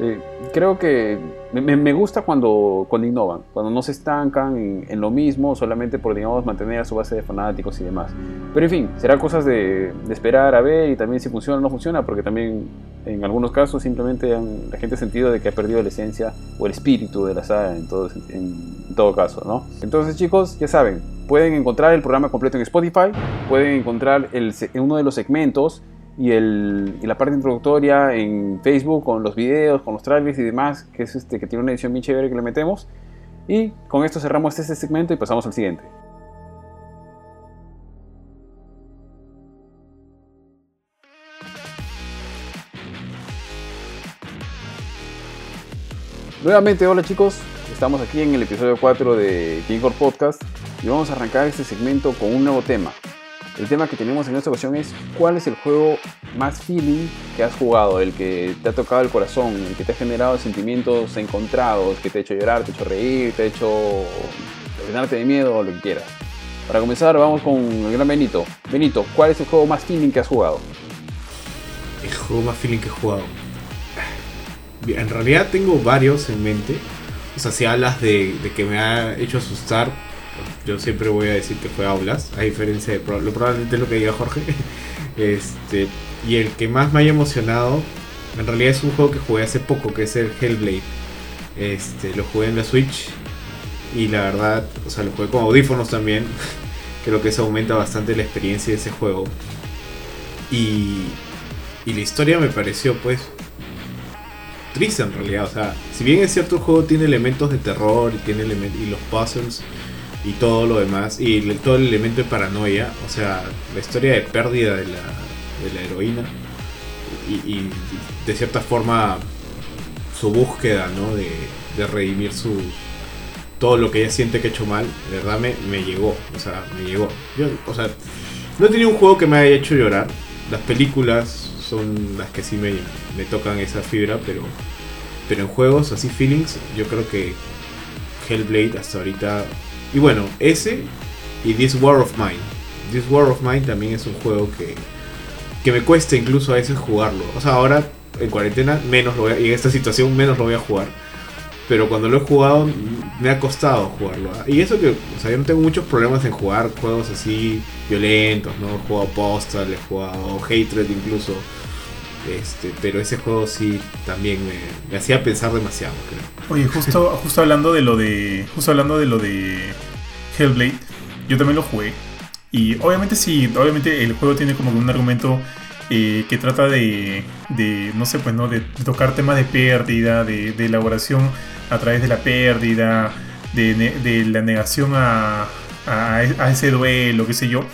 eh, creo que me, gusta cuando, cuando innovan, cuando no se estancan en, lo mismo solamente por, digamos, mantener a su base de fanáticos y demás. Pero en fin, será cosas de, esperar a ver y también si funciona o no funciona, porque también en algunos casos simplemente han, la gente ha sentido de que ha perdido la esencia o el espíritu de la saga en todo, en todo caso, ¿no? Entonces chicos, ya saben, pueden encontrar el programa completo en Spotify, pueden encontrar el, uno de los segmentos y, el, y, la parte introductoria en Facebook con los videos, con los trailers y demás, que es este que tiene una edición bien chévere que le metemos. Y con esto cerramos este segmento y pasamos al siguiente. Nuevamente, hola chicos, estamos aquí en el episodio 4 de Core Podcast y vamos a arrancar este segmento con un nuevo tema. El tema que tenemos en esta ocasión es cuál es el juego más feeling que has jugado, el que te ha tocado el corazón, el que te ha generado sentimientos encontrados, que te ha hecho llorar, te ha hecho reír, te ha hecho llenarte de miedo lo que quieras. Para comenzar vamos con el gran Benito. Benito, ¿cuál es el juego más feeling que has jugado? El juego más feeling que he jugado. En realidad tengo varios en mente. O sea, si hablas de que me ha hecho asustar, yo siempre voy a decir que fue Aulas, a diferencia de lo, probablemente lo que diga Jorge. este, y el que más me haya emocionado, en realidad es un juego que jugué hace poco, que es el Hellblade. Este, lo jugué en la Switch y la verdad, o sea, lo jugué con audífonos también. Creo que eso aumenta bastante la experiencia de ese juego. Y, y la historia me pareció pues triste en realidad. O sea, si bien es cierto el juego tiene elementos de terror y tiene y los puzzles y todo lo demás, y todo el elemento de paranoia, o sea, la historia de pérdida de la, de la heroína y, de cierta forma su búsqueda, ¿no? De, de redimir su todo lo que ella siente que ha hecho mal, de verdad me, me llegó, o sea, me llegó. Yo, o sea, no he tenido un juego que me haya hecho llorar. Las películas son las que sí me, me tocan esa fibra, pero, pero en juegos así feelings, yo creo que Hellblade hasta ahorita y bueno, ese y This War of Mine. This War of Mine también es un juego que, que me cuesta incluso a veces jugarlo. O sea, ahora en cuarentena menos lo voy a, y en esta situación menos lo voy a jugar. pero cuando lo he jugado me ha costado jugarlo. ¿ah? Y eso que, o sea, yo no tengo muchos problemas en jugar juegos así violentos, ¿no? He jugado Postal, he jugado Hatred incluso. Este, pero ese juego sí también me, me hacía pensar demasiado, creo. Oye, justo, justo hablando de lo de. Justo hablando de lo de Hellblade, yo también lo jugué. Y obviamente sí, obviamente el juego tiene como un argumento eh, que trata de, de, no sé, pues, ¿no? De, de tocar temas de pérdida, de, de, elaboración a través de la pérdida, de, de la negación a, a, a, ese duelo, qué sé yo.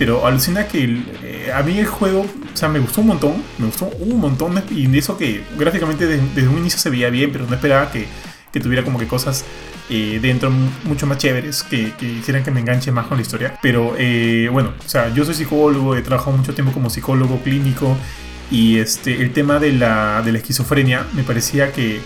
Pero alucina que eh, a mí el juego, o sea, me gustó un montón, me gustó un montón, y de eso que gráficamente desde, un inicio se veía bien, pero no esperaba que, que tuviera como que cosas eh, dentro mucho más chéveres que, que, hicieran que me enganche más con la historia. Pero eh, bueno, o sea, yo soy psicólogo, he trabajado mucho tiempo como psicólogo clínico y este, el tema de la, de la esquizofrenia me parecía que,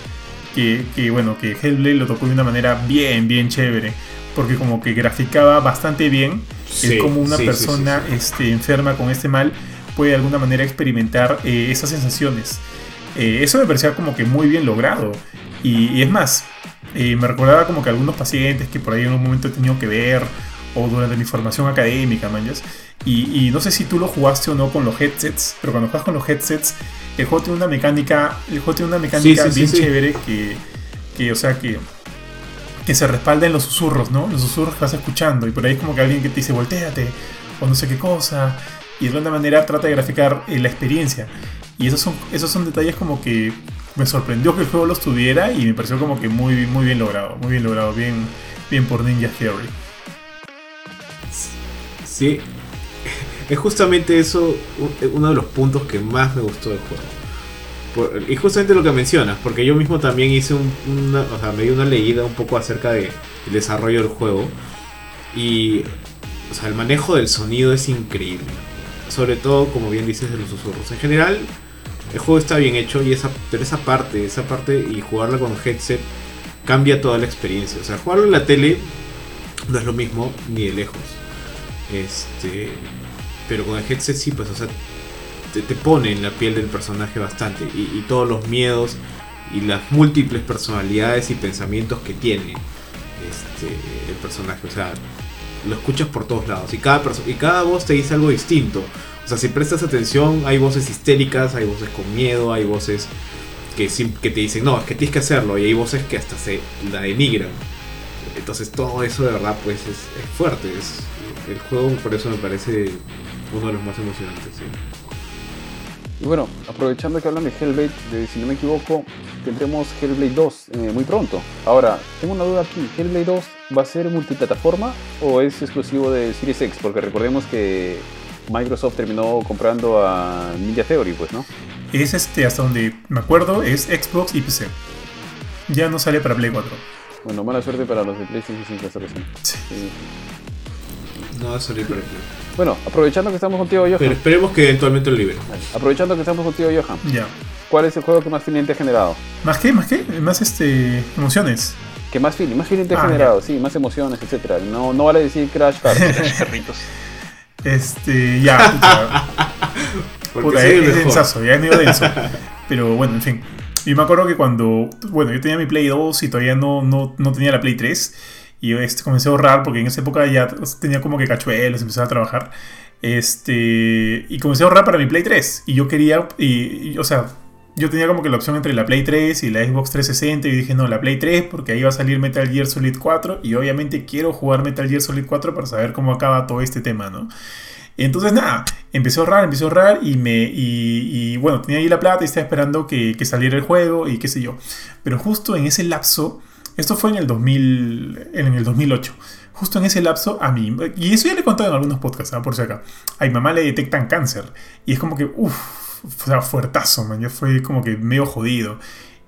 que, que, bueno, que Hellblade lo tocó de una manera bien, bien chévere. Porque como que graficaba bastante bien sí, el cómo una sí, persona sí, este, enferma con este mal puede de alguna manera experimentar eh, esas sensaciones. Eh, eso me parecía como que muy bien logrado. Y, y es más, eh, me recordaba como que algunos pacientes que por ahí en un momento he tenido que ver o durante mi formación académica, manjas. Y, y, no sé si tú lo jugaste o no con los headsets, pero cuando juegas con los headsets, el juego tiene una mecánica, el juego tiene una mecánica bien chévere que, que, o sea, que, que se respalda en los susurros, ¿no? Los susurros que vas escuchando y por ahí como que alguien que te dice volteate o no sé qué cosa y de alguna manera trata de graficar eh, la experiencia. Y esos son, esos son detalles como que me sorprendió que el juego los tuviera y me pareció como que muy, muy bien logrado, muy bien logrado, bien, bien por Ninja Theory. Sí, es justamente eso uno de los puntos que más me gustó del juego. Y justamente lo que mencionas, porque yo mismo también hice un, una, o sea, me di una leída un poco acerca del de desarrollo del juego. Y, o sea, el manejo del sonido es increíble. Sobre todo, como bien dices, de los susurros. En general, el juego está bien hecho, y esa, pero esa parte, esa parte y jugarla con headset cambia toda la experiencia. O sea, jugarlo en la tele no es lo mismo ni de lejos. Este, pero con el headset sí, pues, o sea, te, pone en la piel del personaje bastante. Y, todos los miedos y las múltiples personalidades y pensamientos que tiene este, el personaje. O sea, lo escuchas por todos lados. Y cada, y cada voz te dice algo distinto. O sea, si prestas atención, hay voces histéricas, hay voces con miedo, hay voces que, que te dicen, no, es que tienes que hacerlo. Y hay voces que hasta se la denigran. Entonces todo eso de verdad pues es, fuerte. Es, el juego por eso me parece uno de los más emocionantes. Y bueno, aprovechando que hablan de Hellblade, de, si no me equivoco, tendremos Hellblade 2 eh, muy pronto. Ahora, tengo una duda aquí, ¿Hellblade 2 va a ser multiplataforma o es exclusivo de Series X? Porque recordemos que Microsoft terminó comprando a Ninja Theory, pues, ¿no? Es este, hasta donde me acuerdo, es Xbox y PC. Ya no sale para Play 4. Bueno, mala suerte para los de PlayStation 5 esta ocasión. Sí. Sí. No va a salir para Play. Bueno, aprovechando que estamos contigo, Johan. Pero esperemos que eventualmente lo liberen. Aprovechando que estamos contigo, Johan. Ya. ¿Cuál es el juego que más feeling te ha generado? ¿Más qué? ¿Más qué? Más este. emociones. ¿Qué más feeling? Más feeling te ha ah, generado, ya. sí, más emociones, etcétera. No, no vale decir Crash Carritos. Este, ya, puta. puta es, es densazo, ya es medio denso. Pero bueno, en fin. Yo me acuerdo que cuando, bueno, yo tenía mi Play 2 y todavía no, no, no tenía la Play 3. Y este, comencé a ahorrar porque en esa época ya tenía como que cachuelos, empezaba a trabajar. Este, y comencé a ahorrar para mi Play 3. Y yo quería, y, o sea, yo tenía como que la opción entre la Play 3 y la Xbox 360. Y dije, no, la Play 3 porque ahí va a salir Metal Gear Solid 4. Y obviamente quiero jugar Metal Gear Solid 4 para saber cómo acaba todo este tema, ¿no? Entonces, nada, empecé a ahorrar, empecé a ahorrar y me. Y, y bueno, tenía ahí la plata y estaba esperando que, que, saliera el juego y qué sé yo. Pero justo en ese lapso, esto fue en el 2000, en el 2008. Justo en ese lapso, a mí, y eso ya le he contado en algunos podcasts, ¿eh? por si acá, a mi mamá le detectan cáncer. Y es como que, uff, o sea, fuertazo, man, ya fue como que medio jodido.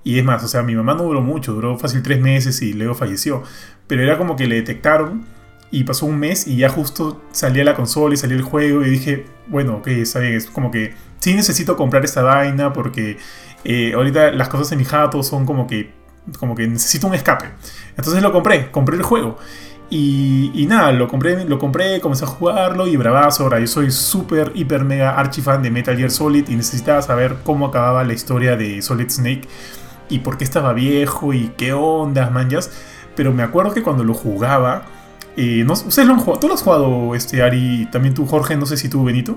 Y es más, o sea, mi mamá no duró mucho, duró fácil tres meses y luego falleció. Pero era como que le detectaron y pasó un mes y ya justo salía la consola y salía el juego y dije, bueno, ok, está es como que sí necesito comprar esta vaina porque eh, ahorita las cosas en mi jato son como que, como que necesito un escape. Entonces lo compré, compré el juego. Y, y, nada, lo compré, lo compré, comencé a jugarlo y bravazo. Ahora yo soy súper, hiper, mega archifan de Metal Gear Solid y necesitaba saber cómo acababa la historia de Solid Snake. y por qué estaba viejo y qué ondas, manjas. Pero me acuerdo que cuando lo jugaba, eh, no, ¿ustedes lo han jugado? ¿Tú lo has jugado, este, Ari? También tú, Jorge, no sé si tú, Benito.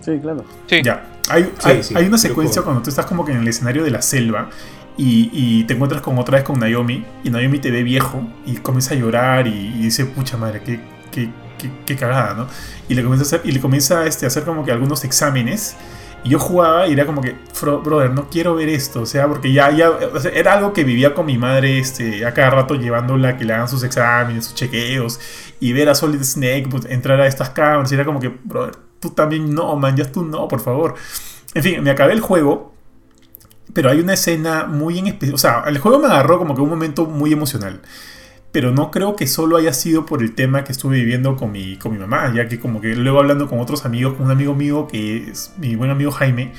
Sí, claro. Sí. Ya. Hay, Sí, hay, sí, hay una secuencia cuando tú estás como que en el escenario de la selva y, y te encuentras con otra vez con Naomi y Naomi te ve viejo y comienza a llorar y, y dice, pucha madre, qué, qué, qué, qué cagada, ¿no? Y le comienza a hacer, y le comienza este, hacer como que algunos exámenes y yo jugaba y era como que, "Fro- brother, no quiero ver esto, o sea, porque ya, ya o sea, era algo que vivía con mi madre este, a cada rato llevándola a que le hagan sus exámenes, sus chequeos, y ver a Solid Snake pues, entrar a estas cámaras, y era como que, brother, tú también no, man, ya tú no, por favor. En fin, me acabé el juego, pero hay una escena muy en especial, o sea, el juego me agarró como que un momento muy emocional. Pero no creo que solo haya sido por el tema que estuve viviendo con mi, con mi mamá, ya que como que luego hablando con otros amigos, con un amigo mío que es mi buen amigo Jaime,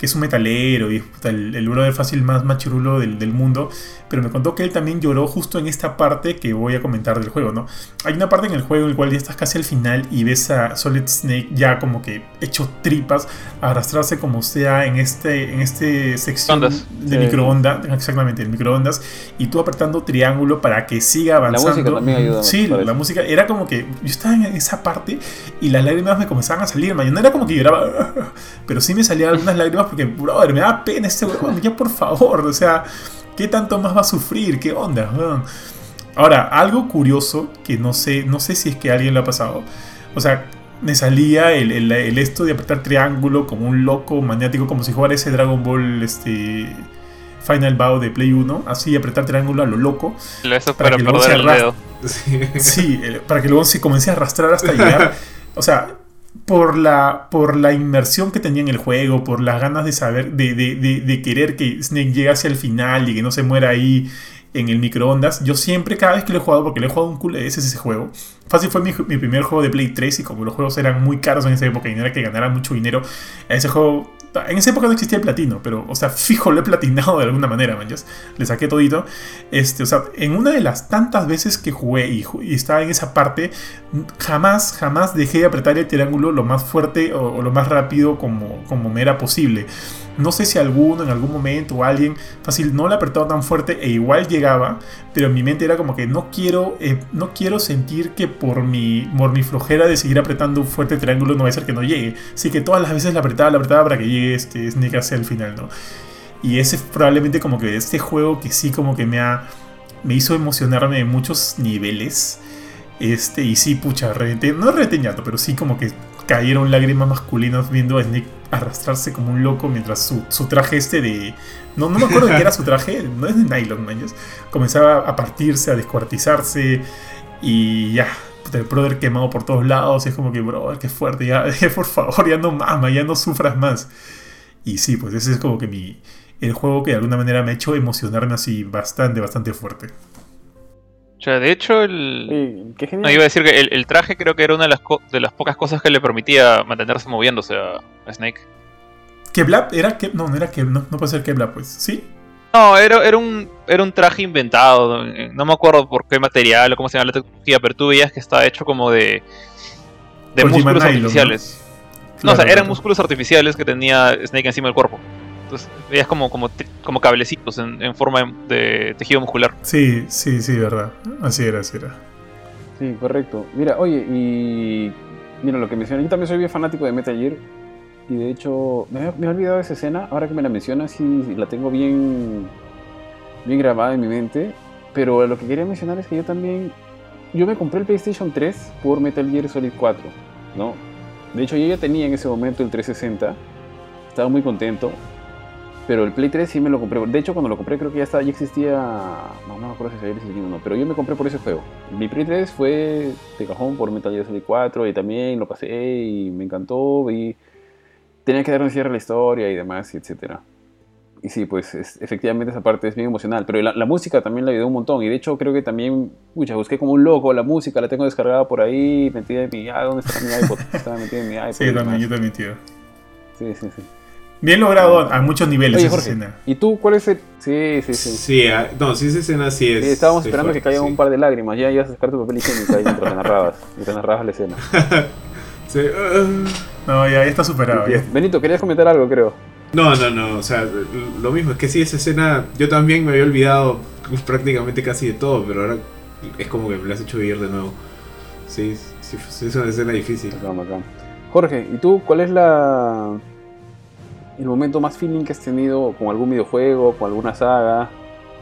que es un metalero y es el, el brother fácil más machirulo del, del mundo, pero me contó que él también lloró justo en esta parte que voy a comentar del juego, ¿no? Hay una parte en el juego en el cual ya estás casi al final y ves a Solid Snake ya como que hecho tripas, arrastrarse como sea en este, en este sección Ondas. de Sí. microondas, exactamente, el microondas, y tú apretando triángulo para que siga avanzando. música también ayuda Sí, la eso. música era como que yo estaba en esa parte y las lágrimas me comenzaban a salir, man. Yo no era como que lloraba, pero sí me salían algunas lágrimas porque, brother, me da pena este huevón, ya por favor, o sea, ¿qué tanto más va a sufrir? ¿Qué onda? weón? Ahora, algo curioso que no sé, no sé si es que a alguien lo ha pasado, o sea, me salía el, el- el esto de apretar triángulo como un loco maniático, como si jugara ese Dragon Ball, este... Final Bow de Play 1, así apretar triángulo a lo loco. Eso Para para que luego perder se el dedo. Sí. Sí, para que luego se comencé a arrastrar hasta llegar. O sea, por la, por la inmersión que tenía en el juego, por las ganas de saber, de, de- de- querer que Snake llegue hacia el final y que no se muera ahí en el microondas. Yo siempre, cada vez que lo he jugado, porque lo he jugado un culo de veces ese juego. Fácil fue mi, mi primer juego de Play 3 y como los juegos eran muy caros en esa época y no era que ganara mucho dinero, ese juego... En esa época no existía el platino, pero, o sea, fijo, lo he platinado de alguna manera, man. Le saqué todito. Este, o sea, en una de las tantas veces que jugué y, y estaba en esa parte, jamás, jamás dejé de apretar el triángulo lo más fuerte o, o lo más rápido como, como me era posible. No sé si alguno en algún momento o alguien fácil no lo apretaba tan fuerte e igual llegaba, pero en mi mente era como que no quiero, eh, no quiero sentir que por mi, por mi flojera de seguir apretando un fuerte triángulo no va a ser que no llegue. Así que todas las veces la apretaba, la apretaba para que llegue este Snake hacia el final, ¿no? Y ese es probablemente como que este juego que sí como que me ha me hizo emocionarme en muchos niveles. Este, y sí, pucha, reventé, no reventé en llanto, pero sí como que cayeron lágrimas masculinas viendo a Snake arrastrarse como un loco mientras su, su traje este de... No, no me acuerdo de qué era su traje, no es de nylon, ya. Comenzaba a partirse, a descuartizarse y ya, el brother quemado por todos lados, es como que, bro, qué fuerte, ya, por favor, ya no mama, ya no sufras más. Y sí, pues ese es como que mi... El juego que de alguna manera me ha hecho emocionarme así bastante, bastante fuerte. O sea, de hecho, el... Sí, qué genial. No, iba a decir que el, el traje creo que era una de las, co- de las pocas cosas que le permitía mantenerse moviéndose a, a Snake. Keblap era que no, no era que no, no puede ser Keblap, pues. ¿Sí? No, era, era, un, era un traje inventado. eh, No me acuerdo por qué material o cómo se llama la tecnología, pero tú veías que estaba hecho como de. de Por músculos Nylon, ¿no? artificiales. No, o sea, Claro, eran claro. músculos artificiales que tenía Snake encima del cuerpo. Entonces veías como, como, como cablecitos en, en forma de tejido muscular. Sí, sí, sí, verdad. Así era, así era. Sí, correcto. Mira, oye, y mira lo que mencioné, yo también soy bien fanático de Metal Gear. Y de hecho, me, he- me he olvidado de esa escena, ahora que me la mencionas, sí, la tengo bien, bien grabada en mi mente. Pero lo que quería mencionar es que yo también, yo me compré el PlayStation 3 por Metal Gear Solid 4, ¿no? De hecho, yo ya tenía en ese momento el 360, estaba muy contento. Pero el Play 3 sí me lo compré. De hecho, cuando lo compré creo que ya, estaba, ya existía... No, no me acuerdo si se había existido o no. Pero yo me compré por ese juego. Mi Play 3 fue de cajón por Metal Gear Solid 4 y también lo pasé y me encantó y tenía que dar un cierre a la historia y demás, y etcétera. Y sí, pues es- efectivamente esa parte es bien emocional. Pero la, la música también la ayudó un montón. Y de hecho creo que también, pucha, busqué como un loco la música, la tengo descargada por ahí, metida en mi... Ah, ¿dónde está mi iPod? Estaba metida en mi iPod. Sí, también, yo también, tío. Sí, sí, sí. Bien logrado a muchos niveles Oye, esa Jorge, escena. ¿y tú cuál es el...? Sí, sí, sí. Sí, ah, no, sí, esa escena sí es. Sí, estábamos es esperando que caigan sí. un par de lágrimas. Ya ibas a sacar tu papel higiénico ahí mientras te narrabas. Mientras narrabas la escena. Sí, ah, No, ya, ya está superado. ya. Benito, querías comentar algo, creo. No, no, no, o sea, lo mismo, es que sí, esa escena, yo también me había olvidado prácticamente casi de todo, pero ahora es como que me la has hecho vivir de nuevo. Sí, sí, sí es una escena difícil. Bacán, bacán. Jorge, ¿y tú cuál es la el momento más feeling que has tenido con algún videojuego, con alguna saga?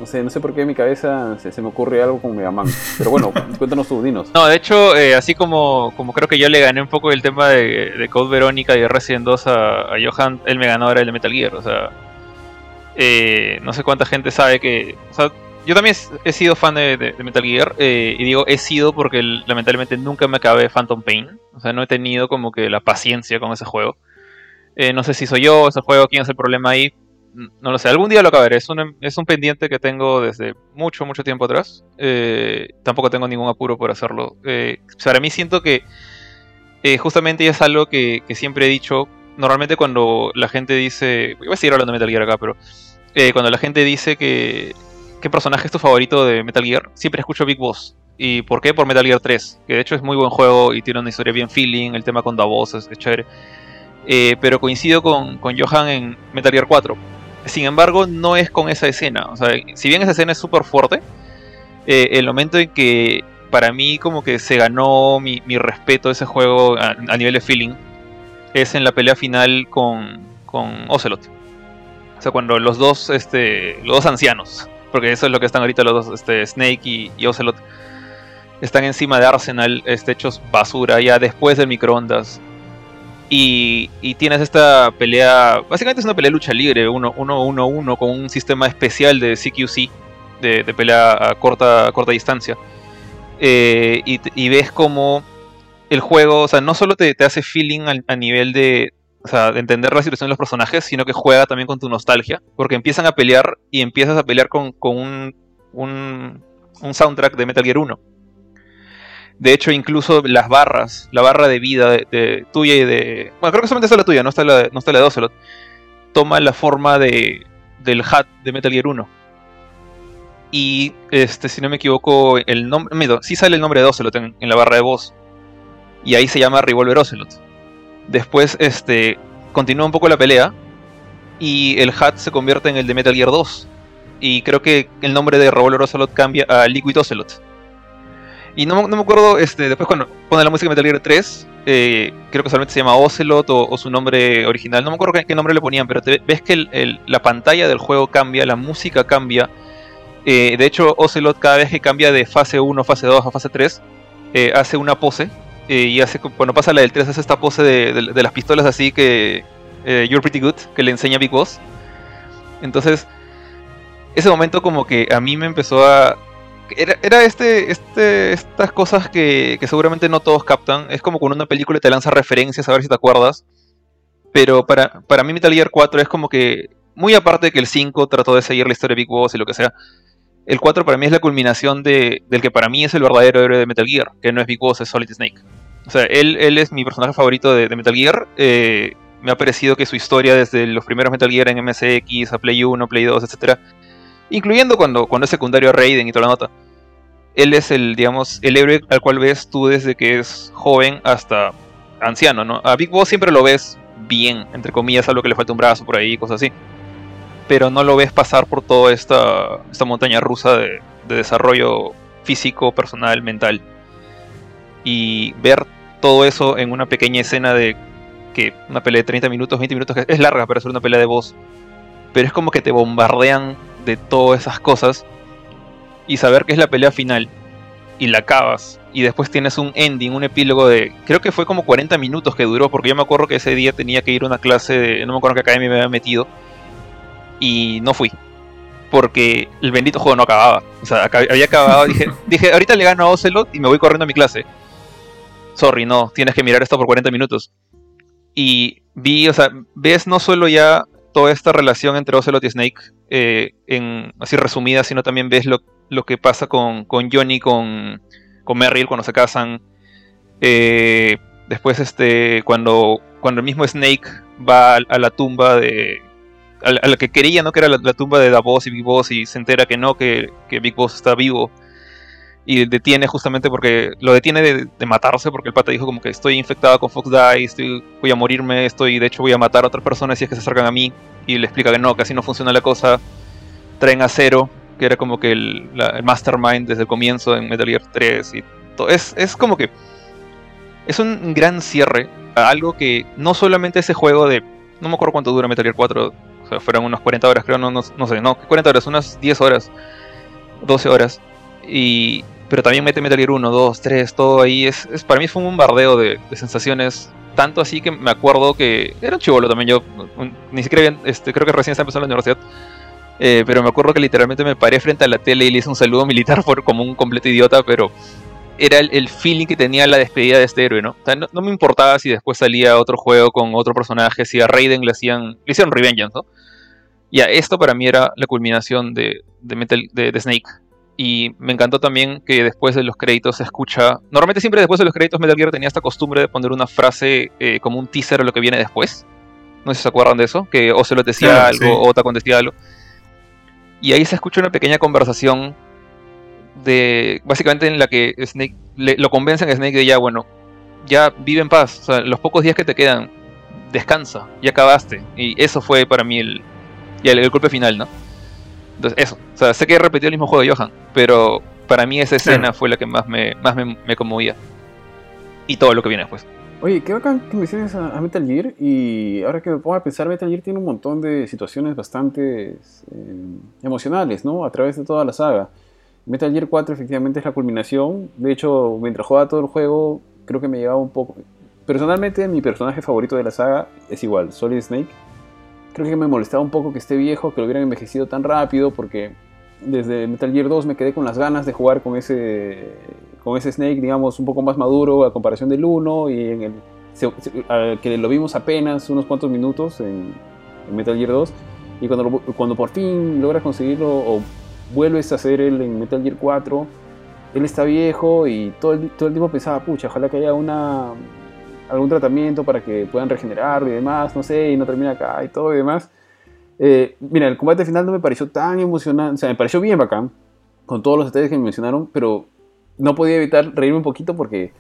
No sé, no sé por qué en mi cabeza se, se me ocurre algo con Mega Man. Pero bueno, cuéntanos tus dinos. No, de hecho, eh, así como, como creo que yo le gané un poco el tema de, de Code Verónica y de Resident 2 a, a Johan, él me ganó ahora el de Metal Gear. O sea, eh, no sé cuánta gente sabe que. O sea, yo también he sido fan de, de- de Metal Gear. eh, y digo he sido porque lamentablemente nunca me acabé Phantom Pain. O sea, no he tenido como que la paciencia con ese juego. Eh, no sé si soy yo, ese juego, quién es el problema ahí. No lo sé, algún día lo acabaré. Es un, es un pendiente que tengo desde mucho, mucho tiempo atrás. Eh, tampoco tengo ningún apuro por hacerlo. Eh, para mí siento que eh, justamente es algo que, que siempre he dicho. Normalmente cuando la gente dice... Voy a seguir hablando de Metal Gear acá, pero... cuando la gente dice que... ¿Qué personaje es tu favorito de Metal Gear? Siempre escucho Big Boss. ¿Y por qué? Por Metal Gear 3. Que de hecho es muy buen juego y tiene una historia bien feeling. El tema con Davos es, es chévere. Eh, pero coincido con, con Johan en Metal Gear 4. Sin embargo, no es con esa escena. O sea, si bien esa escena es súper fuerte, eh, el momento en que para mí como que se ganó mi, mi respeto a ese juego a, nivel de feeling es en la pelea final con, con Ocelot. O sea, cuando los dos, este, los dos ancianos, porque eso es lo que están ahorita los dos, este, Snake y, y Ocelot, están encima de Arsenal, este, hechos basura, ya después del microondas. Y, y tienes esta pelea, básicamente es una pelea de lucha libre, 1-1-1 con un sistema especial de CQC, de, pelea a corta, corta distancia. Eh, y, y ves como el juego, o sea, no solo te, te hace feeling a, nivel de, o sea, de entender la situación de los personajes, sino que juega también con tu nostalgia, porque empiezan a pelear y empiezas a pelear con, con un, un, un soundtrack de Metal Gear 1. De hecho, incluso las barras, la barra de vida de, tuya y de... Bueno, creo que solamente está la tuya, no está la, no está la de Ocelot. Toma la forma de, del HUD de Metal Gear 1. Y, este, si no me equivoco, el nombre... Sí sale el nombre de Ocelot en, en la barra de voz. Y ahí se llama Revolver Ocelot. Después, este, continúa un poco la pelea. Y el HUD se convierte en el de Metal Gear 2. Y creo que el nombre de Revolver Ocelot cambia a Liquid Ocelot. Y no, no me acuerdo, este, después cuando pone la música de Metal Gear 3, eh, creo que solamente se llama Ocelot o, su nombre original. No me acuerdo qué, nombre le ponían, pero ves que la pantalla del juego cambia, la música cambia. Eh, de hecho, Ocelot cada vez que cambia de fase 1, fase 2 a fase 3, eh, hace una pose. y hace, cuando pasa la del 3, hace esta pose de, las pistolas así que... You're Pretty Good, que le enseña Big Boss. Entonces, ese momento como que a mí me empezó a... Era, era este, este, estas cosas que, que seguramente no todos captan. Es como cuando una película te lanza referencias a ver si te acuerdas. Pero para, para mí Metal Gear 4 es como que, muy aparte de que el 5 trató de seguir la historia de Big Boss y lo que sea, el 4 para mí es la culminación de, del que para mí es el verdadero héroe de Metal Gear, que no es Big Boss, es Solid Snake. O sea, él, él es mi personaje favorito de, Metal Gear. eh, me ha parecido que su historia desde los primeros Metal Gear en MSX, a Play 1, Play 2, etcétera, incluyendo cuando, cuando es secundario a Raiden y toda la nota. Él es el, digamos, el héroe al cual ves tú desde que es joven hasta anciano, ¿no? A Big Boss siempre lo ves bien, entre comillas, algo que le falta un brazo por ahí, cosas así. Pero no lo ves pasar por toda esta, esta montaña rusa de, de desarrollo físico, personal, mental. Y ver todo eso en una pequeña escena de que una pelea de 30 minutos, 20 minutos, que es larga para hacer una pelea de voz. Pero es como que te bombardean de todas esas cosas y saber que es la pelea final y la acabas y después tienes un ending, un epílogo de creo que fue como 40 minutos que duró porque yo me acuerdo que ese día tenía que ir a una clase de no me acuerdo qué academia me había metido y no fui porque el bendito juego no acababa, o sea, había acabado, dije, dije, ahorita le gano a Ocelot y me voy corriendo a mi clase. Sorry, no, tienes que mirar esto por 40 minutos. Y vi, o sea, ves no solo ya toda esta relación entre Ocelot y Snake, eh, en, así resumida, sino también ves lo, lo que pasa con, con Johnny, con, con Merrill cuando se casan. Eh, después, este, cuando, cuando el mismo Snake va a, la tumba de. A, la- que quería, ¿no? Que era la, la tumba de Davos y Big Boss, y se entera que no, que, que Big Boss está vivo. Y detiene justamente porque lo detiene de, matarse porque el pata dijo como que estoy infectado con Fox Die, estoy, voy a morirme, estoy de hecho voy a matar a otras personas si es que se acercan a mí y le explica que no, que así no funciona la cosa. Traen a Cero, que era como que el, mastermind desde el comienzo en Metal Gear 3 y todo. Es, es como que es un gran cierre a algo que no solamente ese juego de no me acuerdo cuánto dura Metal Gear 4, o sea, fueron unos 40 horas, creo, no, no, no sé, no, 40 horas, unas 10 horas, 12 horas. Y pero también mete Metal Gear 1, 2, 3, todo ahí. Es, para mí fue un bombardeo de, sensaciones. Tanto así que me acuerdo que. Era un chivolo también, yo. ni siquiera bien, este, creo que recién estaba empezando la universidad. Eh, pero me acuerdo que literalmente me paré frente a la tele y le hice un saludo militar por, como un completo idiota, pero era el, feeling que tenía la despedida de este héroe, ¿no? no, me importaba si después salía otro juego con otro personaje, si a Raiden le hacían, le hicieron Revengeance, ¿no? Ya, esto para mí era la culminación de, de, Metal, de Snake. Y me encantó también que después de los créditos se escucha. Normalmente, siempre después de los créditos, Metal Gear tenía esta costumbre de poner una frase eh, como un teaser de lo que viene después. No sé si se acuerdan de eso. Que o se lo decía algo, o Otacon decía algo. Y ahí se escucha una pequeña conversación de. Básicamente en la que Snake. lo convencen a Snake de ya, bueno, ya vive en paz. O sea, los pocos días que te quedan, descansa, ya acabaste. Y eso fue para mí el, el golpe final, ¿no? Entonces, eso. O sea, sé que he repetido el mismo juego de Johan, pero para mí esa escena fue la que más me, más me, conmovía. Y todo lo que viene después. Oye, qué bacán que menciones a, a, Metal Gear y ahora que me pongo a pensar, Metal Gear tiene un montón de situaciones bastante eh, emocionales, ¿no? A través de toda la saga. Metal Gear 4 efectivamente es la culminación. De hecho, mientras jugaba todo el juego, creo que me llevaba un poco... Personalmente, mi personaje favorito de la saga es igual, Solid Snake creo que me molestaba un poco que esté viejo, que lo hubieran envejecido tan rápido, porque desde Metal Gear 2 me quedé con las ganas de jugar con ese, con ese Snake, digamos, un poco más maduro a comparación del 1 y en el que lo vimos apenas unos cuantos minutos en, Metal Gear 2 y cuando, cuando por fin logras conseguirlo o vuelves a hacer él en Metal Gear 4 él está viejo y todo el, todo el tiempo pensaba pucha ojalá que haya una algún tratamiento para que puedan regenerar y demás, no sé, y no termina acá y todo y demás. Eh, mira, el combate final no me pareció tan emocionante, o sea, me pareció bien bacán, con todos los detalles que me mencionaron, pero no podía evitar reírme un poquito porque...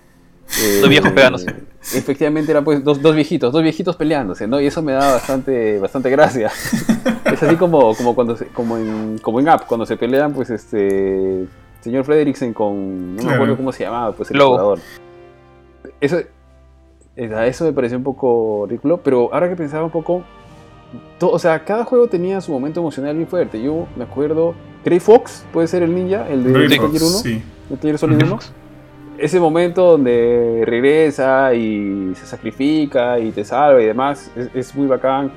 Eh, dos viejos pegándose. Efectivamente eran pues dos, dos, viejitos, dos viejitos peleándose, ¿no? Y eso me da bastante, bastante gracia. es así como, como, cuando como, en, como en App, cuando se pelean, pues este... Señor Frederiksen con... No me acuerdo cómo se llamaba, pues el jugador. Eso, eso me pareció un poco ridículo, pero ahora que pensaba un poco, o sea, cada juego tenía su momento emocional bien fuerte. Yo me acuerdo, Grey Fox puede ser el ninja, el de Metal Gear 1, sí. Metal Solid 1. Ese momento donde regresa y se sacrifica y te salva y demás, es, muy bacán.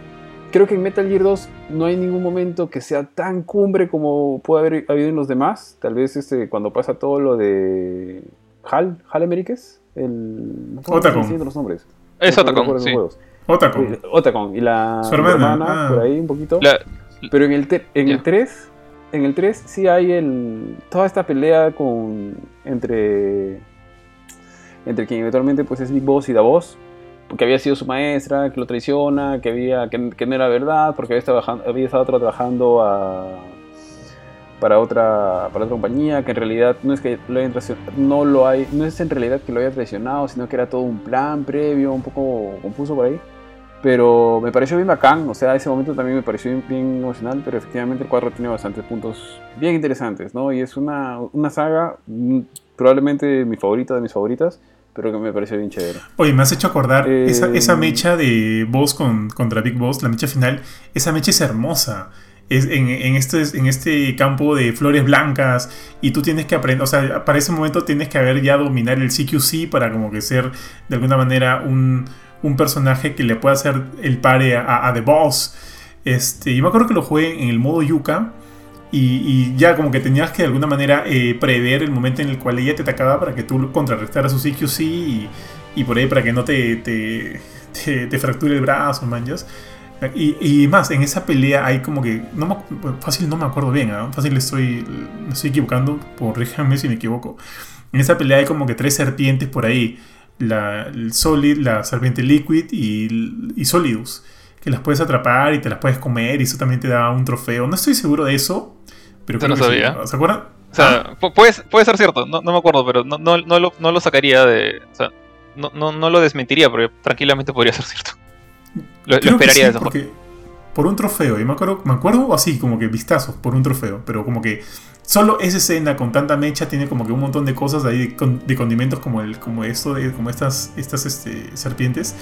Creo que en Metal Gear 2 no hay ningún momento que sea tan cumbre como puede haber habido en los demás. Tal vez este, cuando pasa todo lo de Hal, Hal Ameriques el. No Otacon. los nombres. Es Otacon, sí. Otacon. Otacon. Y la Su hermana, ah. por ahí un poquito. Pero en el, en el 3, en el 3 sí hay el, toda esta pelea con entre entre quien eventualmente pues es Big Boss y Davos, porque había sido su maestra, que lo traiciona, que había que, que no era verdad, porque había estado, había estado trabajando a para otra, para otra compañía, que en realidad no es que lo hayan no lo hay, no es en realidad que lo haya traicionado, sino que era todo un plan previo, un poco confuso por ahí. Pero me pareció bien bacán, o sea, ese momento también me pareció bien, emocional, pero efectivamente el cuadro tiene bastantes puntos bien interesantes, ¿no? Y es una, una saga, mm, probablemente mi favorita de mis favoritas, pero que me pareció bien chévere. Oye, me has hecho acordar esa, esa, eh, mecha de Boss con, contra Big Boss, la mecha final, esa mecha es hermosa en, este, en este campo de flores blancas y tú tienes que aprender, o sea, para ese momento tienes que haber ya dominar el CQC para como que ser de alguna manera un, personaje que le pueda hacer el pare a, The Boss. Este, yo me acuerdo que lo jugué en el modo Yuka y, ya como que tenías que de alguna manera eh, prever el momento en el cual ella te atacaba para que tú contrarrestaras su CQC y, y por ahí para que no te, te, te, fracture el brazo, manjas. Y, más, en esa pelea hay como que. No fácil no me acuerdo bien, ¿eh? fácil estoy, me estoy equivocando, corríjame si me equivoco. En esa pelea hay como que tres serpientes por ahí: la el Solid, la serpiente Liquid y, y Solidus. Que las puedes atrapar y te las puedes comer y eso también te da un trofeo. No estoy seguro de eso, pero creo no sabía. ¿Se acuerdan? O sea, pu- puede, puede ser cierto, no, no me acuerdo, pero no, no, no, lo, no lo sacaría de. O sea, no, no, no lo desmentiría, porque tranquilamente podría ser cierto. Lo, esperaría sí, de porque por un trofeo, y me acuerdo, me acuerdo así, como que vistazos, por un trofeo, pero como que solo esa escena con tanta mecha tiene como que un montón de cosas ahí de, con- de condimentos como el, como esto, de, como estas, estas este, serpientes,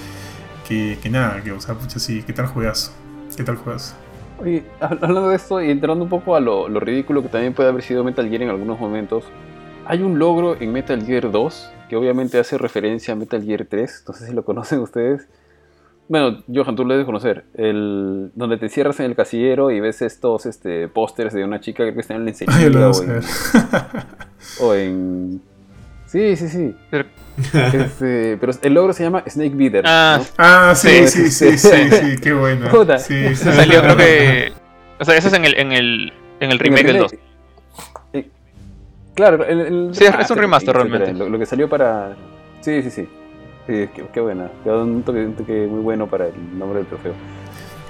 que, que nada, que o sea, pucha, sí, qué tal juegazo, qué tal juegazo. Oye, hab- hablando de esto y entrando un poco a lo, lo ridículo que también puede haber sido Metal Gear en algunos momentos, hay un logro en Metal Gear 2 que obviamente hace referencia a Metal Gear 3, no sé si lo conocen ustedes. Bueno, Johan, tú lo debes conocer, el, donde te cierras en el casillero y ves estos este, pósters de una chica que está en la Ay, yo lo enseñanza o, en, o en... Sí, sí, sí. Pero- Este, pero el logro se llama Snake Beater. Ah, ¿no? Ah, sí, Sí, sí, sí, sí, sí, qué bueno. Puta. Sí, sí. Salió, creo que. O sea, ese es en el, en el, en el remake del 2. Eh, Claro, el, el Sí, es un remaster realmente. Lo, lo que salió para. Sí, sí, sí. Sí, qué, qué buena. Un toque, un toque muy bueno para el nombre del trofeo.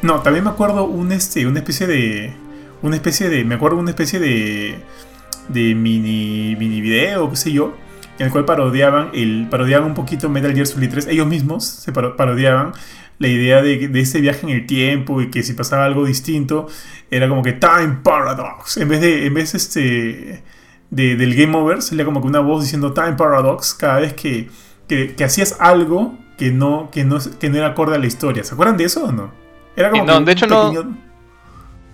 No, también me acuerdo un este, una especie de. Una especie de. Me acuerdo una especie de. de mini. mini video, qué sé yo. En el cual parodiaban el. parodiaban un poquito Metal Gear Solid 3. Ellos mismos se paro- parodiaban la idea de, de ese viaje en el tiempo y que si pasaba algo distinto, era como que Time Paradox. En vez de. En vez este. de- del Game Over, salía como que una voz diciendo Time Paradox cada vez que, que, que hacías algo que no, que, no, que no era acorde a la historia. ¿Se acuerdan de eso o no? Era como Sí, no, de hecho no- pequeño-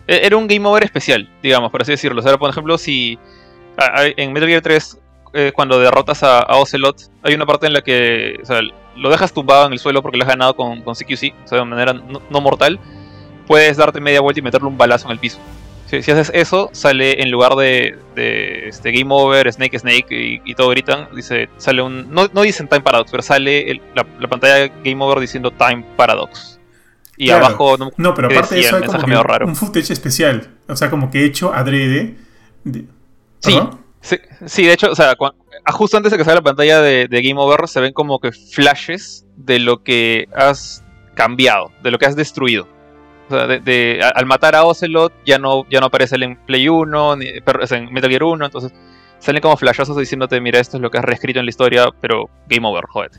E- Era un game over especial, digamos, por así decirlo. O sea, por ejemplo, si en Metal Gear 3, eh, cuando derrotas a, a Ocelot, hay una parte en la que o sea, lo dejas tumbado en el suelo porque lo has ganado con, con CQC, o sea, de manera no, no mortal. Puedes darte media vuelta y meterle un balazo en el piso. Si, si haces eso, sale en lugar de, de, este, Game Over, Snake Snake y, y todo gritan, dice, sale un. No, no dicen Time Paradox, pero sale el- la, la pantalla Game Over diciendo Time Paradox. Y Claro. abajo no, No, pero aparte de decía eso el hay como medio un, raro. un footage especial. O sea, como que hecho adrede. de- Sí. Sí, sí, de hecho, o sea, ah, justo antes de que salga la pantalla de, de Game Over, se ven como que flashes de lo que has cambiado, de lo que has destruido. O sea, de, de- al matar a Ocelot ya no, ya no aparece él en Play 1, ni, en Metal Gear 1, entonces salen como flashazos diciéndote, mira, esto es lo que has reescrito en la historia, pero Game Over, jódete.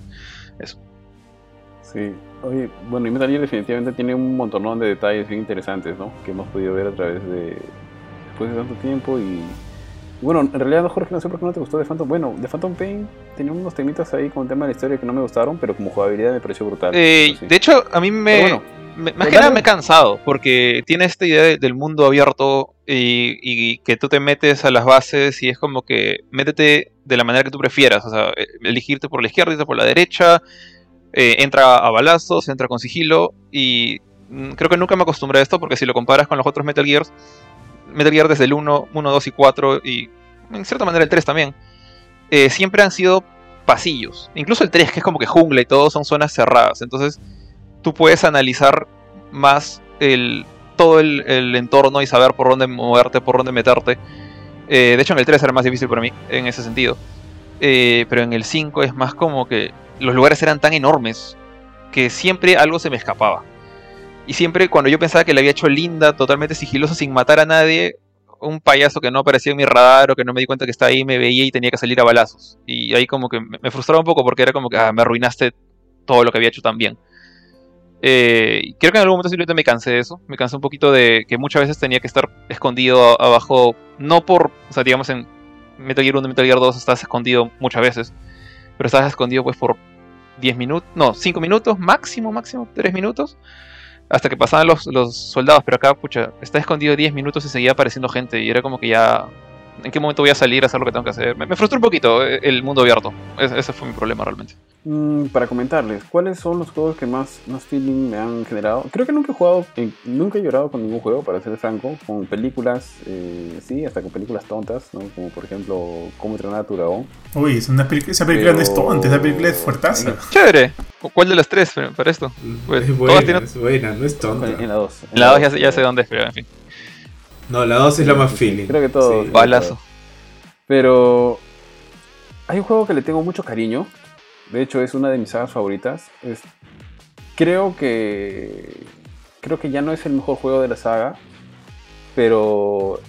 Sí. Oye, bueno, y Metal Gear definitivamente tiene un montón de detalles bien interesantes, ¿no? Que hemos podido ver a través de. después de tanto tiempo y. Bueno, en realidad, Jorge, no sé por qué no te gustó de Phantom. Bueno, de Phantom Pain tenía unos temitas ahí con el tema de la historia que no me gustaron, pero como jugabilidad me pareció brutal. Eh, eso sí. De hecho, a mí me, me- más Pero que nada me he cansado, porque tiene esta idea de- del mundo abierto y, y que tú te metes a las bases y es como que métete de la manera que tú prefieras, o sea, eh, elegirte por la izquierda, irte por la derecha, eh, entra a balazos, entra con sigilo y mm, creo que nunca me acostumbré a esto porque si lo comparas con los otros Metal Gears, Metal Gear desde el 1, 1, 2 y 4 y en cierta manera el 3 también, eh, siempre han sido pasillos, incluso el 3 que es como que jungla y todo son zonas cerradas, entonces tú puedes analizar más el, todo el, entorno y saber por dónde moverte, por dónde meterte. Eh, de hecho, en el 3 era más difícil para mí, en ese sentido. Eh, pero en el 5 es más como que los lugares eran tan enormes que siempre algo se me escapaba. Y siempre cuando yo pensaba que le había hecho linda, totalmente sigiloso, sin matar a nadie, un payaso que no aparecía en mi radar o que no me di cuenta que estaba ahí me veía y tenía que salir a balazos. Y ahí como que me me frustraba un poco porque era como que ah, me arruinaste todo lo que había hecho tan bien. Eh, creo que en algún momento simplemente me cansé de eso. Me cansé un poquito de que muchas veces tenía que estar escondido abajo, no por, o sea, digamos en Metal Gear 1 y Metal Gear 2 estás escondido muchas veces, pero estás escondido pues por 10 minutos, no, 5 minutos, máximo, máximo 3 minutos, hasta que pasaban los, los soldados, pero acá, pucha, está escondido 10 minutos y seguía apareciendo gente y era como que ya... ¿En qué momento voy a salir a hacer lo que tengo que hacer? Me, me frustró un poquito eh, el mundo abierto. Es- ese fue mi problema realmente. Mm, para comentarles, ¿cuáles son los juegos que más, más feeling me han generado? Creo que nunca he jugado, en- nunca he llorado con ningún juego, para ser franco, con películas, eh, sí, hasta con películas tontas, ¿no? Como por ejemplo, Cómo entrenar a tu dragón. Uy, es una esa película no es tonta, esa película es fuertaza. Chévere. ¿Cu- ¿Cuál de las tres eh, para esto? Pues, es todas buena, tienen- es buena, no es tonta. en la 2. En la 2 ya, sé- ya sé dónde es, pero en fin. No, la 2 es la más feeling. Creo que todo. Sí. Balazo. Pero hay un juego que le tengo mucho cariño. De hecho, es una de mis sagas favoritas. Creo que creo que ya no es el mejor juego de la saga, pero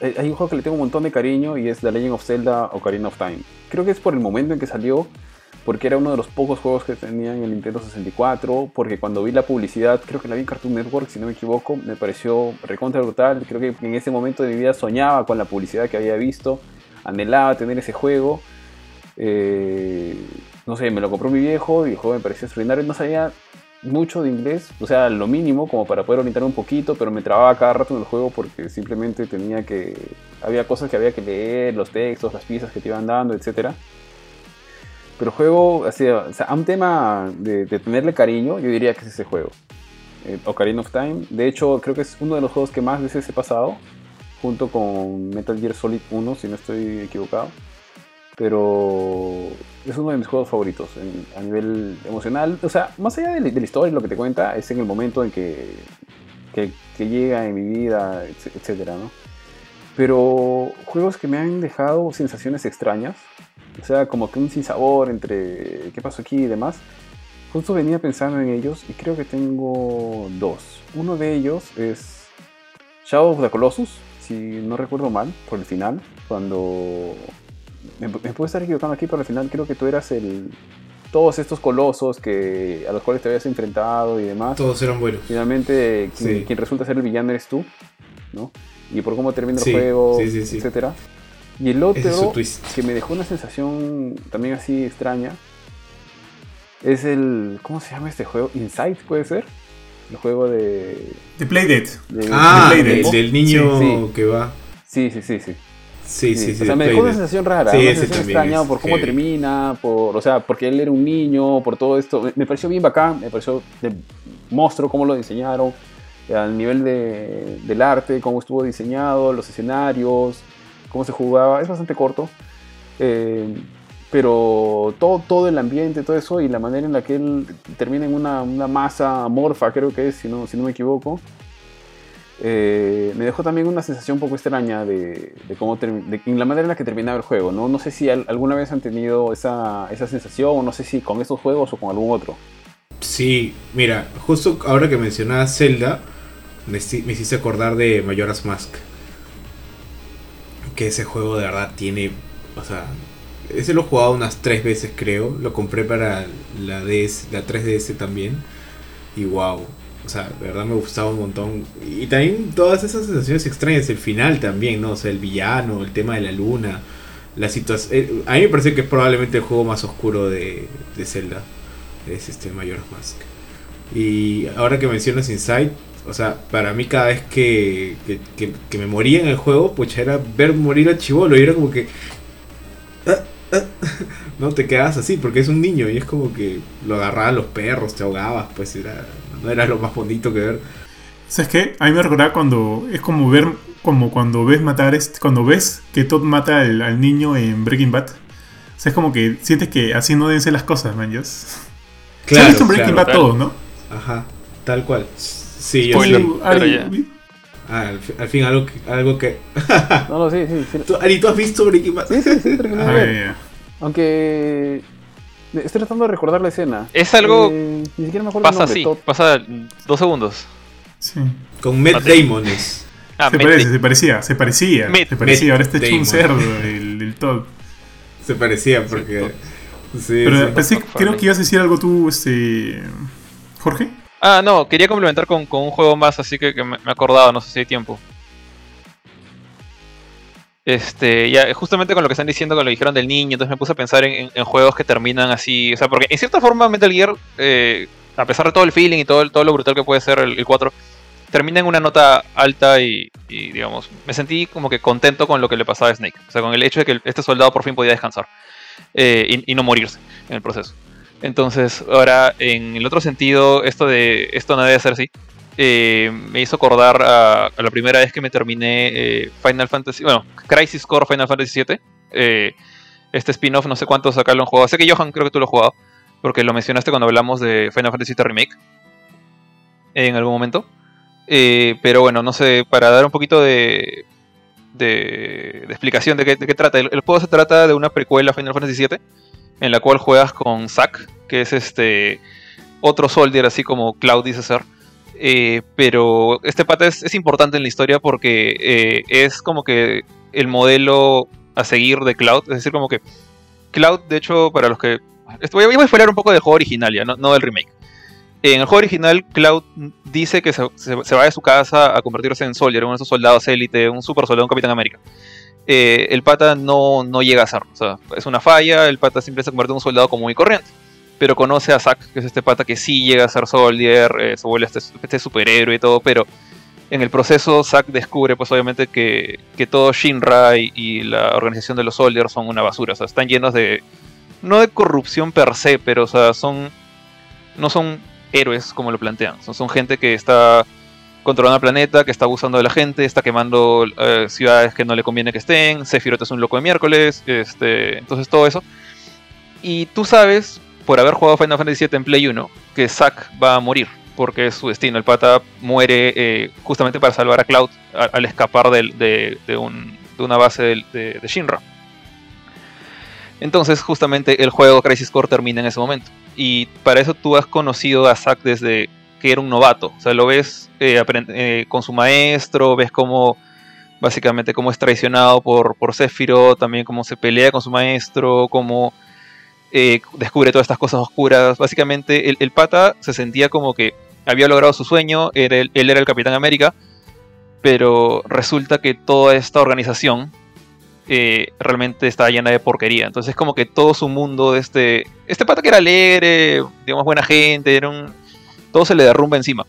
eh, hay un juego que le tengo un montón de cariño y es The Legend of Zelda Ocarina of Time. Creo que es por el momento en que salió, porque era uno de los pocos juegos que tenía en el Nintendo 64, porque cuando vi la publicidad, creo que la vi en Cartoon Network, si no me equivoco, me pareció recontra brutal. Creo que en ese momento de mi vida soñaba con la publicidad que había visto, anhelaba tener ese juego. Eh, no sé, me lo compró mi viejo el juego me pareció extraordinario. No sabía mucho de inglés, o sea, lo mínimo como para poder orientar un poquito, pero me trababa cada rato en el juego porque simplemente tenía que... Había cosas que había que leer, los textos, las piezas que te iban dando, etc. Pero juego, o sea, a un tema de, tenerle cariño, yo diría que es ese juego. Eh, Ocarina of Time. De hecho, creo que es uno de los juegos que más veces he pasado, junto con Metal Gear Solid 1, si no estoy equivocado pero es uno de mis juegos favoritos a nivel emocional. O sea, más allá de, la historia lo que te cuenta, es en el momento en que, que, llega en mi vida, etcétera, ¿no? Pero juegos que me han dejado sensaciones extrañas, o sea, como que un sinsabor entre qué pasó aquí y demás. Justo venía pensando en ellos y creo que tengo dos. Uno de ellos es Shadow of the Colossus, si no recuerdo mal, por el final, cuando me, puedo estar equivocando aquí, pero al final creo que tú eras el. Todos estos colosos que, a los cuales te habías enfrentado y demás. Todos eran buenos. Finalmente, quien, resulta ser el villano eres tú, ¿no? Y por cómo termina el juego, etcétera. Y el otro, que me dejó una sensación también así extraña, es el. ¿Cómo se llama este juego? Insight, puede ser. El juego de. De Playdate. ah, el del niño que va. Sí, sí, sí, sí. Sí, sí, sí. o sea, me dejó una sensación rara, una sensación extraña por cómo termina, por, o sea, porque él era un niño, por todo esto. Me, pareció bien bacán, me pareció de monstruo cómo lo diseñaron, al nivel de, del arte, cómo estuvo diseñado, los escenarios, cómo se jugaba. Es bastante corto, eh, pero todo, todo el ambiente, todo eso y la manera en la que él termina en una, una masa amorfa, creo que es, si no, si no me equivoco. Eh, me dejó también una sensación un poco extraña de, cómo de la manera en la que terminaba el juego. No, no sé si alguna vez han tenido esa, esa sensación o no sé si con estos juegos o con algún otro. Sí, mira, justo ahora que mencionabas Zelda, me, me hiciste acordar de Majora's Mask. Que ese juego de verdad tiene. O sea, ese lo he jugado unas tres veces, creo. Lo compré para la, DS, la 3DS también. Y wow, o sea, de verdad me gustaba un montón. Y también todas esas sensaciones extrañas, el final también, ¿no? O sea, el villano, el tema de la luna, la situación... Eh, a mí me parece que es probablemente el juego más oscuro de, de Zelda. Es este Majora's Mask. Y ahora que mencionas Inside, o sea, para mí cada vez que, que, me moría en el juego, pues era ver morir a Chivolo y era como que... Ah, ah, no te quedas así porque es un niño y es como que lo agarraban los perros, te ahogabas, pues era no era lo más bonito que ver. ¿Sabes qué? A mí me recordaba cuando. Es como ver. Como cuando ves matar. Este, cuando ves que Todd mata al, niño en Breaking Bad. O sea, es como que sientes que así no deben ser las cosas, man. Claro. Se ha visto en Breaking Bad todo, ¿no? Ajá, tal cual. Sí, yo sí. Ah, al, fin algo que. Algo que... no, no, sí, sí. ¿Tú, Ari, ¿tú has visto Breaking Bad? Sí, sí, sí, ah, Aunque Estoy tratando de recordar la escena. Es algo. Eh, ni siquiera me acuerdo Pasa así, pasa dos segundos. Sí. Con Matt Damon es. Ah, se, parece, se parecía, se parecía. se parecía, ahora está hecho un cerdo el, el Todd. Se parecía porque. Sí, Pero pensé, creo que ibas a decir algo tú, este. Jorge. Ah, no, quería complementar con, con un juego más, así que, que me, me acordaba, no sé si hay tiempo. Este, ya, justamente con lo que están diciendo, con lo que dijeron del niño, entonces me puse a pensar en, juegos que terminan así. O sea, porque en cierta forma Metal Gear, eh, a pesar de todo el feeling y todo, todo lo brutal que puede ser el, 4, termina en una nota alta y, digamos, me sentí como que contento con lo que le pasaba a Snake. O sea, con el hecho de que este soldado por fin podía descansar eh, y, no morirse en el proceso. Entonces, ahora, en el otro sentido, esto de esto no debe ser así. Eh, me hizo acordar a, la primera vez que me terminé eh, Final Fantasy, bueno, Crisis Core Final Fantasy VII. Eh, este spin-off, no sé cuántos acá lo han jugado. Sé que Johan creo que tú lo has jugado, porque lo mencionaste cuando hablamos de Final Fantasy VII Remake en algún momento. pero bueno, no sé, para dar un poquito de, de, explicación de qué, trata. El, juego se trata de una precuela Final Fantasy VII, en la cual juegas con Zack, que es este otro soldier, así como Cloud dice ser Eh, pero este pata es, importante en la historia porque eh, es como que el modelo a seguir de Cloud. Es decir, como que Cloud, de hecho, para los que... Voy a, voy a un poco del juego original ya, no, del remake. En el juego original, Cloud dice que se, va de su casa a convertirse en Soldier, uno de esos soldados élite, un super soldado, un Capitán América. Eh, el pata no, no llega a ser. O sea, es una falla, el pata siempre se convierte en un soldado común y corriente. Pero conoce a Zack, que es este pata que sí llega a ser Soldier, eh, se vuelve este, este, superhéroe y todo, pero en el proceso Zack descubre pues obviamente que, que todo Shinra y, la organización de los Soldiers son una basura. O sea, están llenos de... No de corrupción per se, pero o sea, son... No son héroes como lo plantean. Son, son gente que está controlando el planeta, que está abusando de la gente, está quemando eh, ciudades que no le conviene que estén, Sephiroth es un loco de miércoles, este, entonces todo eso. Y tú sabes, por haber jugado Final Fantasy VII en Play 1, que Zack va a morir, porque es su destino. El pata muere eh, justamente para salvar a Cloud al escapar de, una base de, Shinra. Entonces, justamente el juego Crisis Core termina en ese momento. Y para eso tú has conocido a Zack desde que era un novato. O sea, lo ves eh, eh, con su maestro, ves cómo básicamente cómo es traicionado por, por Sephiroth, también cómo se pelea con su maestro, cómo eh, descubre todas estas cosas oscuras. Básicamente el, pata se sentía como que había logrado su sueño, era él era el Capitán América, pero resulta que toda esta organización realmente estaba llena de porquería. Entonces como que todo su mundo de este... Este pata que era alegre, digamos buena gente, era un todo se le derrumba encima.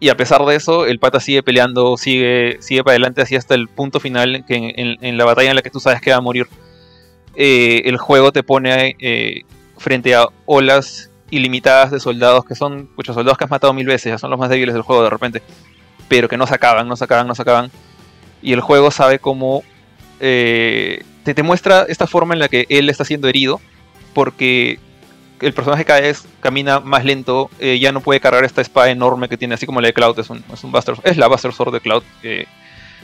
Y a pesar de eso, el pata sigue peleando, sigue, sigue para adelante así hasta el punto final, que en, la batalla en la que tú sabes que va a morir, eh, el juego te pone eh, frente a olas ilimitadas de soldados, que son muchos soldados que has matado mil veces, ya son los más débiles del juego de repente, pero que no se acaban, no se acaban, no se acaban. Y el juego sabe cómo eh, te, muestra esta forma en la que él está siendo herido, porque el personaje cada vez camina más lento, ya no puede cargar esta espada enorme que tiene, así como la de Cloud, es, un, es, un Buster, es la Buster Sword de Cloud, eh,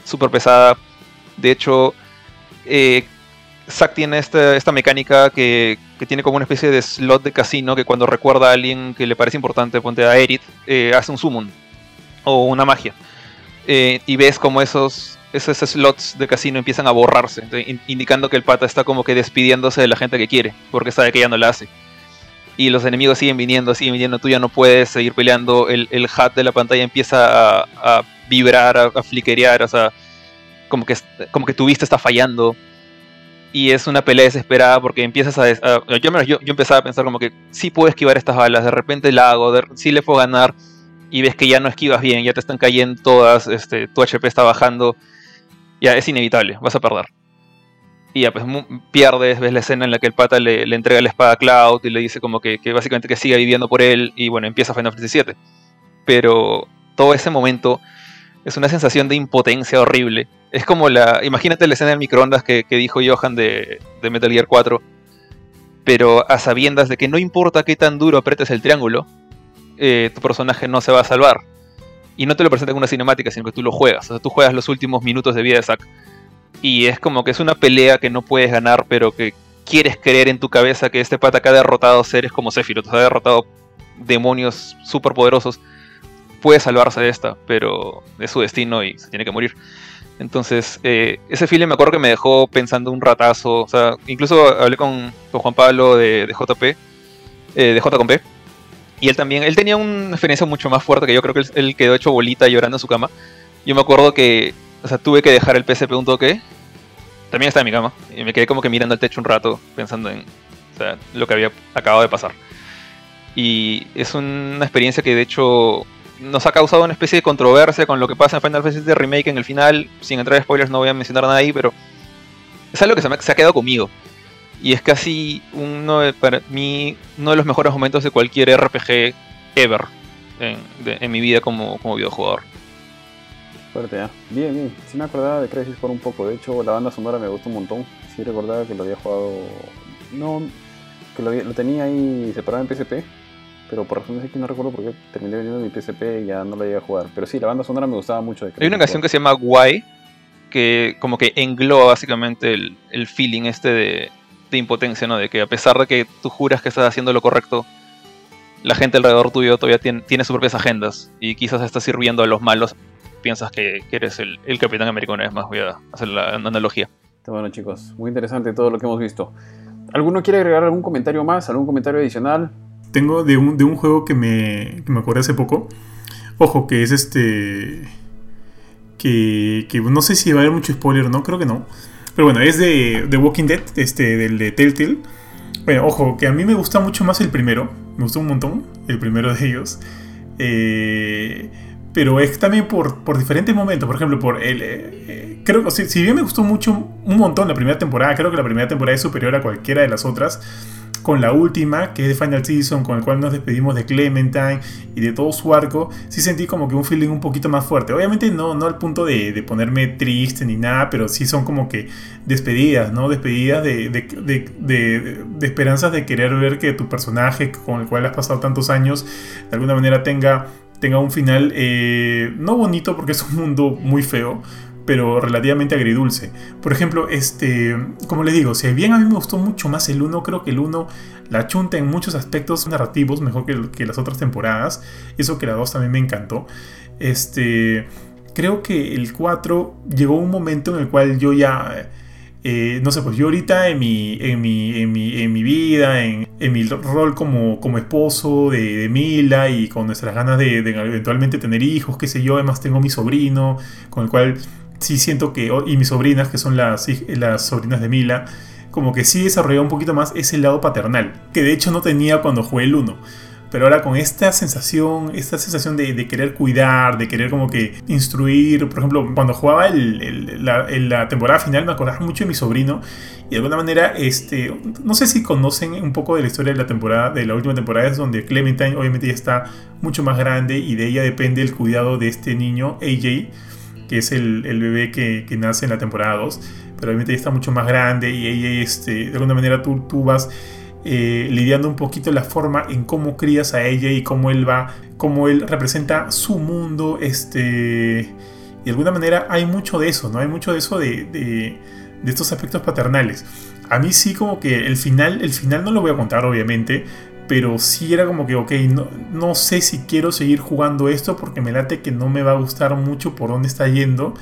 súper pesada. De hecho, Zack tiene esta, esta mecánica que, que, tiene como una especie de slot de casino que cuando recuerda a alguien que le parece importante, ponte a Erit, eh, hace un summon o una magia. y ves como esos, esos slots de casino empiezan a borrarse, indicando que el pata está como que despidiéndose de la gente que quiere, porque sabe que ya no la hace y los enemigos siguen viniendo, siguen viniendo, tú ya no puedes seguir peleando, el, el HUD de la pantalla empieza a, vibrar, a, a, fliquerear, o sea, como que, como que tu vista está fallando. Y es una pelea desesperada porque empiezas a... yo, yo, empezaba a pensar como que sí puedo esquivar estas balas, de repente la hago, de, sí le puedo ganar, y ves que ya no esquivas bien, ya te están cayendo todas, este, tu HP está bajando, ya es inevitable, vas a perder. Y ya pues pierdes, ves la escena en la que el pata le, entrega la espada a Cloud y le dice como que, básicamente que siga viviendo por él y bueno, empieza Final Fantasy VII. Pero todo ese momento es una sensación de impotencia horrible. Es como la... Imagínate la escena del microondas que, dijo Johan de, Metal Gear 4. Pero a sabiendas de que no importa qué tan duro apretes el triángulo, eh, tu personaje no se va a salvar. Y no te lo presentan en una cinemática, sino que tú lo juegas. O sea, tú juegas los últimos minutos de vida de Zack y es como que es una pelea que no puedes ganar, pero que quieres creer en tu cabeza que este pata que ha derrotado seres como Sephiroth, ha derrotado demonios súper poderosos, puede salvarse de esta, pero es su destino y se tiene que morir. Entonces, eh, ese film me acuerdo que me dejó pensando un ratazo. O sea, incluso hablé con, Juan Pablo de, JP, eh, de J con P. Y él también, él tenía una experiencia mucho más fuerte que yo, creo que él quedó hecho bolita llorando en su cama. Yo me acuerdo que o sea, tuve que dejar el PSP un toque. También está en mi cama. Y me quedé como que mirando el techo un rato, pensando en lo que había acabado de pasar. Y es una experiencia que de hecho nos ha causado una especie de controversia con lo que pasa en Final Fantasy Remake en el final. Sin entrar en spoilers no voy a mencionar nada ahí, pero es algo que se, me, ha quedado conmigo. Y es casi uno de, para mí uno de los mejores momentos de cualquier RPG ever en, mi vida como, como videojugador. Fuerte, ¿eh? Bien, bien. Sí me acordaba de Crisis por un poco. De hecho, la banda sonora me gustó un montón. Sí recordaba que lo había jugado... No, que lo, tenía ahí separado en PSP. Pero por razones que no recuerdo por qué terminé vendiendo mi PSP y ya no lo llegué a jugar. Pero sí, la banda sonora me gustaba mucho. De Hay una canción que se llama Why, que como que engloba básicamente el, el feeling este de, de impotencia, ¿no? De que a pesar de que tú juras que estás haciendo lo correcto, la gente alrededor tuyo todavía tiene, tiene sus propias agendas y quizás está sirviendo a los malos. Piensas que, que eres el, el Capitán América una vez más, voy a hacer la analogía. Bueno, chicos. Muy interesante todo lo que hemos visto. ¿Alguno quiere agregar algún comentario más? ¿Algún comentario adicional? Tengo de un, de un juego que me, que me acordé hace poco. Ojo, que es este. Que, que no sé si va a haber mucho spoiler, ¿no? Creo que no. Pero bueno, es de The Walking Dead, este, del de Telltale. Bueno, ojo, que a mí me gusta mucho más el primero. Me gustó un montón el primero de ellos. Eh, pero es también por, por diferentes momentos. Por ejemplo, por el. eh, eh, creo que si, si bien me gustó mucho, un montón la primera temporada, creo que la primera temporada es superior a cualquiera de las otras. Con la última, que es de Final Season, con el cual nos despedimos de Clementine y de todo su arco, sí sentí como que un feeling un poquito más fuerte. Obviamente no, no al punto de, ponerme triste ni nada, pero sí son como que despedidas, ¿no? Despedidas de, de, de, de- de esperanzas de querer ver que tu personaje con el cual has pasado tantos años, de alguna manera tenga tenga un final eh, no bonito porque es un mundo muy feo, pero relativamente agridulce. Por ejemplo, este, como les digo, si bien a mí me gustó mucho más el 1, creo que el 1 la chunta en muchos aspectos narrativos mejor que, las otras temporadas. Eso que la 2 también me encantó. Este, creo que el 4 llegó un momento en el cual yo ya eh, no sé, pues yo ahorita en mi, en mi, en mi, en mi vida, en, mi rol como, como esposo de, de Mila y con nuestras ganas de, de eventualmente tener hijos, qué sé yo, además tengo mi sobrino, con el cual sí siento que, y mis sobrinas, que son las, las sobrinas de Mila, como que sí desarrollé un poquito más ese lado paternal, que de hecho no tenía cuando jugué el 1. Pero ahora con esta sensación, esta sensación de, querer cuidar, de querer como que instruir, por ejemplo, cuando jugaba el- el- la, en la temporada final me acordaba mucho de mi sobrino y de alguna manera, este, no sé si conocen un poco de la historia de la temporada, de la última temporada, es donde Clementine obviamente ya está mucho más grande y de ella depende el cuidado de este niño, AJ, que es el, el bebé que, que nace en la temporada 2, pero obviamente ya está mucho más grande y ella, este, de alguna manera tú, tú vas eh, lidiando un poquito la forma en cómo crías a ella y cómo él va, cómo él representa su mundo, este, y de alguna manera hay mucho de eso, ¿no? Hay mucho de eso de, de, de estos aspectos paternales. A mí sí como que el final, el final no lo voy a contar obviamente, pero sí era como que, ok, no, no sé si quiero seguir jugando esto porque me late que no me va a gustar mucho por dónde está yendo.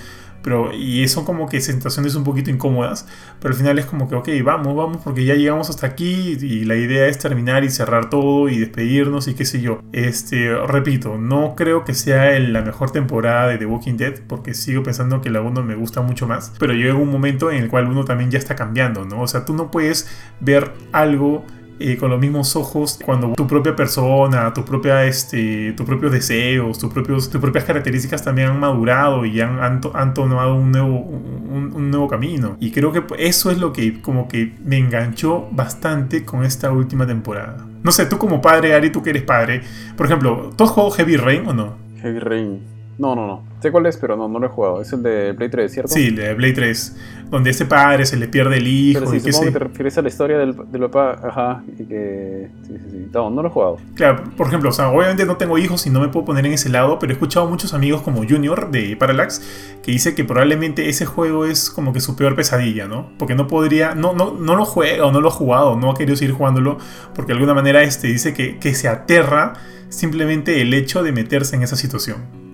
Pero, y son como que sensaciones un poquito incómodas, pero al final es como que, ok, vamos, vamos, porque ya llegamos hasta aquí y la idea es terminar y cerrar todo y despedirnos y qué sé yo. Este, repito, no creo que sea la mejor temporada de The Walking Dead, porque sigo pensando que la 1 me gusta mucho más, pero llega un momento en el cual uno también ya está cambiando, ¿no? O sea, tú no puedes ver algo eh, con los mismos ojos cuando tu propia persona, tu propia, este, tus propios deseos, tus, propios, tus propias características también han madurado y han, han, han tomado un nuevo, un, un nuevo camino. Y creo que eso es lo que como que me enganchó bastante con esta última temporada. No sé, tú como padre, Ari, tú que eres padre, por ejemplo, ¿tú has jugado Heavy Rain o no? Heavy Rain. No, no, no. Sé cuál es, pero no, no lo he jugado. Es el de Play 3, ¿cierto? Sí, de Blade 3, donde este padre se le pierde el hijo Pero sí, y supongo sé. que te refieres a la historia del, del papá. Ajá. Y que. Sí, sí, sí. No, no lo he jugado. Claro, por ejemplo, o sea, obviamente no tengo hijos y no me puedo poner en ese lado, pero he escuchado a muchos amigos como Junior de Parallax que dice que probablemente ese juego es como que su peor pesadilla, ¿no? Porque no podría, no, no, no lo juega o no lo ha jugado, no ha querido seguir jugándolo, porque de alguna manera este, dice que, que se aterra simplemente el hecho de meterse en esa situación.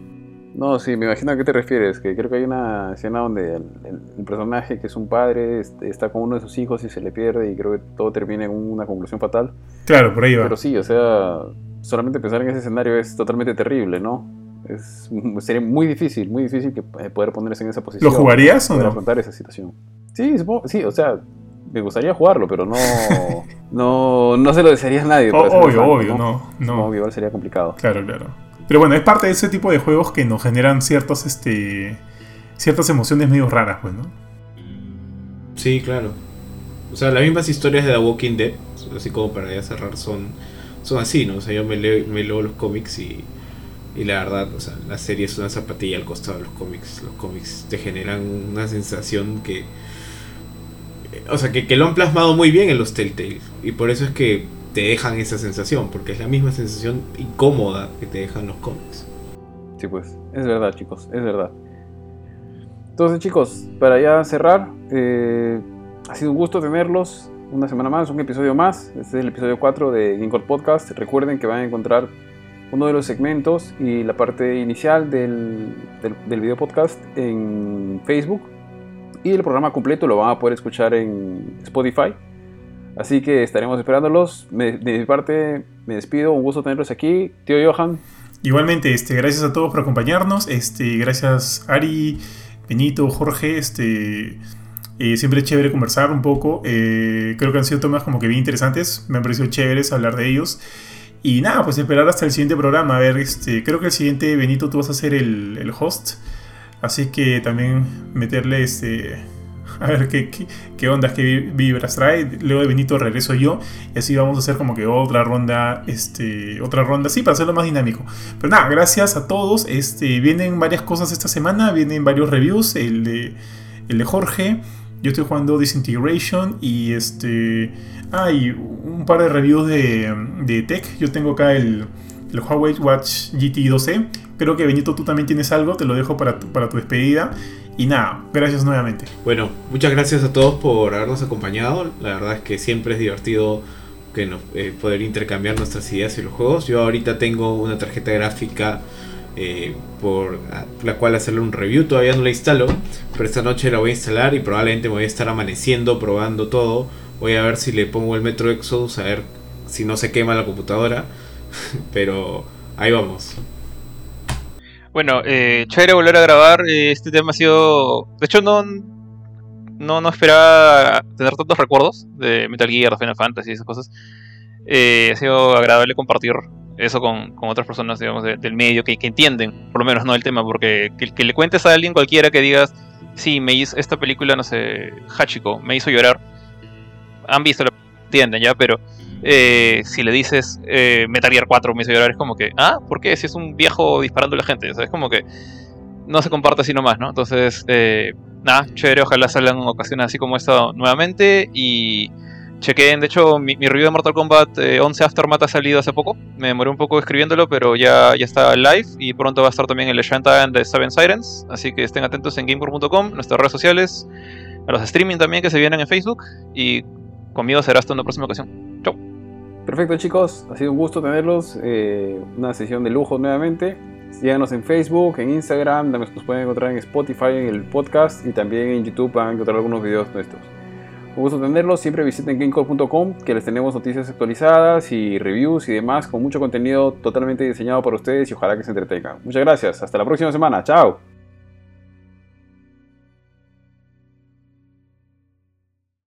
No, sí, me imagino a qué te refieres. Que creo que hay una escena donde el, el- el personaje, que es un padre, este, está con uno de sus hijos y se le pierde. Y creo que todo termina en una conclusión fatal. Claro, por ahí va. Pero sí, o sea, solamente pensar en ese escenario es totalmente terrible, ¿no? Es, sería muy difícil, muy difícil que, eh, poder ponerse en esa posición. ¿Lo jugarías o no? afrontar esa situación. Sí, supongo, sí, o sea, me gustaría jugarlo, pero no, no, no se lo desearía a nadie. O- obvio, obvio, no, no. que igual sería complicado. Claro, claro. Pero bueno, es parte de ese tipo de juegos que nos generan ciertos, este, ciertas emociones medio raras, pues, ¿no? Sí, claro. O sea, las mismas historias de The Walking Dead, así como para ya cerrar, son, son así, ¿no? O sea, yo me leo, me leo los cómics y, y la verdad, o sea, la serie es una zapatilla al costado de los cómics. Los cómics te generan una sensación que... O sea, que, que lo han plasmado muy bien en los Telltale. Y por eso es que te dejan esa sensación, porque es la misma sensación incómoda que te dejan los cómics. Sí, pues, es verdad, chicos, es verdad. Entonces, chicos, para ya cerrar, eh, ha sido un gusto tenerlos. una semana más, un episodio más. Este es el episodio 4 de GameCode Podcast. Recuerden que van a encontrar uno de los segmentos y la parte inicial del, del, video podcast en Facebook. Y el programa completo lo van a poder escuchar en Spotify. Así que estaremos esperándolos. de mi parte, me despido. Un gusto tenerlos aquí. Tío Johan. Igualmente, este, gracias a todos por acompañarnos. Este, gracias Ari, Benito, Jorge. Este, eh, siempre es chévere conversar un poco. Eh, creo que han sido temas como que bien interesantes. Me han parecido chéveres hablar de ellos. Y nada, pues esperar hasta el siguiente programa. A ver, este, creo que el siguiente, Benito, tú vas a ser el, el host. Así que también meterle este. A ver qué, qué, ondas, qué vibras trae. Luego de Benito regreso yo. Y así vamos a hacer como que otra ronda. Este. Otra ronda. Sí, para hacerlo más dinámico. Pero nada, gracias a todos. Este. Vienen varias cosas esta semana. Vienen varios reviews. El de. El de Jorge. Yo estoy jugando Disintegration. Y este hay un par de reviews de, tech. Yo tengo acá el, el Huawei Watch GT 2e. Creo que Benito tú también tienes algo, te lo dejo para para tu despedida. Y nada, gracias nuevamente. Bueno, muchas gracias a todos por habernos acompañado. La verdad es que siempre es divertido que eh, poder intercambiar nuestras ideas y los juegos. Yo ahorita tengo una tarjeta gráfica eh, por la cual hacerle un review. Todavía no la instalo, pero esta noche la voy a instalar y probablemente me voy a estar amaneciendo probando todo Voy a ver si le pongo el Metro Exodus, a ver si no se quema la computadora. Pero ahí vamos. Bueno, eh, chévere volver a grabar. Eh, este tema ha sido. De hecho, no, no, no esperaba tener tantos recuerdos de Metal Gear, de Final Fantasy y esas cosas. Eh, ha sido agradable compartir eso con, otras personas, digamos, del medio que, entienden, por lo menos, no el tema, porque que, que, le cuentes a alguien cualquiera que digas, sí, me hizo esta película, no sé, Hachiko, me hizo llorar han visto, lo entienden ya, pero eh, si le dices eh, Metal Gear 4 me hizo llorar, es como que, ah, ¿por qué? Si es un viejo disparando a la gente, o sea, es como que no se comparte así nomás, ¿no? Entonces, eh, nada, chévere, ojalá salgan ocasiones así como esta nuevamente y chequeen, de hecho, mi, review de Mortal Kombat 11 Aftermath ha salido hace poco, me demoré un poco escribiéndolo, pero ya, ya está live y pronto va a estar también el Shantae de Seven Sirens, así que estén atentos en gamecore.com, nuestras redes sociales, a los streaming también que se vienen en Facebook y Conmigo será hasta una próxima ocasión. Perfecto chicos, ha sido un gusto tenerlos. Eh, una sesión de lujo nuevamente. Síganos en Facebook, en Instagram, nos pueden encontrar en Spotify, en el podcast y también en YouTube van a encontrar algunos videos nuestros. Un gusto tenerlos, siempre visiten gamecore.com que les tenemos noticias actualizadas y reviews y demás con mucho contenido totalmente diseñado para ustedes y ojalá que se entretengan. Muchas gracias, hasta la próxima semana, chao.